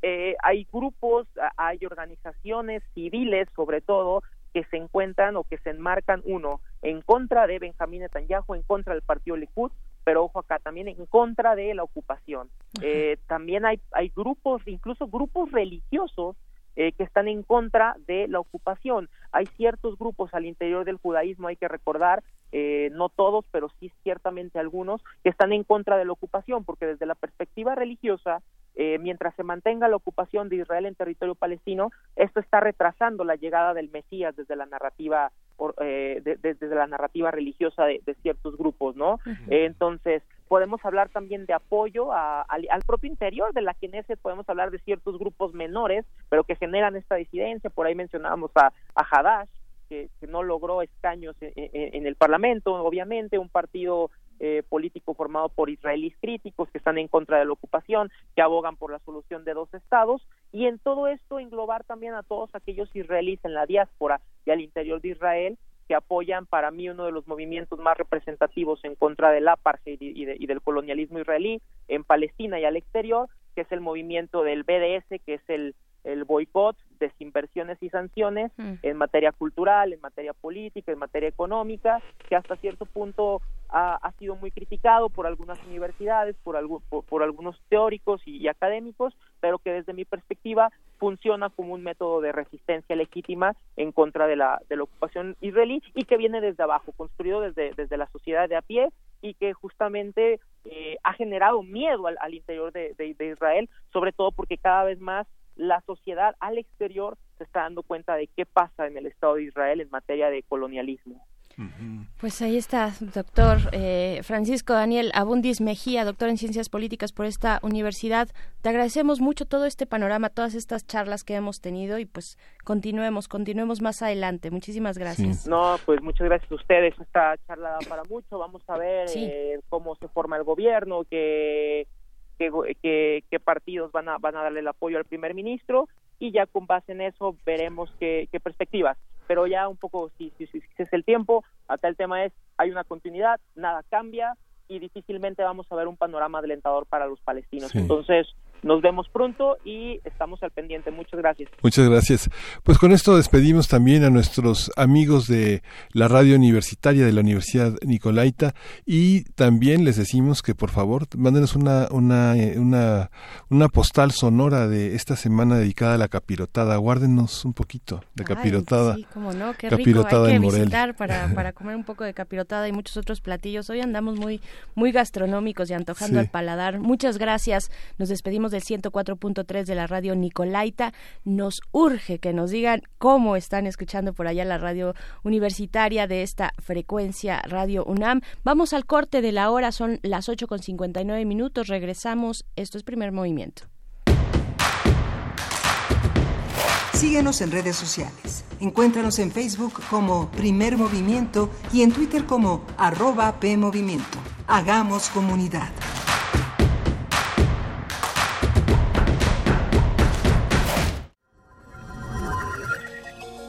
eh, hay grupos, hay organizaciones civiles, sobre todo, que se encuentran o que se enmarcan, uno, en contra de Benjamín Netanyahu, en contra del partido Likud, pero ojo acá, también en contra de la ocupación. Eh, también hay, hay grupos, incluso grupos religiosos, eh, que están en contra de la ocupación. Hay ciertos grupos al interior del judaísmo, hay que recordar, eh, no todos, pero sí ciertamente algunos, que están en contra de la ocupación, porque desde la perspectiva religiosa, eh, mientras se mantenga la ocupación de Israel en territorio palestino, esto está retrasando la llegada del Mesías desde la narrativa eh, de, de, desde la narrativa religiosa de, de ciertos grupos, ¿no? Uh -huh. eh, entonces podemos hablar también de apoyo a, al propio interior de la Knesset, podemos hablar de ciertos grupos menores, pero que generan esta disidencia. Por ahí mencionábamos a, a Hadash, que, que no logró escaños en, en, en, el Parlamento, obviamente, un partido eh, político formado por israelíes críticos que están en contra de la ocupación, que abogan por la solución de dos estados, y en todo esto englobar también a todos aquellos israelíes en la diáspora y al interior de Israel que apoyan para mí uno de los movimientos más representativos en contra del apartheid y, y del colonialismo israelí en Palestina y al exterior, que es el movimiento del BDS, que es el el boicot, desinversiones y sanciones mm. en materia cultural, en materia política, en materia económica, que hasta cierto punto ha, ha sido muy criticado por algunas universidades, por, algo, por, por algunos teóricos y, y, académicos, pero que desde mi perspectiva funciona como un método de resistencia legítima en contra de la, de la ocupación israelí y que viene desde abajo, construido desde, desde la sociedad de a pie y que justamente eh, ha generado miedo al, al interior de, de, de Israel, sobre todo porque cada vez más la sociedad al exterior se está dando cuenta de qué pasa en el Estado de Israel en materia de colonialismo. Pues ahí está, doctor eh, Francisco Daniel Abundis Mejía, doctor en Ciencias Políticas por esta universidad. Te agradecemos mucho todo este panorama, todas estas charlas que hemos tenido y pues continuemos, continuemos más adelante. Muchísimas gracias. Sí. No, pues muchas gracias a ustedes. Esta charla da para mucho. Vamos a ver sí. eh, cómo se forma el gobierno, que qué, qué, qué, partidos van a, van a darle el apoyo al primer ministro y ya con base en eso veremos qué, qué perspectivas. Pero ya un poco, si, si, si, si, es el tiempo, acá el tema es, hay una continuidad, nada cambia, y difícilmente vamos a ver un panorama alentador para los palestinos. Entonces, nos vemos pronto y estamos al pendiente. Muchas gracias. Muchas gracias. Pues con esto despedimos también a nuestros amigos de la radio universitaria de la Universidad Nicolaita y también les decimos que por favor mándenos una, una, una, una postal sonora de esta semana dedicada a la capirotada. Guárdenos un poquito de capirotada. sí, cómo no, qué capirotada rico. Hay que visitar para, para comer un poco de capirotada y muchos otros platillos. Hoy andamos muy, muy gastronómicos y antojando al paladar. Muchas gracias. Nos despedimos del 104.3 de la radio Nicolaita. Nos urge que nos digan cómo están escuchando por allá la radio universitaria de esta frecuencia Radio UNAM. Vamos al corte de la hora, son las 8 con 59 minutos. Regresamos. Esto es primer movimiento. Síguenos en redes sociales. Encuéntranos en Facebook como Primer Movimiento y en Twitter como arroba PMovimiento. Hagamos comunidad.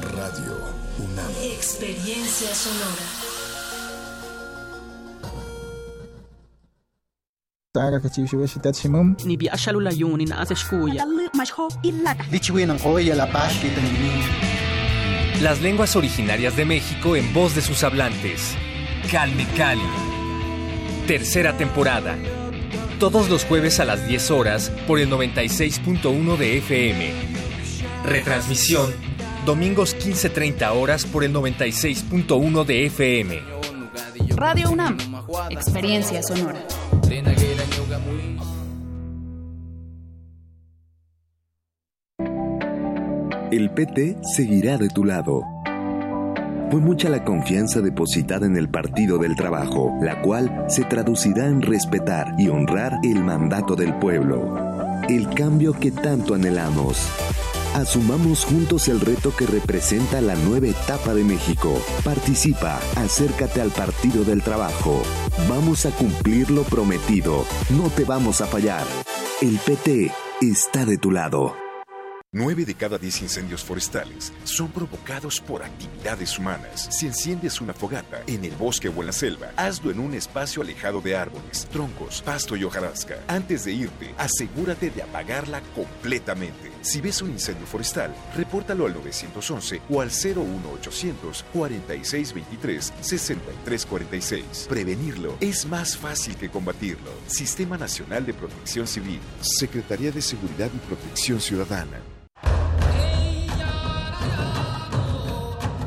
Radio UNAM. Experiencia sonora. Las lenguas originarias de México en voz de sus hablantes. Calme Cali. Tercera temporada. Todos los jueves a las 10 horas por el 96.1 de FM. Retransmisión domingos 15.30 horas por el 96.1 de FM. Radio UNAM, experiencia sonora. El PT seguirá de tu lado. Fue mucha la confianza depositada en el Partido del Trabajo, la cual se traducirá en respetar y honrar el mandato del pueblo. El cambio que tanto anhelamos. Asumamos juntos el reto que representa la nueva etapa de México. Participa, acércate al Partido del Trabajo. Vamos a cumplir lo prometido. No te vamos a fallar. El PT está de tu lado. Nueve de cada diez incendios forestales son provocados por actividades humanas. Si enciendes una fogata en el bosque o en la selva, hazlo en un espacio alejado de árboles, troncos, pasto y hojarasca. Antes de irte, asegúrate de apagarla completamente. Si ves un incendio forestal, repórtalo al 911 o al 01800 4623 6346. Prevenirlo es más fácil que combatirlo. Sistema Nacional de Protección Civil. Secretaría de Seguridad y Protección Ciudadana.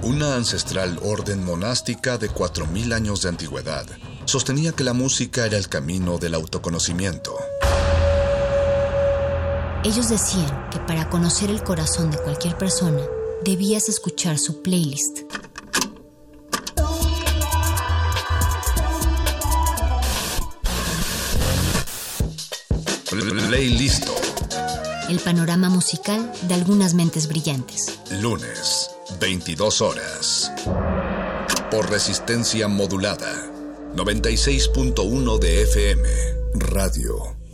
Una ancestral orden monástica de 4.000 años de antigüedad sostenía que la música era el camino del autoconocimiento. Ellos decían que para conocer el corazón de cualquier persona, debías escuchar su playlist. Playlist. El panorama musical de algunas mentes brillantes. Lunes, 22 horas. Por resistencia modulada. 96.1 de FM. Radio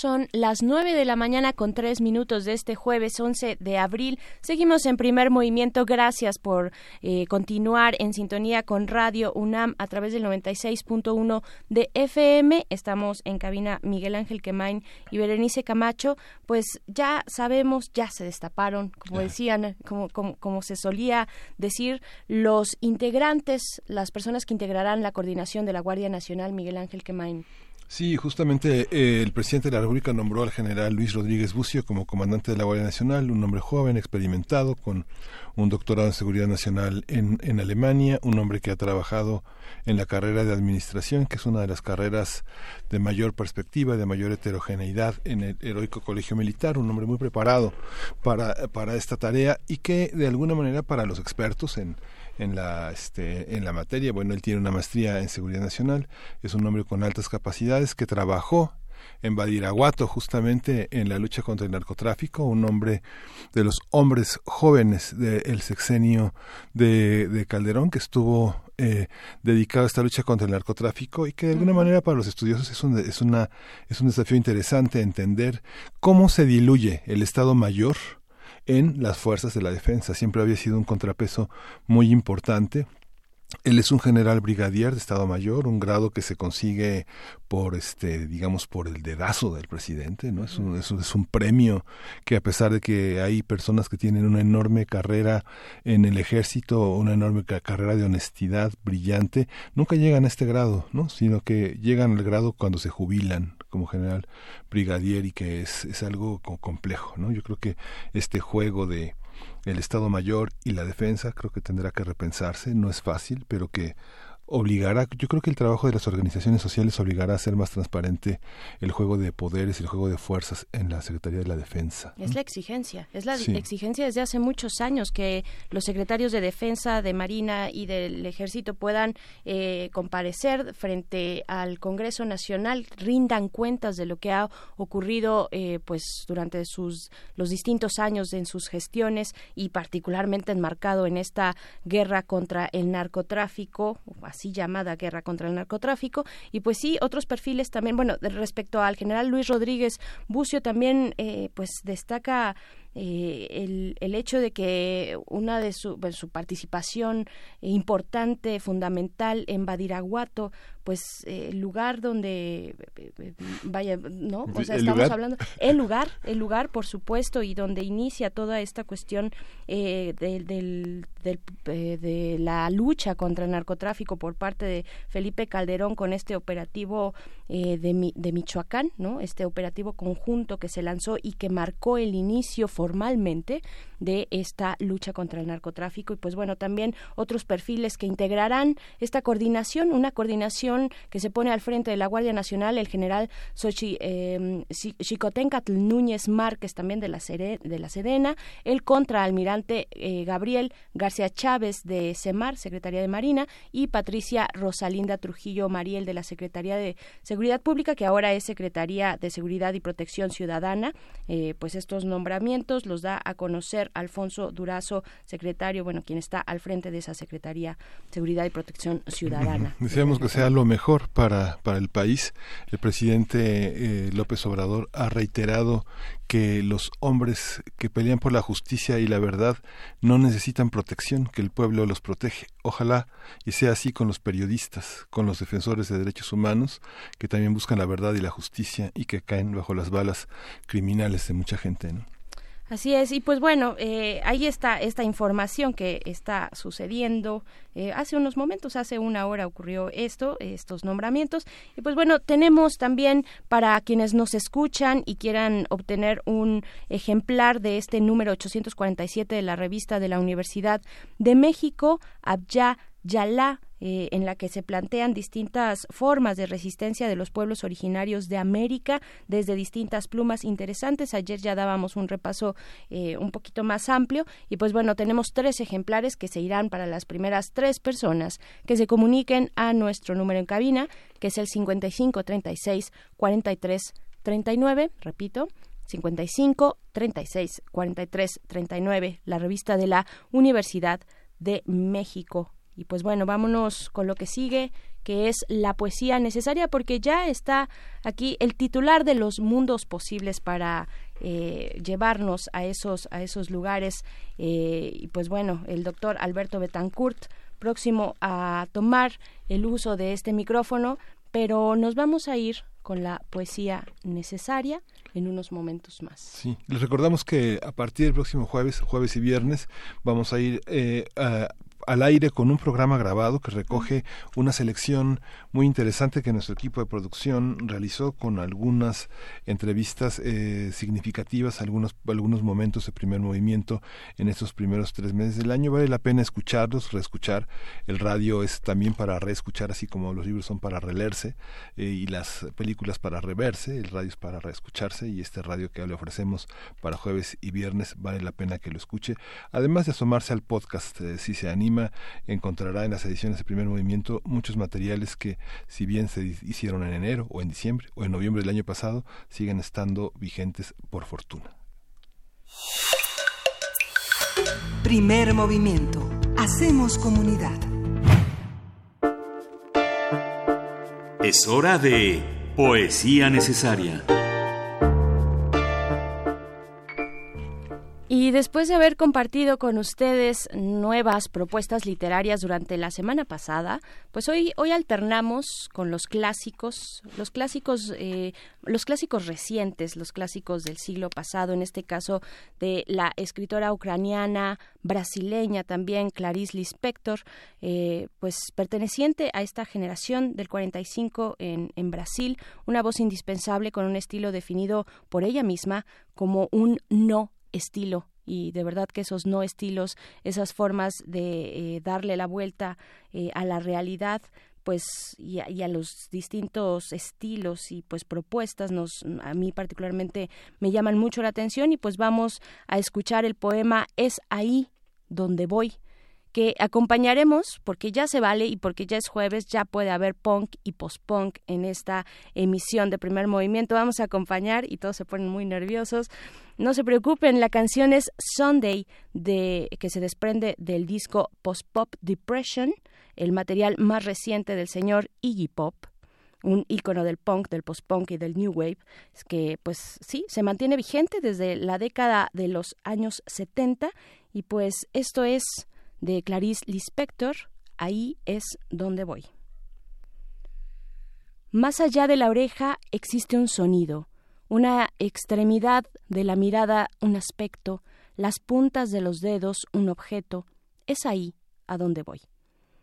Son las nueve de la mañana con tres minutos de este jueves 11 de abril. Seguimos en primer movimiento. Gracias por eh, continuar en sintonía con Radio UNAM a través del 96.1 de FM. Estamos en cabina Miguel Ángel Quemain y Berenice Camacho. Pues ya sabemos, ya se destaparon, como decían, como, como, como se solía decir, los integrantes, las personas que integrarán la coordinación de la Guardia Nacional, Miguel Ángel Quemain. Sí, justamente eh, el presidente de la República nombró al general Luis Rodríguez Bucio como comandante de la Guardia Nacional, un hombre joven, experimentado, con un doctorado en Seguridad Nacional en, en Alemania, un hombre que ha trabajado en la carrera de Administración, que es una de las carreras de mayor perspectiva, de mayor heterogeneidad en el heroico Colegio Militar, un hombre muy preparado para, para esta tarea y que de alguna manera para los expertos en en la, este, en la materia. Bueno, él tiene una maestría en seguridad nacional, es un hombre con altas capacidades que trabajó en Badiraguato, justamente en la lucha contra el narcotráfico, un hombre de los hombres jóvenes del sexenio de, de, Calderón que estuvo eh, dedicado a esta lucha contra el narcotráfico y que de alguna manera para los estudiosos es un, es, una, es un desafío interesante entender cómo se diluye el Estado Mayor en las fuerzas de la defensa. Siempre había sido un contrapeso muy importante. Él es un general brigadier de Estado Mayor, un grado que se consigue por este, digamos, por el dedazo del presidente, ¿no? Es un, es un, es un premio que a pesar de que hay personas que tienen una enorme carrera en el ejército, una enorme carrera de honestidad brillante, nunca llegan a este grado, ¿no? Sino que llegan al grado cuando se jubilan, como general brigadier y que es, es algo complejo, ¿no? Yo creo que este juego de el Estado Mayor y la defensa creo que tendrá que repensarse, no es fácil, pero que obligará, yo creo que el trabajo de las organizaciones sociales obligará a ser más transparente el juego de poderes y el juego de fuerzas en la Secretaría de la Defensa. Es la exigencia, es la exigencia desde hace muchos años que los secretarios de Defensa, de Marina y del Ejército puedan eh, comparecer frente al Congreso Nacional, rindan cuentas de lo que ha ocurrido eh, pues durante sus los distintos años en sus gestiones y particularmente enmarcado en esta guerra contra el narcotráfico, así llamada guerra contra el narcotráfico. Y pues sí, otros perfiles también, bueno, respecto al general Luis Rodríguez Bucio también eh, pues destaca eh, el, el, hecho de que una de su, su participación importante, fundamental en Badiraguato, pues el lugar donde vaya, ¿no? O sea, estamos hablando el lugar, el lugar, por supuesto, y donde inicia toda esta cuestión eh, del, del, eh, de la lucha contra el narcotráfico por parte de Felipe Calderón con este operativo eh, de, de Michoacán, ¿no? Este operativo conjunto que se lanzó y que marcó el inicio formalmente de esta lucha contra el narcotráfico. Y pues bueno también otros perfiles que integrarán esta coordinación una coordinación que se pone al frente de la Guardia Nacional el general Xochi, eh, Núñez Márquez también de la, de la Sedena el contraalmirante eh, Gabriel García Chávez de CEMAR Secretaría de Marina y Patricia Rosalinda Trujillo Mariel de la Secretaría de Seguridad Pública que ahora es Secretaría de Seguridad y Protección Ciudadana. Eh, pues estos nombramientos los da a conocer Alfonso Durazo, secretario, bueno, quien está al frente de esa Secretaría de Seguridad y Protección Ciudadana. Deseamos que sea lo mejor para, para el país. El presidente eh, López Obrador ha reiterado que los hombres que pelean por la justicia y la verdad no necesitan protección, que el pueblo los protege. Ojalá y sea así con los periodistas, con los defensores de derechos humanos, que también buscan la verdad y la justicia y que caen bajo las balas criminales de mucha gente. ¿no? Así es, y pues bueno, eh, ahí está esta información que está sucediendo. Eh, hace unos momentos, hace una hora ocurrió esto, estos nombramientos. Y pues bueno, tenemos también para quienes nos escuchan y quieran obtener un ejemplar de este número 847 de la revista de la Universidad de México, Abya Yalá eh, en la que se plantean distintas formas de resistencia de los pueblos originarios de América desde distintas plumas interesantes. Ayer ya dábamos un repaso eh, un poquito más amplio. Y pues bueno, tenemos tres ejemplares que se irán para las primeras tres personas que se comuniquen a nuestro número en cabina, que es el 55 36 43 39, repito, 55 36 43 39, la revista de la Universidad de México y pues bueno, vámonos con lo que sigue, que es la poesía necesaria, porque ya está aquí el titular de los mundos posibles para eh, llevarnos a esos, a esos lugares. Eh, y pues bueno, el doctor Alberto Betancourt, próximo a tomar el uso de este micrófono, pero nos vamos a ir con la poesía necesaria en unos momentos más. Sí, les recordamos que a partir del próximo jueves, jueves y viernes, vamos a ir eh, a al aire con un programa grabado que recoge una selección muy interesante que nuestro equipo de producción realizó con algunas entrevistas eh, significativas, algunos, algunos momentos de primer movimiento en estos primeros tres meses del año. Vale la pena escucharlos, reescuchar. El radio es también para reescuchar, así como los libros son para releerse eh, y las películas para reverse. El radio es para reescucharse y este radio que le ofrecemos para jueves y viernes vale la pena que lo escuche. Además de asomarse al podcast, eh, si se anima encontrará en las ediciones de primer movimiento muchos materiales que, si bien se hicieron en enero o en diciembre o en noviembre del año pasado, siguen estando vigentes por fortuna. Primer movimiento. Hacemos comunidad. Es hora de poesía necesaria. Y después de haber compartido con ustedes nuevas propuestas literarias durante la semana pasada, pues hoy hoy alternamos con los clásicos, los clásicos, eh, los clásicos recientes, los clásicos del siglo pasado, en este caso de la escritora ucraniana brasileña también Clarice Lispector, eh, pues perteneciente a esta generación del 45 en, en Brasil, una voz indispensable con un estilo definido por ella misma como un no estilo y de verdad que esos no estilos, esas formas de eh, darle la vuelta eh, a la realidad, pues y a, los distintos estilos y pues propuestas nos a mí particularmente me llaman mucho la atención y pues vamos a escuchar el poema Es ahí donde voy que acompañaremos porque ya se vale y porque ya es jueves, ya puede haber punk y post-punk en esta emisión de primer movimiento. Vamos a acompañar y todos se ponen muy nerviosos. No se preocupen, la canción es Sunday de que se desprende del disco Post-Pop Depression, el material más reciente del señor Iggy Pop un ícono del punk, del post-punk y del new wave, que pues sí, se mantiene vigente desde la década de los años 70 y pues esto es de Clarice Lispector, Ahí es donde voy. Más allá de la oreja existe un sonido, una extremidad de la mirada un aspecto, las puntas de los dedos un objeto. Es ahí a donde voy.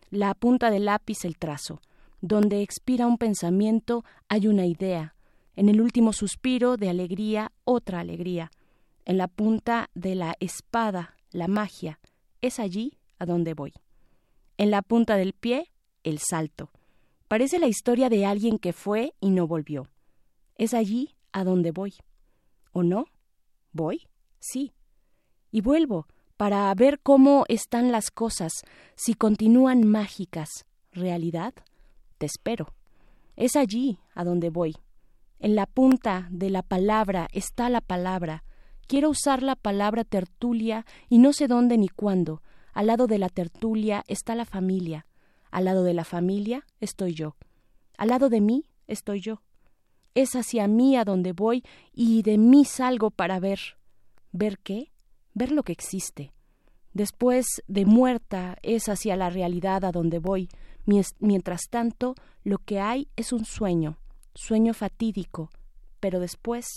La punta del lápiz el trazo. Donde expira un pensamiento hay una idea. En el último suspiro de alegría otra alegría. En la punta de la espada la magia. Es allí a dónde voy. En la punta del pie, el salto. Parece la historia de alguien que fue y no volvió. Es allí a donde voy. ¿O no? ¿Voy? Sí. Y vuelvo para ver cómo están las cosas, si continúan mágicas. ¿Realidad? Te espero. Es allí a donde voy. En la punta de la palabra está la palabra. Quiero usar la palabra tertulia y no sé dónde ni cuándo, al lado de la tertulia está la familia. Al lado de la familia estoy yo. Al lado de mí estoy yo. Es hacia mí a donde voy y de mí salgo para ver. ¿Ver qué? Ver lo que existe. Después de muerta es hacia la realidad a donde voy. Mientras tanto, lo que hay es un sueño, sueño fatídico. Pero después,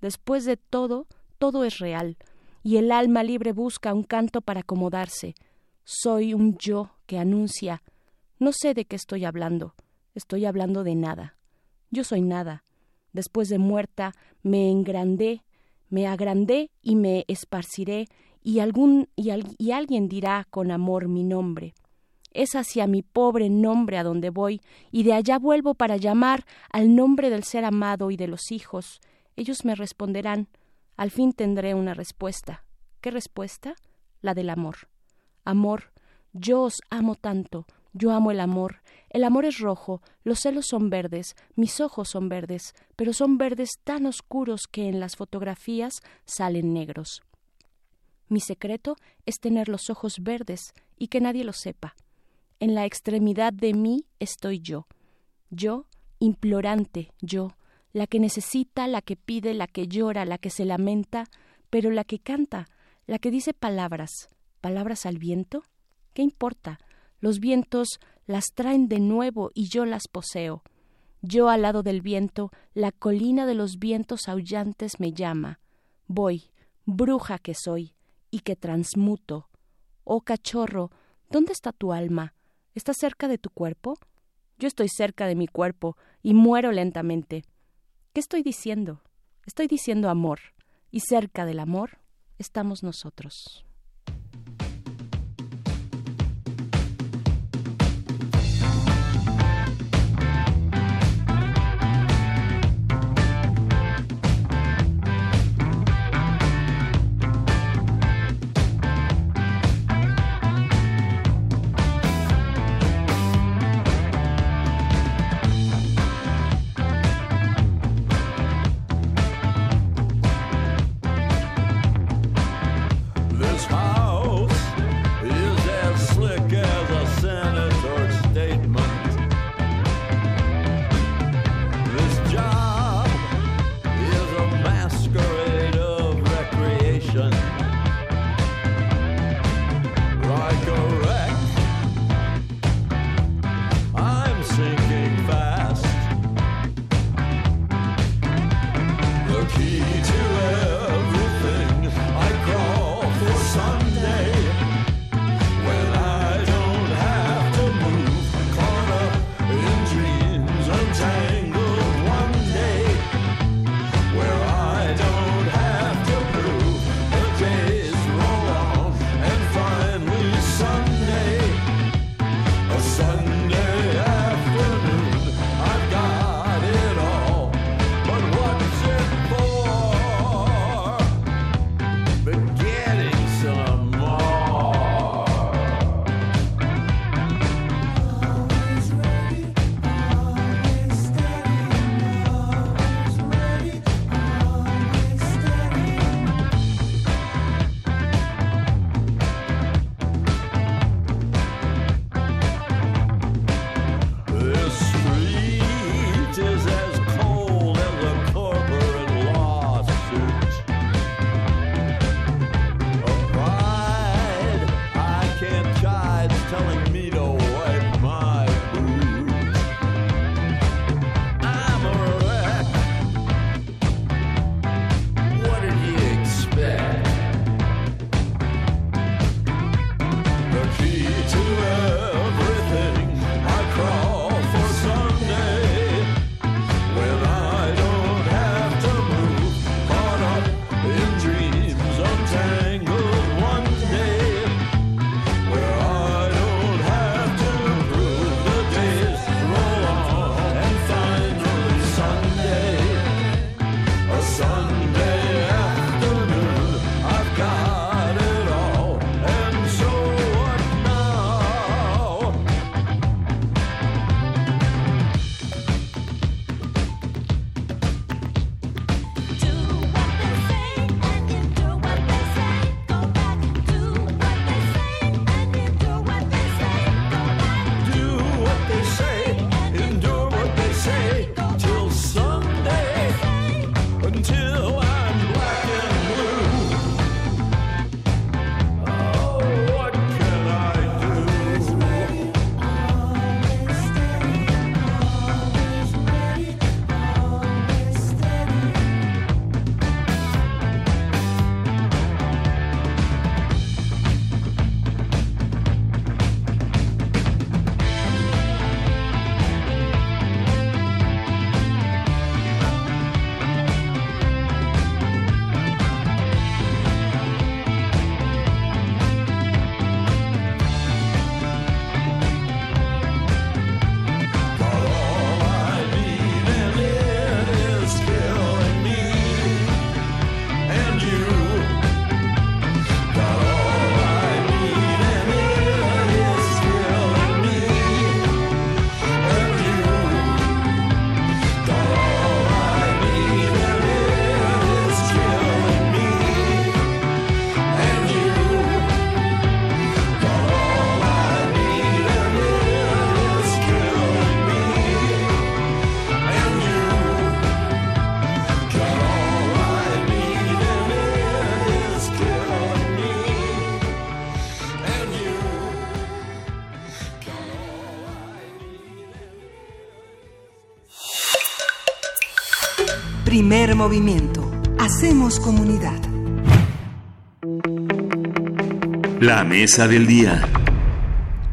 después de todo, todo es real, y el alma libre busca un canto para acomodarse, soy un yo que anuncia. No sé de qué estoy hablando. Estoy hablando de nada. Yo soy nada. Después de muerta me engrandé, me agrandé y me esparciré, y algún y, y alguien dirá con amor mi nombre. Es hacia mi pobre nombre a donde voy, y de allá vuelvo para llamar al nombre del ser amado y de los hijos. Ellos me responderán. Al fin tendré una respuesta. ¿Qué respuesta? La del amor. Amor, yo os amo tanto, yo amo el amor. El amor es rojo, los celos son verdes, mis ojos son verdes, pero son verdes tan oscuros que en las fotografías salen negros. Mi secreto es tener los ojos verdes y que nadie lo sepa. en la extremidad de mí estoy yo. Yo, implorante, yo, la que necesita, la que pide, la que llora, la que se lamenta, pero la que canta, la que dice palabras, palabras al viento. ¿Qué importa? Los vientos las traen de nuevo y yo las poseo. Yo al lado del viento, la colina de los vientos aullantes me llama. Voy, bruja que soy, y que transmuto. Oh cachorro, ¿dónde está tu alma? ¿Estás cerca de tu cuerpo? Yo estoy cerca de mi cuerpo y muero lentamente. ¿Qué estoy diciendo? Estoy diciendo amor, y cerca del amor estamos nosotros. Primer movimiento. Hacemos comunidad. La mesa del día.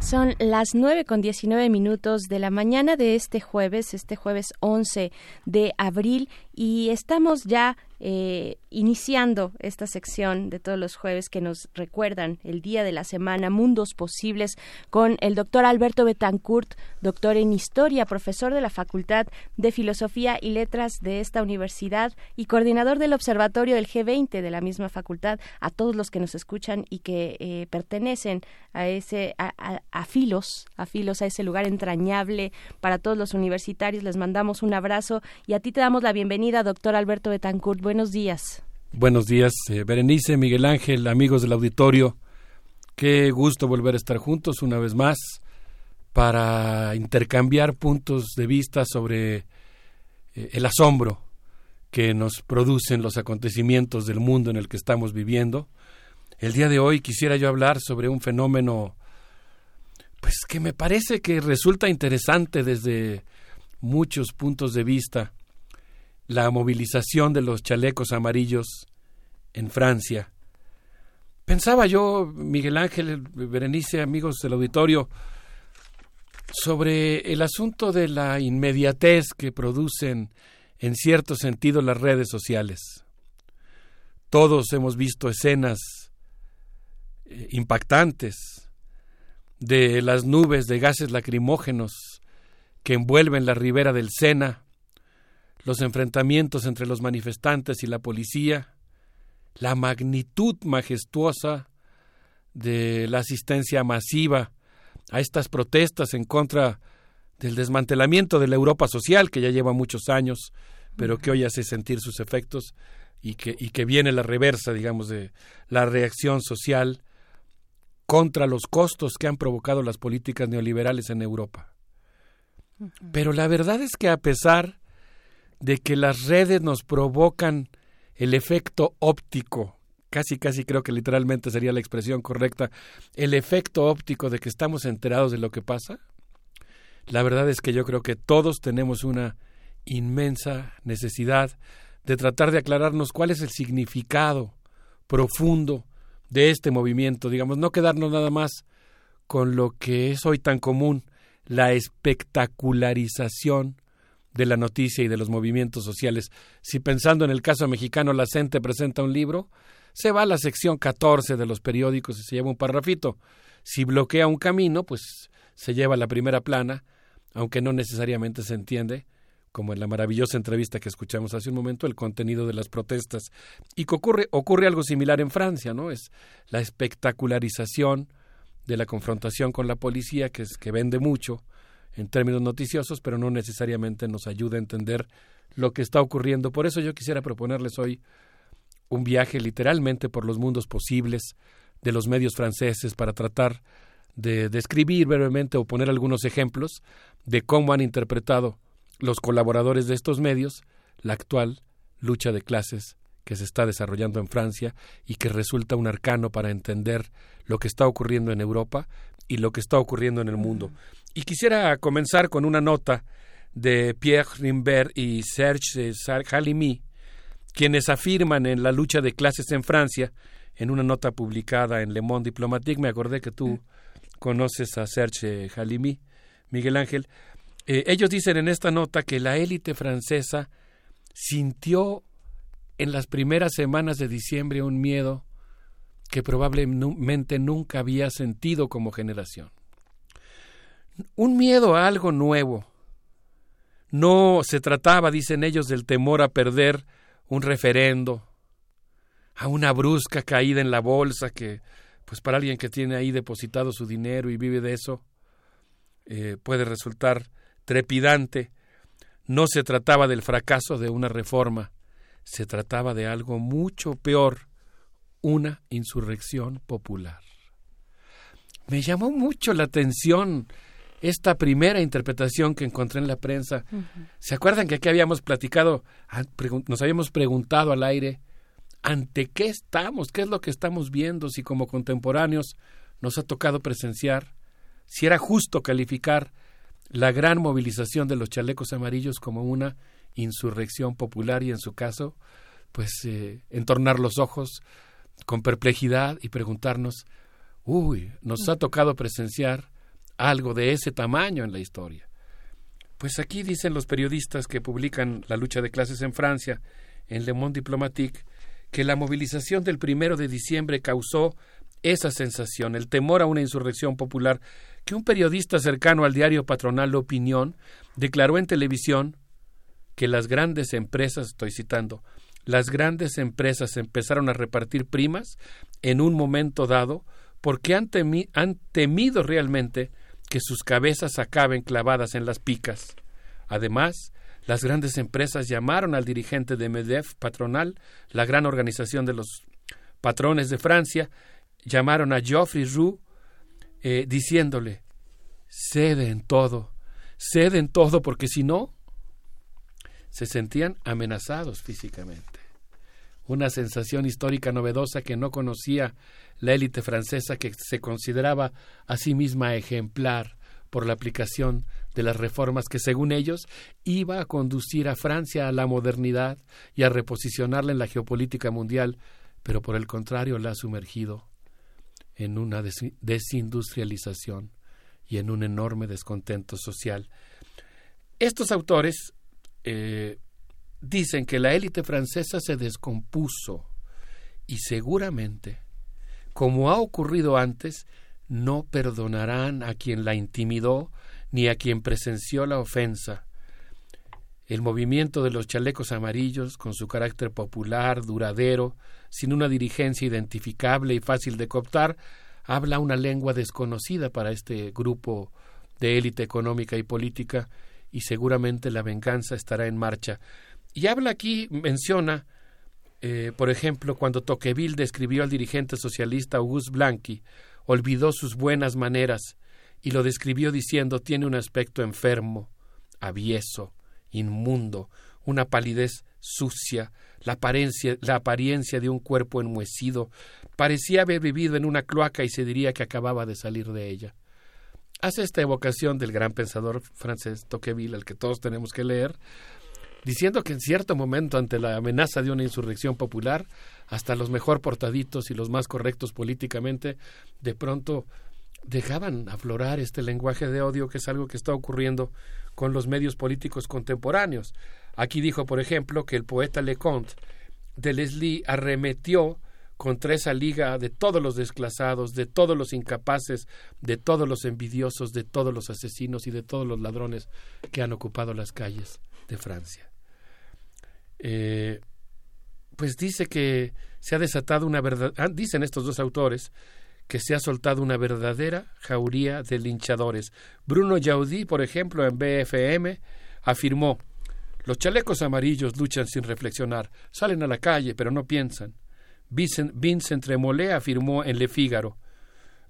Son las 9 con 19 minutos de la mañana de este jueves, este jueves 11 de abril, y estamos ya eh, iniciando esta sección de todos los jueves que nos recuerdan el día de la semana, Mundos Posibles, con el doctor Alberto Betancourt, doctor en Historia, profesor de la Facultad de Filosofía y Letras de esta universidad y coordinador del Observatorio del G20 de la misma facultad, a todos los que nos escuchan y que eh, pertenecen a ese, a, Filos, a Filos, a ese lugar entrañable para todos los universitarios. Les mandamos un abrazo y a ti te damos la bienvenida, doctor Alberto Betancourt buenos días. Buenos días, eh, Berenice, Miguel Ángel, amigos del auditorio. Qué gusto volver a estar juntos una vez más para intercambiar puntos de vista sobre eh, el asombro que nos producen los acontecimientos del mundo en el que estamos viviendo. El día de hoy quisiera yo hablar sobre un fenómeno pues que me parece que resulta interesante desde muchos puntos de vista la movilización de los chalecos amarillos en Francia. Pensaba yo, Miguel Ángel, Berenice, amigos del auditorio, sobre el asunto de la inmediatez que producen en cierto sentido las redes sociales. Todos hemos visto escenas eh, impactantes de las nubes de gases lacrimógenos que envuelven la ribera del Sena los enfrentamientos entre los manifestantes y la policía, la magnitud majestuosa de la asistencia masiva a estas protestas en contra del desmantelamiento de la Europa social que ya lleva muchos años, pero que hoy hace sentir sus efectos y que, y que viene la reversa, digamos, de la reacción social contra los costos que han provocado las políticas neoliberales en Europa. Pero la verdad es que a pesar de que las redes nos provocan el efecto óptico, casi casi creo que literalmente sería la expresión correcta, el efecto óptico de que estamos enterados de lo que pasa, la verdad es que yo creo que todos tenemos una inmensa necesidad de tratar de aclararnos cuál es el significado profundo de este movimiento, digamos, no quedarnos nada más con lo que es hoy tan común, la espectacularización de la noticia y de los movimientos sociales. Si pensando en el caso mexicano la CENTE presenta un libro, se va a la sección 14 de los periódicos y se lleva un parrafito. Si bloquea un camino, pues se lleva la primera plana, aunque no necesariamente se entiende, como en la maravillosa entrevista que escuchamos hace un momento, el contenido de las protestas. Y que ocurre, ocurre algo similar en Francia, ¿no? Es la espectacularización de la confrontación con la policía, que, es, que vende mucho, en términos noticiosos, pero no necesariamente nos ayuda a entender lo que está ocurriendo. Por eso yo quisiera proponerles hoy un viaje literalmente por los mundos posibles de los medios franceses para tratar de describir brevemente o poner algunos ejemplos de cómo han interpretado los colaboradores de estos medios la actual lucha de clases que se está desarrollando en Francia y que resulta un arcano para entender lo que está ocurriendo en Europa y lo que está ocurriendo en el mundo. Y quisiera comenzar con una nota de Pierre Rimbert y Serge Halimi, quienes afirman en la lucha de clases en Francia, en una nota publicada en Le Monde Diplomatique, me acordé que tú conoces a Serge Halimi, Miguel Ángel, eh, ellos dicen en esta nota que la élite francesa sintió en las primeras semanas de diciembre un miedo que probablemente nunca había sentido como generación un miedo a algo nuevo. No se trataba, dicen ellos, del temor a perder un referendo, a una brusca caída en la bolsa que, pues para alguien que tiene ahí depositado su dinero y vive de eso, eh, puede resultar trepidante. No se trataba del fracaso de una reforma, se trataba de algo mucho peor, una insurrección popular. Me llamó mucho la atención esta primera interpretación que encontré en la prensa. ¿Se acuerdan que aquí habíamos platicado, ah, nos habíamos preguntado al aire, ¿ante qué estamos? ¿Qué es lo que estamos viendo? Si como contemporáneos nos ha tocado presenciar, si era justo calificar la gran movilización de los chalecos amarillos como una insurrección popular y en su caso, pues eh, entornar los ojos con perplejidad y preguntarnos, uy, nos ha tocado presenciar algo de ese tamaño en la historia. Pues aquí dicen los periodistas que publican la lucha de clases en Francia, en Le Monde Diplomatique, que la movilización del primero de diciembre causó esa sensación, el temor a una insurrección popular, que un periodista cercano al diario patronal Opinión declaró en televisión que las grandes empresas, estoy citando, las grandes empresas empezaron a repartir primas en un momento dado porque han temido realmente que sus cabezas acaben clavadas en las picas. Además, las grandes empresas llamaron al dirigente de MEDEF patronal, la gran organización de los patrones de Francia, llamaron a Geoffrey Roux eh, diciéndole, cede en todo, cede en todo, porque si no, se sentían amenazados físicamente. Una sensación histórica novedosa que no conocía la élite francesa que se consideraba a sí misma ejemplar por la aplicación de las reformas que, según ellos, iba a conducir a Francia a la modernidad y a reposicionarla en la geopolítica mundial, pero por el contrario la ha sumergido en una desindustrialización y en un enorme descontento social. Estos autores eh, dicen que la élite francesa se descompuso y seguramente, como ha ocurrido antes, no perdonarán a quien la intimidó ni a quien presenció la ofensa. El movimiento de los chalecos amarillos, con su carácter popular, duradero, sin una dirigencia identificable y fácil de cooptar, habla una lengua desconocida para este grupo de élite económica y política, y seguramente la venganza estará en marcha. Y habla aquí, menciona, eh, por ejemplo, cuando Tocqueville describió al dirigente socialista Auguste Blanqui, olvidó sus buenas maneras y lo describió diciendo tiene un aspecto enfermo, avieso, inmundo, una palidez sucia, la apariencia, la apariencia de un cuerpo enmuecido, parecía haber vivido en una cloaca y se diría que acababa de salir de ella. Hace esta evocación del gran pensador francés Tocqueville, al que todos tenemos que leer, diciendo que en cierto momento ante la amenaza de una insurrección popular, hasta los mejor portaditos y los más correctos políticamente, de pronto dejaban aflorar este lenguaje de odio que es algo que está ocurriendo con los medios políticos contemporáneos. Aquí dijo, por ejemplo, que el poeta Leconte de Leslie arremetió contra esa liga de todos los desclasados, de todos los incapaces, de todos los envidiosos, de todos los asesinos y de todos los ladrones que han ocupado las calles de Francia. Eh, pues dice que se ha desatado una verdad, ah, dicen estos dos autores, que se ha soltado una verdadera jauría de linchadores. Bruno Yaudí, por ejemplo, en BFM, afirmó Los chalecos amarillos luchan sin reflexionar, salen a la calle, pero no piensan. Vincent, Vincent afirmó en Le Figaro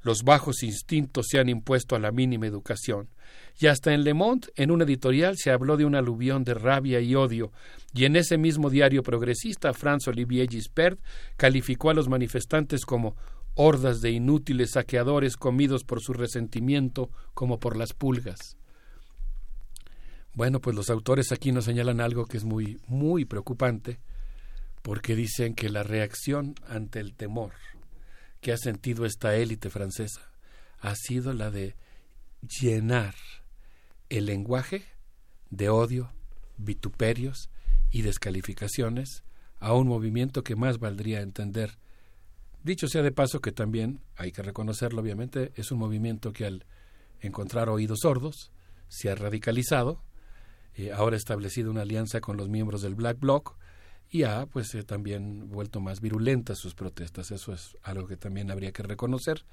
Los bajos instintos se han impuesto a la mínima educación. Y hasta en Le Monde, en un editorial, se habló de un aluvión de rabia y odio, y en ese mismo diario progresista, Franz-Olivier Gispert calificó a los manifestantes como hordas de inútiles saqueadores comidos por su resentimiento como por las pulgas. Bueno, pues los autores aquí nos señalan algo que es muy, muy preocupante, porque dicen que la reacción ante el temor que ha sentido esta élite francesa ha sido la de llenar el lenguaje de odio, vituperios y descalificaciones a un movimiento que más valdría entender. Dicho sea de paso que también, hay que reconocerlo obviamente, es un movimiento que al encontrar oídos sordos se ha radicalizado, eh, ahora ha establecido una alianza con los miembros del Black Bloc y ha pues eh, también vuelto más virulentas sus protestas. Eso es algo que también habría que reconocer.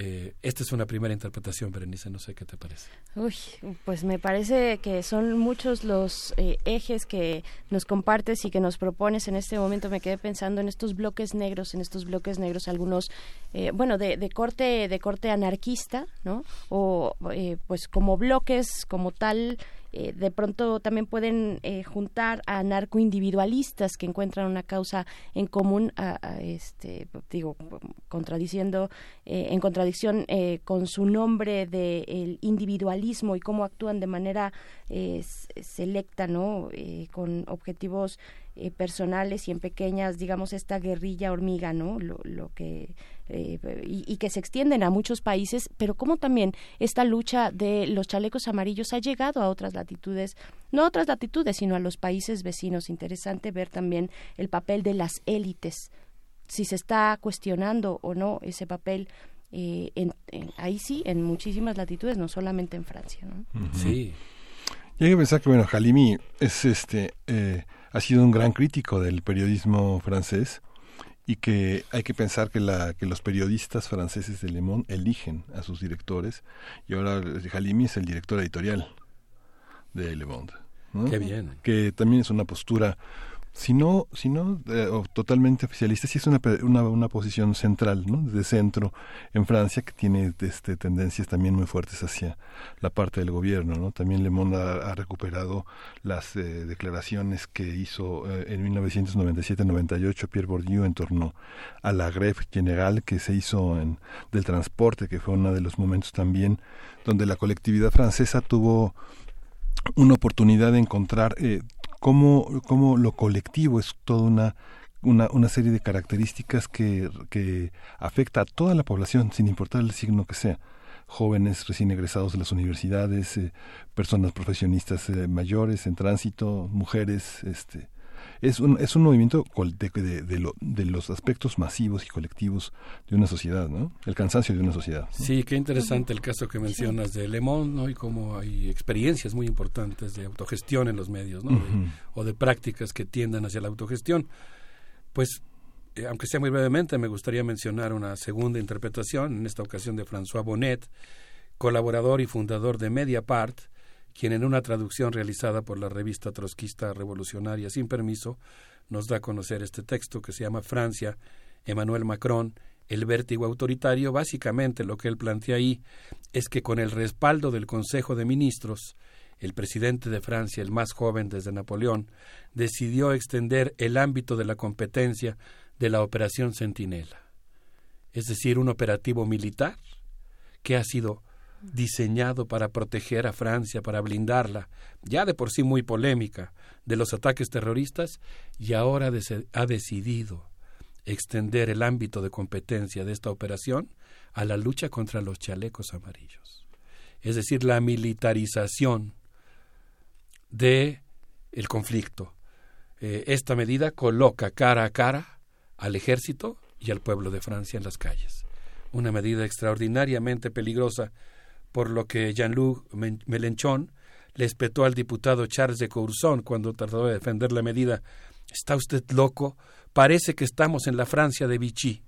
Eh, esta es una primera interpretación, Berenice, no sé qué te parece. Uy, pues me parece que son muchos los eh, ejes que nos compartes y que nos propones en este momento. Me quedé pensando en estos bloques negros, en estos bloques negros, algunos, eh, bueno, de, de, corte de corte anarquista, ¿no? O pues como bloques como tal eh, de pronto también pueden eh, juntar a narcoindividualistas que encuentran una causa en común, a, este, digo, contradiciendo, eh, en contradicción con su nombre del individualismo y cómo actúan de manera selecta, ¿no? con objetivos personales y en pequeñas, digamos, esta guerrilla hormiga, ¿no? Lo, lo que eh, y, que se extienden a muchos países, pero como también esta lucha de los chalecos amarillos ha llegado a otras latitudes, no a otras latitudes, sino a los países vecinos. Interesante ver también el papel de las élites, si se está cuestionando o no ese papel. Eh, en, ahí sí, en muchísimas latitudes, no solamente en Francia. ¿no? Sí. Y hay que pensar que, bueno, Halimi es este, eh, ha sido un gran crítico del periodismo francés y que hay que pensar que, la, que los periodistas franceses de Le Monde eligen a sus directores y ahora Halimi es el director editorial de Le Monde. Qué bien. Que también es una postura si no, si no eh, totalmente oficialista, sí es una, una, una, posición central, ¿no? de centro en Francia, que tiene este, tendencias también muy fuertes hacia la parte del gobierno. ¿no? También Le Monde ha, recuperado las eh, declaraciones que hizo eh, en 1997-98 Pierre Bourdieu en torno a la greve general que se hizo en, del transporte, que fue uno de los momentos también donde la colectividad francesa tuvo una oportunidad de encontrar eh, cómo, cómo lo colectivo es toda una una, una serie de características que, que afecta a toda la población, sin importar el signo que sea. Jóvenes recién egresados de las universidades, eh, personas profesionistas eh, mayores en tránsito, mujeres, este, es un, es un movimiento de, de, los aspectos masivos y colectivos de una sociedad, ¿no? El cansancio de una sociedad. Sí, qué interesante el caso que mencionas de Le Monde, ¿no? Y cómo hay experiencias muy importantes de autogestión en los medios, ¿no? o de prácticas que tiendan hacia la autogestión. Pues eh, aunque sea muy brevemente, me gustaría mencionar una segunda interpretación, en esta ocasión de François Bonnet, colaborador y fundador de Mediapart, quien en una traducción realizada por la revista trotskista revolucionaria Sin Permiso nos da a conocer este texto que se llama Francia, Emmanuel Macron, el vértigo autoritario, básicamente lo que él plantea ahí es que con el respaldo del Consejo de Ministros, el presidente de Francia, el más joven desde Napoleón, decidió extender el ámbito de la competencia de la Operación Centinela, es decir, un operativo militar que ha sido diseñado para proteger a Francia, para blindarla, ya de por sí muy polémica, de los ataques terroristas, y ahora ha decidido extender el ámbito de competencia de esta operación a la lucha contra los chalecos amarillos. Es decir, la militarización de el conflicto. Eh, esta medida coloca cara a cara al ejército y al pueblo de Francia en las calles. Una medida extraordinariamente peligrosa por lo que Jean-Luc Mélenchon le espetó al diputado Charles de Courson cuando trató de defender la medida. ¿Está usted loco? Parece que estamos en la Francia de Vichy,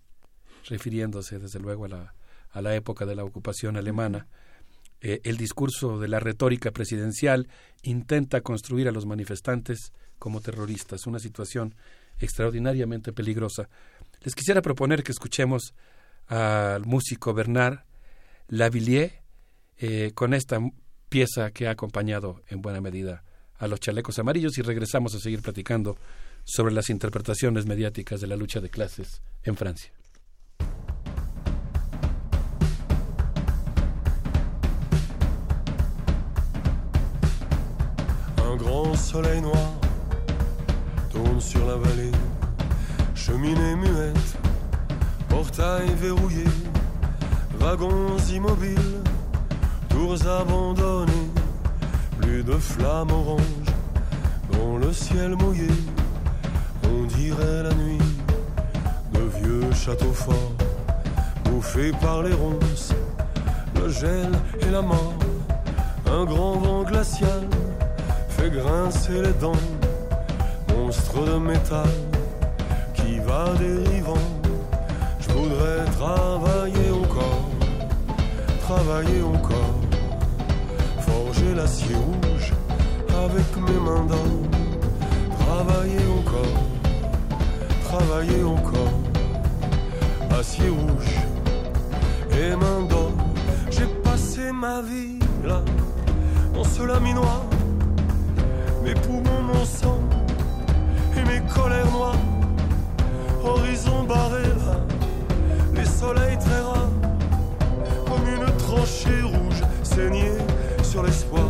refiriéndose desde luego a la, a la época de la ocupación alemana. Eh, el discurso de la retórica presidencial intenta construir a los manifestantes como terroristas, una situación extraordinariamente peligrosa. Les quisiera proponer que escuchemos al músico Bernard Lavillier eh, con esta pieza que ha acompañado en buena medida a los chalecos amarillos y regresamos a seguir platicando sobre las interpretaciones mediáticas de la lucha de clases en Francia. Un grand soleil noir tourne sur la vallée, cheminée muette, portail verrouillé, wagons immobiles tours abandonnées, plus de flammes oranges dans le ciel mouillé. On dirait la nuit de vieux châteaux forts, bouffés par les ronces, le gel et la mort. Un grand vent glacial fait grincer les dents, monstre de métal qui va dérivant. Je voudrais travailler encore, travailler encore forger l'acier rouge avec mes mains d'or. Travailler encore, travailler encore. Acier rouge et main d'or. J'ai passé ma vie là, dans ce laminoir mes poumons, mon sang et mes colères noires. Horizon barré là, les soleils très rares, comme une tranchée rouge saignée sur l'espoir.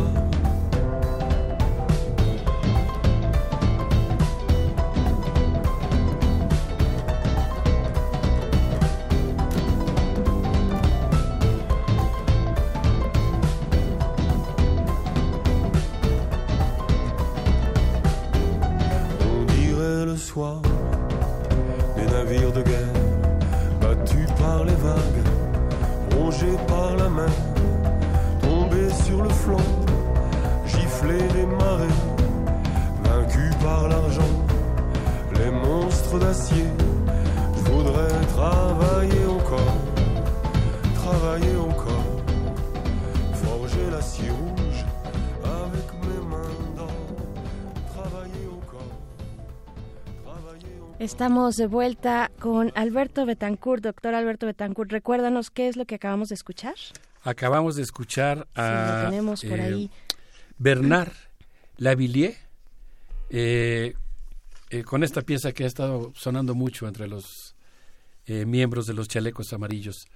Estamos de vuelta con Alberto Betancourt, doctor Alberto Betancourt. Recuérdanos qué es lo que acabamos de escuchar. Acabamos de escuchar Sí, a lo tenemos por eh, ahí. Bernard Lavillier eh, eh, con esta pieza que ha estado sonando mucho entre los eh, miembros de los chalecos amarillos.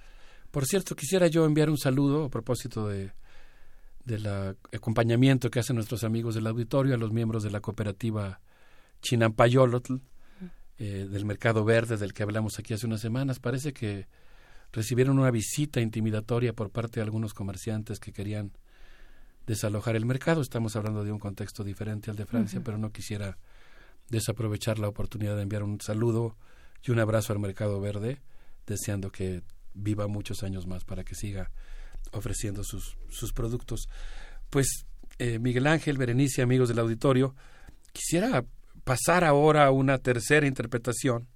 Por cierto, quisiera yo enviar un saludo a propósito de del acompañamiento que hacen nuestros amigos del auditorio a los miembros de la cooperativa Chinampayolotl eh, del Mercado Verde del que hablamos aquí hace unas semanas. Parece que recibieron una visita intimidatoria por parte de algunos comerciantes que querían desalojar el mercado. Estamos hablando de un contexto diferente al de Francia, pero no quisiera desaprovechar la oportunidad de enviar un saludo y un abrazo al Mercado Verde, deseando que viva muchos años más para que siga ofreciendo sus, sus productos. Pues eh, Miguel Ángel, Berenice, amigos del auditorio, quisiera pasar ahora a una tercera interpretación.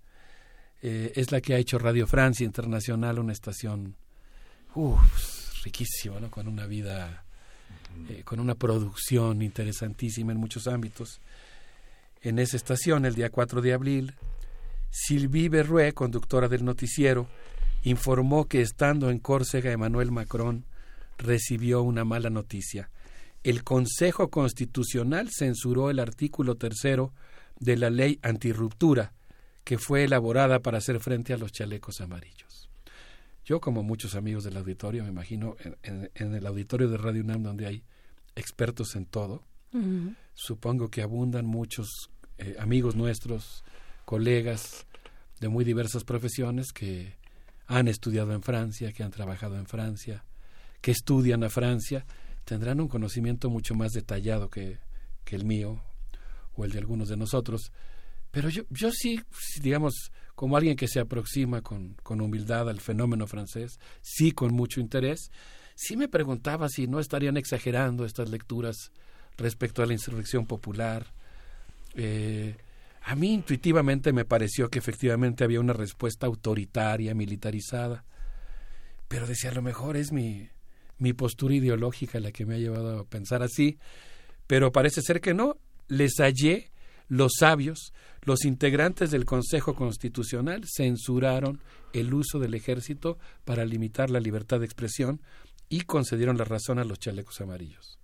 Eh, es la que ha hecho Radio Francia Internacional, una estación uf, riquísima, ¿no? con una vida, eh, con una producción interesantísima en muchos ámbitos. En esa estación, el día 4 de abril, Sylvie Berruet, conductora del noticiero, informó que estando en Córcega, Emmanuel Macron recibió una mala noticia. El Consejo Constitucional censuró el artículo tercero de la ley antirruptura, que fue elaborada para hacer frente a los chalecos amarillos. Yo, como muchos amigos del auditorio, me imagino, en, en- en el auditorio de Radio UNAM, donde hay expertos en todo, supongo que abundan muchos eh, amigos nuestros, colegas de muy diversas profesiones que han estudiado en Francia, que han trabajado en Francia, que estudian a Francia, tendrán un conocimiento mucho más detallado que, que el mío o el de algunos de nosotros. Pero yo, yo sí, digamos, como alguien que se aproxima con, con humildad al fenómeno francés, sí con mucho interés, sí me preguntaba si no estarían exagerando estas lecturas respecto a la insurrección popular. Eh, a mí intuitivamente me pareció que efectivamente había una respuesta autoritaria, militarizada, pero decía, a lo mejor es mi, mi postura ideológica la que me ha llevado a pensar así, pero parece ser que no. Les hallé, los sabios, los integrantes del Consejo Constitucional censuraron el uso del ejército para limitar la libertad de expresión y concedieron la razón a los chalecos amarillos.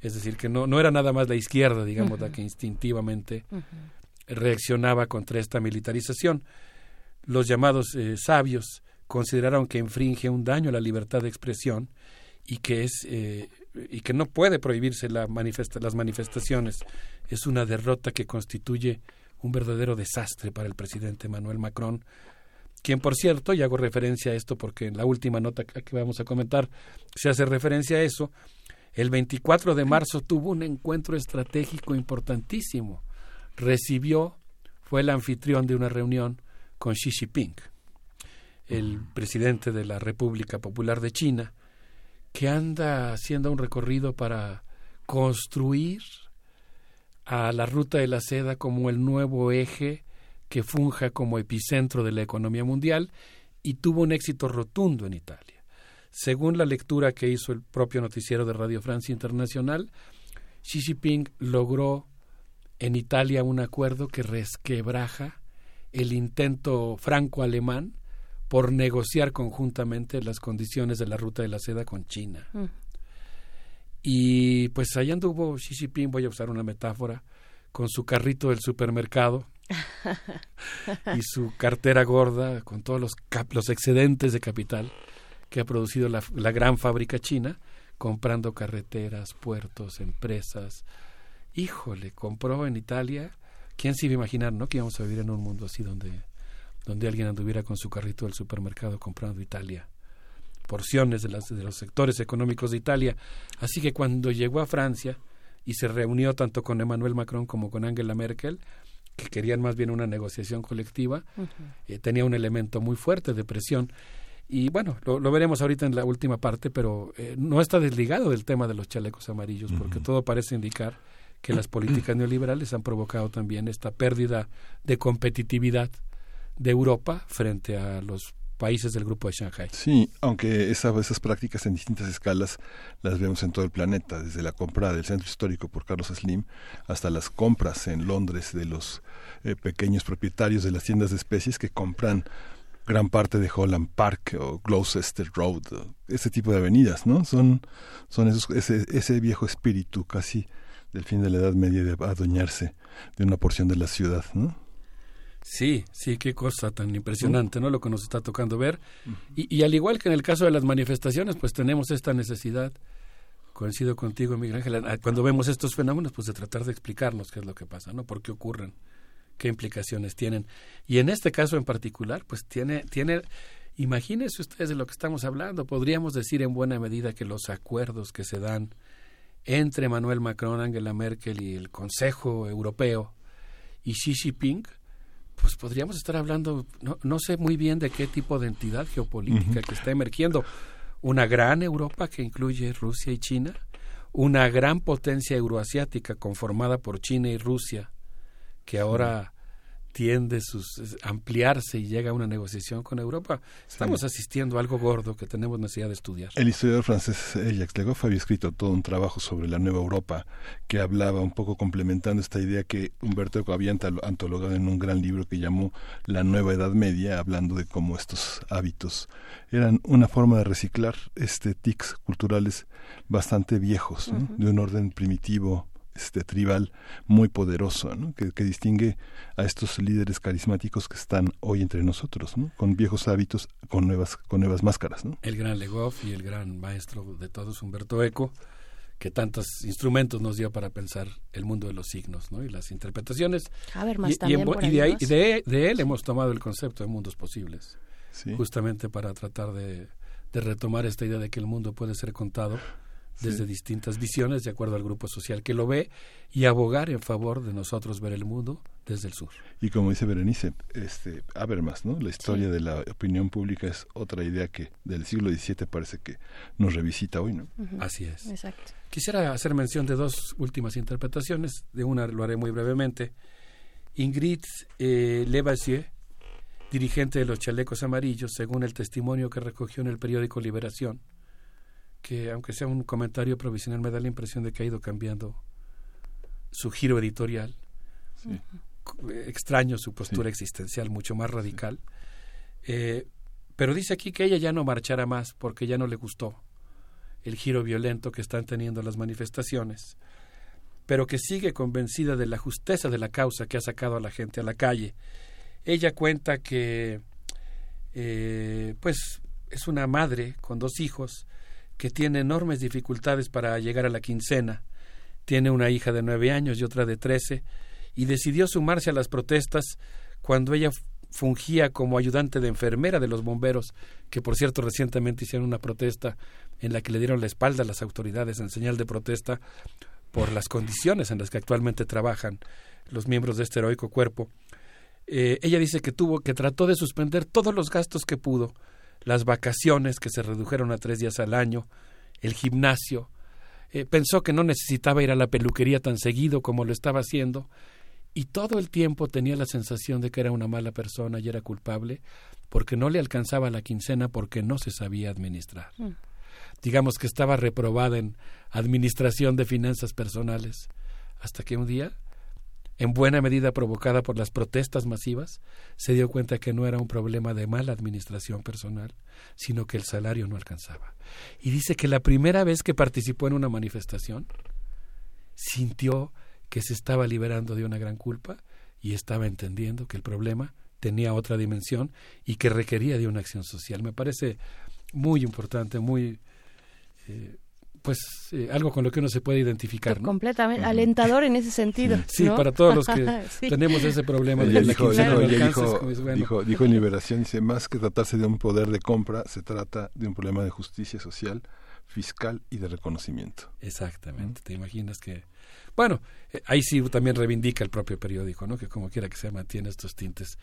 Es decir, que no, no era nada más la izquierda, digamos, la que instintivamente reaccionaba contra esta militarización. Los llamados eh, sabios consideraron que infringe un daño a la libertad de expresión y que es eh, y que no puede prohibirse la manifesta- las manifestaciones. Es una derrota que constituye un verdadero desastre para el presidente Emmanuel Macron, quien por cierto, y hago referencia a esto porque en la última nota que que vamos a comentar se hace referencia a eso, el 24 de marzo tuvo un encuentro estratégico importantísimo. Recibió, fue el anfitrión de una reunión con Xi Jinping, el presidente de la República Popular de China, que anda haciendo un recorrido para construir a la ruta de la seda como el nuevo eje que funja como epicentro de la economía mundial y tuvo un éxito rotundo en Italia. Según la lectura que hizo el propio noticiero de Radio Francia Internacional, Xi Jinping logró en Italia un acuerdo que resquebraja el intento franco-alemán por negociar conjuntamente las condiciones de la ruta de la seda con China. Mm. Y pues allá anduvo Xi Jinping, voy a usar una metáfora, con su carrito del supermercado y su cartera gorda con todos los, los excedentes de capital que ha producido la, la, gran fábrica china, comprando carreteras, puertos, empresas. Híjole, compró en Italia. ¿Quién se iba a imaginar, no? Que íbamos a vivir en un mundo así donde, donde alguien anduviera con su carrito del supermercado comprando Italia porciones de, las, de los sectores económicos de Italia. Así que cuando llegó a Francia y se reunió tanto con Emmanuel Macron como con Angela Merkel, que querían más bien una negociación colectiva, eh, tenía un elemento muy fuerte de presión. Y bueno, lo, veremos ahorita en la última parte, pero eh, no está desligado del tema de los chalecos amarillos, porque todo parece indicar que las políticas neoliberales han provocado también esta pérdida de competitividad de Europa frente a los países del grupo de Shanghai. Sí, aunque esas prácticas en distintas escalas las vemos en todo el planeta, desde la compra del centro histórico por Carlos Slim hasta las compras en Londres de los eh, pequeños propietarios de las tiendas de especies que compran gran parte de Holland Park o Gloucester Road, ese tipo de avenidas, ¿no? Son, son esos, ese, ese viejo espíritu casi del fin de la Edad Media de adueñarse de una porción de la ciudad, ¿no? Sí, sí, qué cosa tan impresionante, ¿no? Lo que nos está tocando ver. y, al igual que en el caso de las manifestaciones, pues tenemos esta necesidad, coincido contigo, Miguel Ángel, cuando vemos estos fenómenos, pues de tratar de explicarnos qué es lo que pasa, ¿no? ¿Por qué ocurren? ¿Qué implicaciones tienen? Y en este caso en particular, pues tiene, tiene, imagínense ustedes de lo que estamos hablando, podríamos decir en buena medida que los acuerdos que se dan entre Manuel Macron, Angela Merkel y el Consejo Europeo y Xi Jinping, pues podríamos estar hablando, no, no sé muy bien de qué tipo de entidad geopolítica que está emergiendo. Una gran Europa que incluye Rusia y China, una gran potencia euroasiática conformada por China y Rusia, que ahora tiende a ampliarse y llega a una negociación con Europa, estamos asistiendo a algo gordo que tenemos necesidad de estudiar. El historiador francés Jacques Legoff había escrito todo un trabajo sobre la nueva Europa que hablaba un poco complementando esta idea que Humberto Eco había antologado en un gran libro que llamó La Nueva Edad Media, hablando de cómo estos hábitos eran una forma de reciclar este tics culturales bastante viejos, de un orden primitivo, este tribal muy poderoso, que, distingue a estos líderes carismáticos que están hoy entre nosotros, con viejos hábitos, con nuevas, con nuevas máscaras. El gran Legoff y el gran maestro de todos, Humberto Eco, que tantos instrumentos nos dio para pensar el mundo de los signos y las interpretaciones. y, de, ahí, de, él hemos tomado el concepto de mundos posibles, justamente para tratar de retomar esta idea de que el mundo puede ser contado desde distintas visiones de acuerdo al grupo social que lo ve y abogar en favor de nosotros ver el mundo desde el sur. Y como dice Berenice, este Habermas, ¿no? La historia de la opinión pública es otra idea que del siglo XVII parece que nos revisita hoy, ¿no? Así es. Quisiera hacer mención de dos últimas interpretaciones, de una lo haré muy brevemente. Ingrid eh, Levassier, dirigente de los chalecos amarillos, según el testimonio que recogió en el periódico Liberación, que aunque sea un comentario provisional me da la impresión de que ha ido cambiando su giro editorial. Extraño su postura existencial mucho más radical. Eh, pero dice aquí que ella ya no marchará más porque ya no le gustó el giro violento que están teniendo las manifestaciones, pero que sigue convencida de la justeza de la causa que ha sacado a la gente a la calle. Ella cuenta que, eh, pues, es una madre con dos hijos que tiene enormes dificultades para llegar a la quincena. Tiene una hija de nueve años y otra de trece, y decidió sumarse a las protestas cuando ella fungía como ayudante de enfermera de los bomberos, que por cierto recientemente hicieron una protesta en la que le dieron la espalda a las autoridades en señal de protesta por las condiciones en las que actualmente trabajan los miembros de este heroico cuerpo. Eh, ella dice que tuvo que trató de suspender todos los gastos que pudo las vacaciones que se redujeron a tres días al año, el gimnasio. Eh, pensó que no necesitaba ir a la peluquería tan seguido como lo estaba haciendo y todo el tiempo tenía la sensación de que era una mala persona y era culpable porque no le alcanzaba la quincena porque no se sabía administrar. Mm. Digamos que estaba reprobada en administración de finanzas personales hasta que un día en buena medida provocada por las protestas masivas, se dio cuenta que no era un problema de mala administración personal, sino que el salario no alcanzaba. Y dice que la primera vez que participó en una manifestación, sintió que se estaba liberando de una gran culpa y estaba entendiendo que el problema tenía otra dimensión y que requería de una acción social. Me parece muy importante, muy eh, pues eh, algo con lo que uno se puede identificar. ¿no? Completamente alentador en ese sentido. Sí, para todos los que tenemos ese problema de la dijo, dijo, dijo, en Liberación, dice, más que tratarse de un poder de compra, se trata de un problema de justicia social, fiscal y de reconocimiento. Exactamente, te imaginas que... Bueno, eh, ahí sí también reivindica el propio periódico, ¿no? que como quiera que sea mantiene estos tintes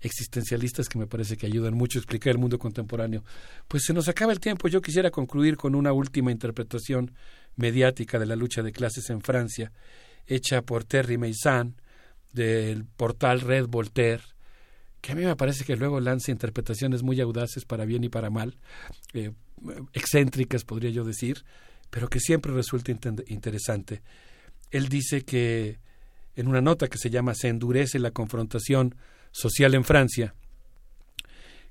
existencialistas que me parece que ayudan mucho a explicar el mundo contemporáneo. Pues se nos acaba el tiempo. Yo quisiera concluir con una última interpretación mediática de la lucha de clases en Francia, hecha por Terry Meissan del portal Red Voltaire, que a mí me parece que luego lanza interpretaciones muy audaces para bien y para mal, eh, excéntricas podría yo decir, pero que siempre resulta interesante. Él dice que en una nota que se llama Se endurece la confrontación social en Francia,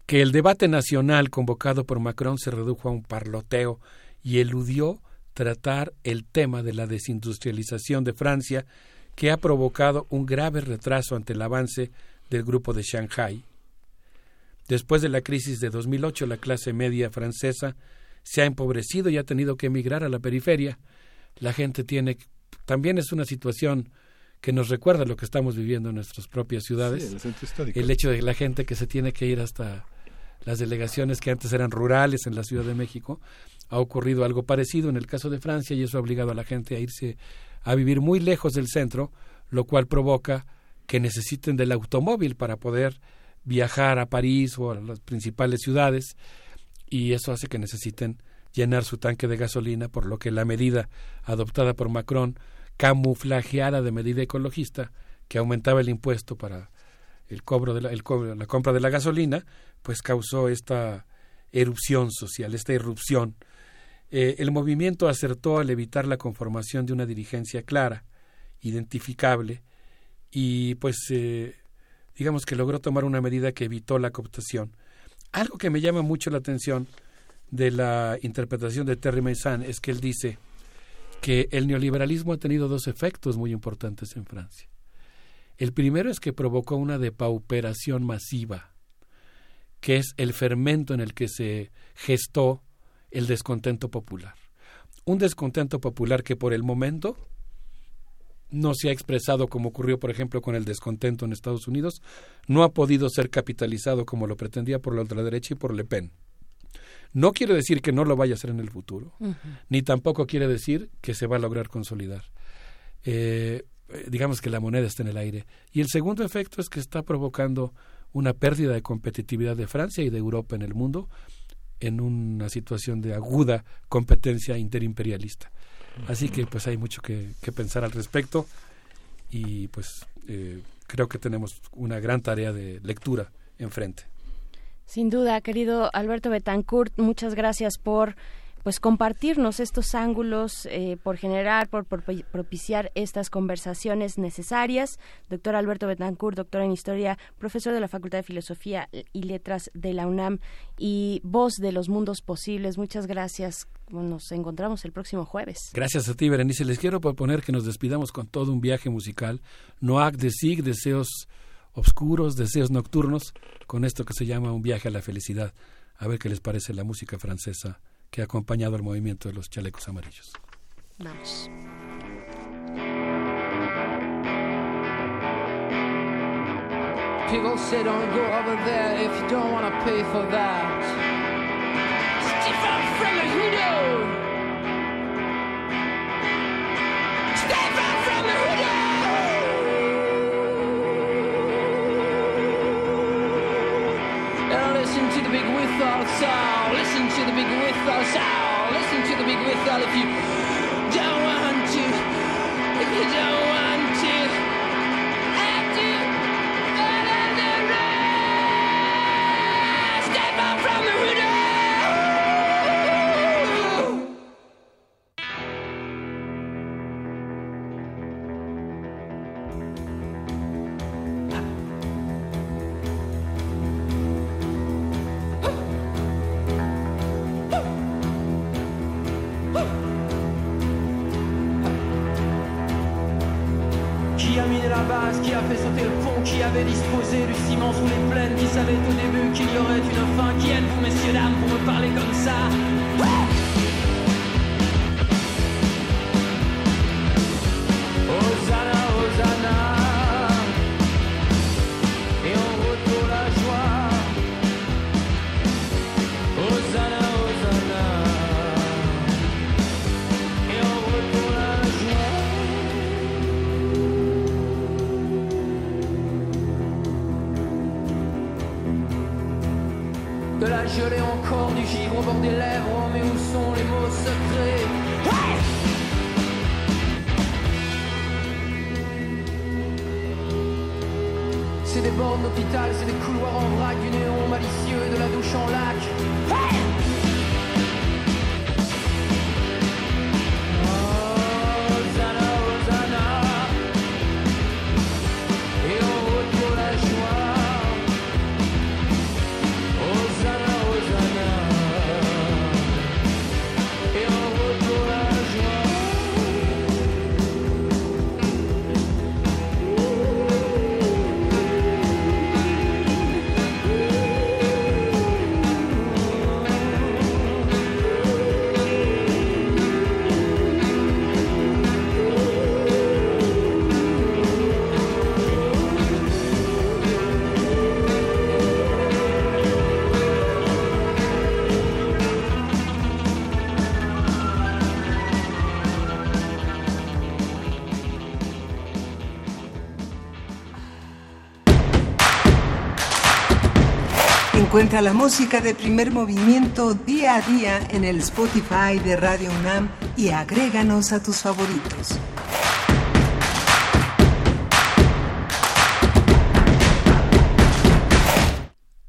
que el debate nacional convocado por Macron se redujo a un parloteo y eludió tratar el tema de la desindustrialización de Francia, que ha provocado un grave retraso ante el avance del grupo de Shanghai. Después de la crisis de 2008, la clase media francesa se ha empobrecido y ha tenido que emigrar a la periferia. La gente tiene también es una situación que nos recuerda lo que estamos viviendo en nuestras propias ciudades. el, hecho de la gente que se tiene que ir hasta las delegaciones que antes eran rurales en la Ciudad de México, ha ocurrido algo parecido en el caso de Francia y eso ha obligado a la gente a irse a vivir muy lejos del centro, lo cual provoca que necesiten del automóvil para poder viajar a París o a las principales ciudades y eso hace que necesiten llenar su tanque de gasolina, por lo que la medida adoptada por Macron camuflajeada de medida ecologista que aumentaba el impuesto para el cobro de la, compra de la gasolina, pues causó esta erupción social, esta irrupción. Eh, el movimiento acertó al evitar la conformación de una dirigencia clara, identificable, y pues eh, digamos que logró tomar una medida que evitó la cooptación. Algo que me llama mucho la atención de la interpretación de Terry Meissan es que él dice que el neoliberalismo ha tenido dos efectos muy importantes en Francia. El primero es que provocó una depauperación masiva, que es el fermento en el que se gestó el descontento popular. Un descontento popular que por el momento no se ha expresado como ocurrió, por ejemplo, con el descontento en Estados Unidos, no ha podido ser capitalizado como lo pretendía por la ultraderecha y por Le Pen. No quiere decir que no lo vaya a hacer en el futuro, ni tampoco quiere decir que se va a lograr consolidar. Eh, eh, digamos que la moneda está en el aire. Y el segundo efecto es que está provocando una pérdida de competitividad de Francia y de Europa en el mundo en una situación de aguda competencia interimperialista. Así que pues hay mucho que, pensar al respecto y pues eh, creo que tenemos una gran tarea de lectura enfrente. Sin duda, querido Alberto Betancourt, muchas gracias por pues compartirnos estos ángulos, eh, por generar, por, propiciar estas conversaciones necesarias. Doctor Alberto Betancourt, doctor en Historia, profesor de la Facultad de Filosofía y Letras de la UNAM y voz de los mundos posibles. Muchas gracias. Nos encontramos el próximo jueves. Gracias a ti, Berenice. Les quiero proponer que nos despidamos con todo un viaje musical. Noac de Sig, deseos obscuros, deseos nocturnos, con esto que se llama un viaje a la felicidad. A ver qué les parece la música francesa que ha acompañado al movimiento de los chalecos amarillos. Vamos. People say don't go over there if you don't want to pay for that. From the. Whistle sound. Listen to the big whistle oh, sound. Listen to the big whistle oh, if you don't want to. If you don't want Encuentra la música de primer movimiento día a día en el Spotify de Radio UNAM y agréganos a tus favoritos.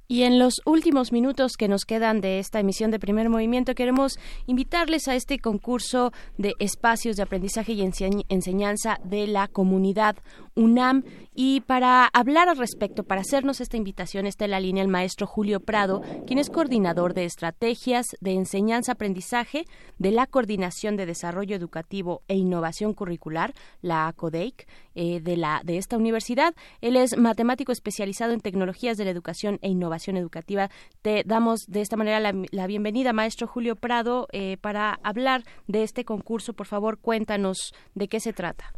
Y en los últimos minutos que nos quedan de esta emisión de primer movimiento, queremos invitarles a este concurso de espacios de aprendizaje y enseñanza de la comunidad UNAM. Y para hablar al respecto, para hacernos esta invitación, está en la línea el maestro Julio Prado, quien es coordinador de estrategias de enseñanza-aprendizaje de la Coordinación de Desarrollo Educativo e Innovación Curricular, la CODEIC, eh, de, la, de esta universidad. Él es matemático especializado en tecnologías de la educación e innovación educativa. Te damos de esta manera la, la bienvenida, maestro Julio Prado, eh, para hablar de este concurso. Por favor, cuéntanos de qué se trata.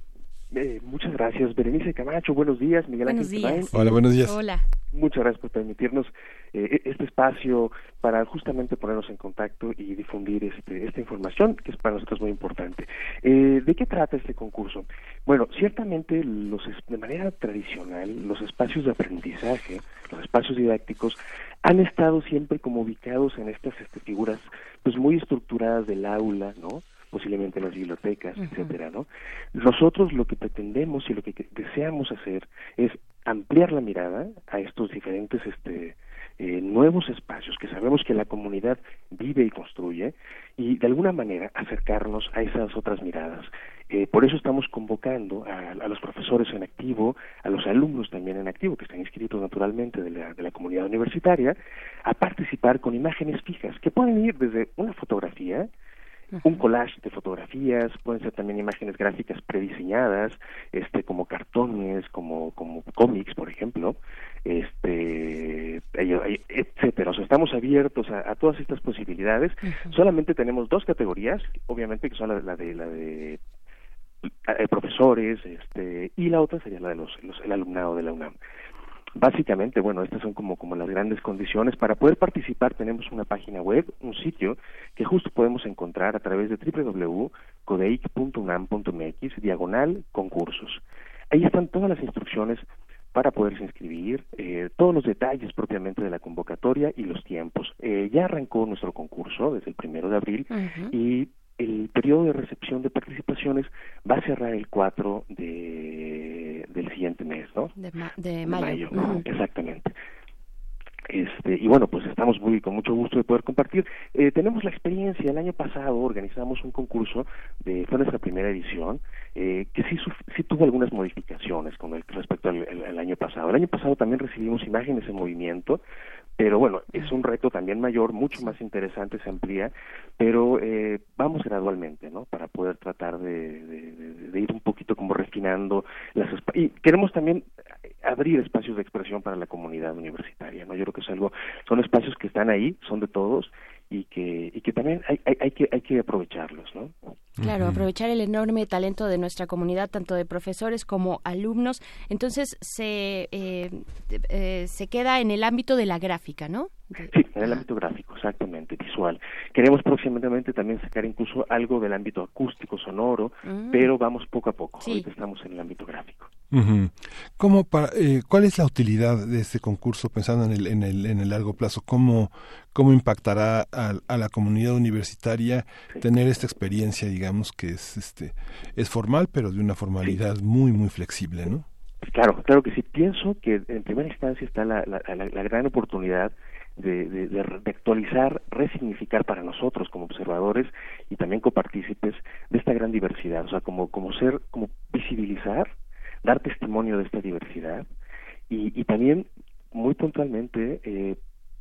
Eh, muchas gracias, Berenice Camacho. Buenos días, Miguel buenos Ángel días. Hola, buenos días. Hola. Muchas gracias por permitirnos eh, este espacio para justamente ponernos en contacto y difundir este, esta información que es para nosotros muy importante. Eh, ¿De qué trata este concurso? Bueno, ciertamente los, de manera tradicional los espacios de aprendizaje, los espacios didácticos han estado siempre como ubicados en estas este, figuras pues muy estructuradas del aula, ¿no? Posiblemente en las bibliotecas, uh -huh. etcétera, ¿no? Nosotros lo que pretendemos y lo que deseamos hacer es ampliar la mirada a estos diferentes este eh, nuevos espacios que sabemos que la comunidad vive y construye y de alguna manera acercarnos a esas otras miradas. Eh, por eso estamos convocando a, a, los profesores en activo, a los alumnos también en activo, que están inscritos naturalmente de la, de la comunidad universitaria, a participar con imágenes fijas, que pueden ir desde una fotografía, un collage de fotografías, pueden ser también imágenes gráficas prediseñadas, este como cartones, como como cómics, por ejemplo, este etcétera. O sea, estamos abiertos a, a todas estas posibilidades. Uh -huh. Solamente tenemos dos categorías, obviamente que son la, la de la de eh, profesores, este y la otra sería la de los, los el alumnado de la UNAM. Básicamente, bueno, estas son como, como las grandes condiciones. Para poder participar tenemos una página web, un sitio que justo podemos encontrar a través de www.codeic.unam.mx, diagonal concursos. Ahí están todas las instrucciones para poderse inscribir, eh, todos los detalles propiamente de la convocatoria y los tiempos. Eh, ya arrancó nuestro concurso desde el primero de abril uh -huh. y el periodo de recepción de participaciones va a cerrar el 4 de, del siguiente mes, ¿no? De, ma de mayo. de mayo uh -huh. Exactamente. Este, y bueno, pues estamos estamos muy con mucho gusto de poder compartir. Eh, tenemos la experiencia, el año pasado organizamos un concurso, de, fue nuestra primera edición, eh, que sí, sí tuvo algunas modificaciones con el, respecto al año pasado. El año pasado también recibimos imágenes en movimiento, pero bueno, es un reto también mayor, mucho más interesante, se amplía, pero eh, vamos gradualmente, ¿no? Para poder tratar de, de, ir un poquito como refinando las... Y queremos también abrir espacios de expresión para la comunidad universitaria, ¿no? Yo creo que es algo, son espacios que están ahí, son de todos, y que, y que también hay, hay, hay, que, hay que aprovecharlos, ¿no? Claro, aprovechar el enorme talento de nuestra comunidad, tanto de profesores como alumnos. Entonces, se, eh, eh, se queda en el ámbito de la gráfica, ¿no? Sí, en el ámbito gráfico, exactamente, visual. Queremos próximamente también sacar incluso algo del ámbito acústico, sonoro, mm. pero vamos poco a poco. Ahorita estamos en el ámbito gráfico. ¿Cómo para, eh, ¿Cuál es la utilidad de este concurso pensando en el, en el, en el largo plazo? ¿Cómo, cómo impactará a, la comunidad universitaria tener esta experiencia, digamos, que es, este, es formal, pero de una formalidad muy, muy flexible, ¿no? Claro, claro que sí. Pienso que en primera instancia está la, la, la gran oportunidad de, de, de, actualizar, resignificar para nosotros como observadores y también copartícipes de esta gran diversidad, o sea, como, como ser, como visibilizar, dar testimonio de esta diversidad y, y también muy puntualmente eh,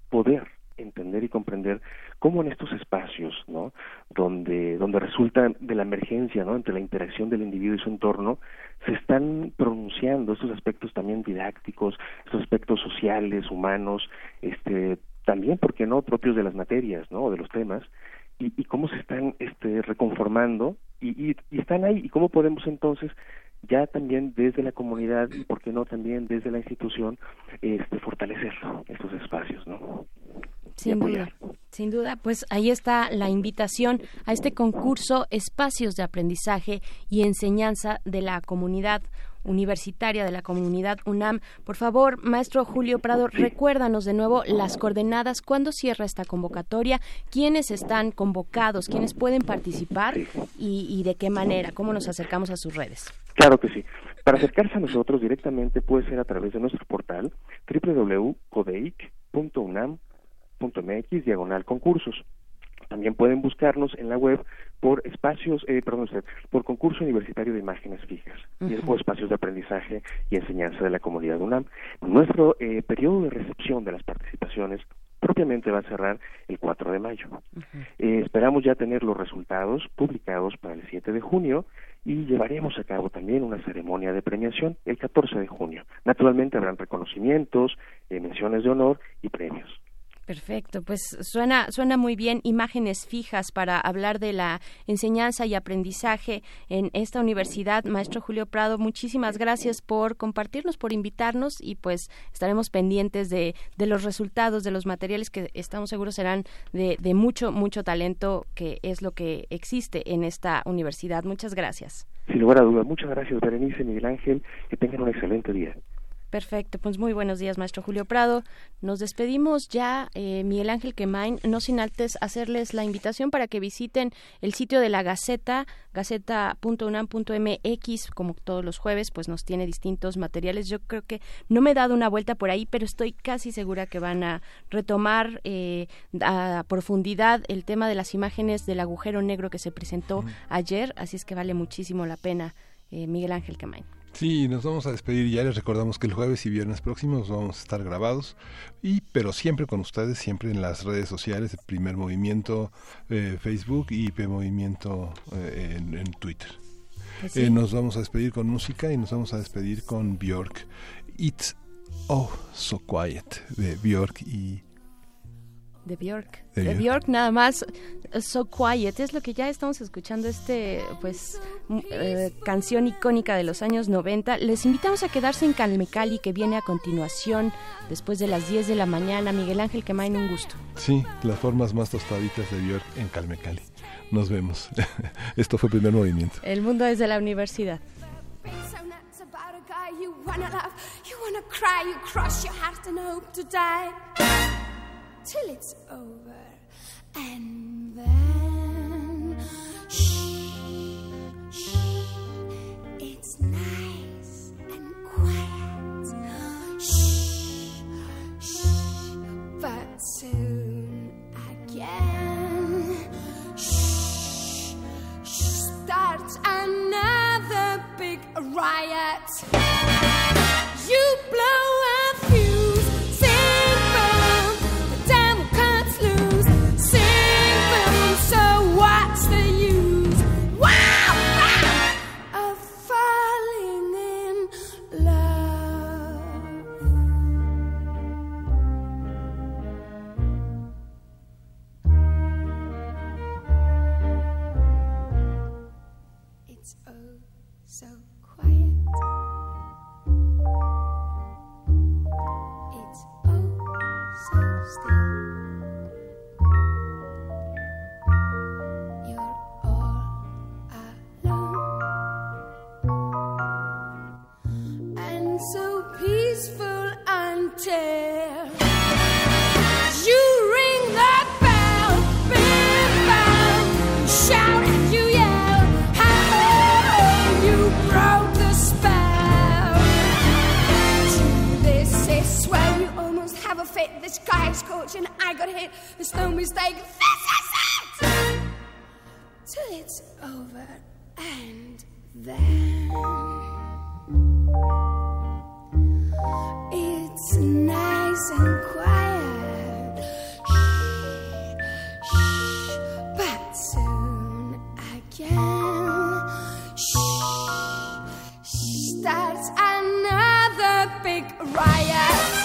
poder entender y comprender cómo en estos espacios, ¿no? Donde, donde resulta de la emergencia, ¿no? Entre la interacción del individuo y su entorno, se están pronunciando estos aspectos también didácticos, estos aspectos sociales, humanos, este, también, ¿por qué no?, propios de las materias, ¿no?, o de los temas, y, y cómo se están este, reconformando y, y, están ahí, y cómo podemos entonces ya también desde la comunidad y por qué no también desde la institución este fortalecer estos espacios no sin duda sin duda pues ahí está la invitación a este concurso espacios de aprendizaje y enseñanza de la comunidad universitaria de la comunidad UNAM. Por favor, maestro Julio Prado, recuérdanos de nuevo las coordenadas, cuándo cierra esta convocatoria, quiénes están convocados, quiénes pueden participar y, y de qué manera, cómo nos acercamos a sus redes. Claro que sí. Para acercarse a nosotros directamente puede ser a través de nuestro portal www.codeic.unam.mx diagonal concursos. También pueden buscarnos en la web por espacios, eh, perdón, por concurso universitario de imágenes fijas y es por espacios de aprendizaje y enseñanza de la comunidad UNAM. Nuestro eh, periodo de recepción de las participaciones propiamente va a cerrar el 4 de mayo. eh, esperamos ya tener los resultados publicados para el 7 de junio y llevaremos a cabo también una ceremonia de premiación el 14 de junio. Naturalmente habrán reconocimientos, eh, menciones de honor y premios. Perfecto, pues suena, suena muy bien imágenes fijas para hablar de la enseñanza y aprendizaje en esta universidad. Maestro Julio Prado, muchísimas gracias por compartirnos, por invitarnos y pues estaremos pendientes de, de los resultados, de los materiales que estamos seguros serán de, de mucho, mucho talento que es lo que existe en esta universidad. Muchas gracias. Sin lugar a dudas, muchas gracias Berenice, Miguel Ángel, que tengan un excelente día. Perfecto, pues muy buenos días, maestro Julio Prado. Nos despedimos ya, eh, Miguel Ángel Quemain, no sin antes hacerles la invitación para que visiten el sitio de la Gaceta, gaceta.unam.mx, como todos los jueves, pues nos tiene distintos materiales. Yo creo que no me he dado una vuelta por ahí, pero estoy casi segura que van a retomar eh, a profundidad el tema de las imágenes del agujero negro que se presentó ayer, así es que vale muchísimo la pena, eh, Miguel Ángel Quemain. Sí, nos vamos a despedir ya les recordamos que el jueves y viernes próximos vamos a estar grabados y pero siempre con ustedes, siempre en las redes sociales, el primer movimiento eh, Facebook y P Movimiento eh, en, en, Twitter. Pues eh, nos vamos a despedir con música y nos vamos a despedir con Bjork. It's Oh So Quiet de Bjork y de Bjork. De, Bjork nada más So Quiet es lo que ya estamos escuchando este pues eh, canción icónica de los años 90. Les invitamos a quedarse en Calmecali que viene a continuación después de las 10 de la mañana. Miguel Ángel que Quemain un gusto. Sí, las formas más tostaditas de Bjork en Calmecali. Nos vemos. Esto fue primer movimiento. El mundo desde la universidad. You wanna love, you wanna cry, you cross your heart and hope to die. till it's over. And then, shh, shh, it's nice and quiet. Shh, shh, but soon again, shh, shh starts another big riot. You blow. I got hit. There's no mistake. This is it. Till it's over, and then it's nice and quiet. Shh, shh, but soon again. Shh, starts another big riot.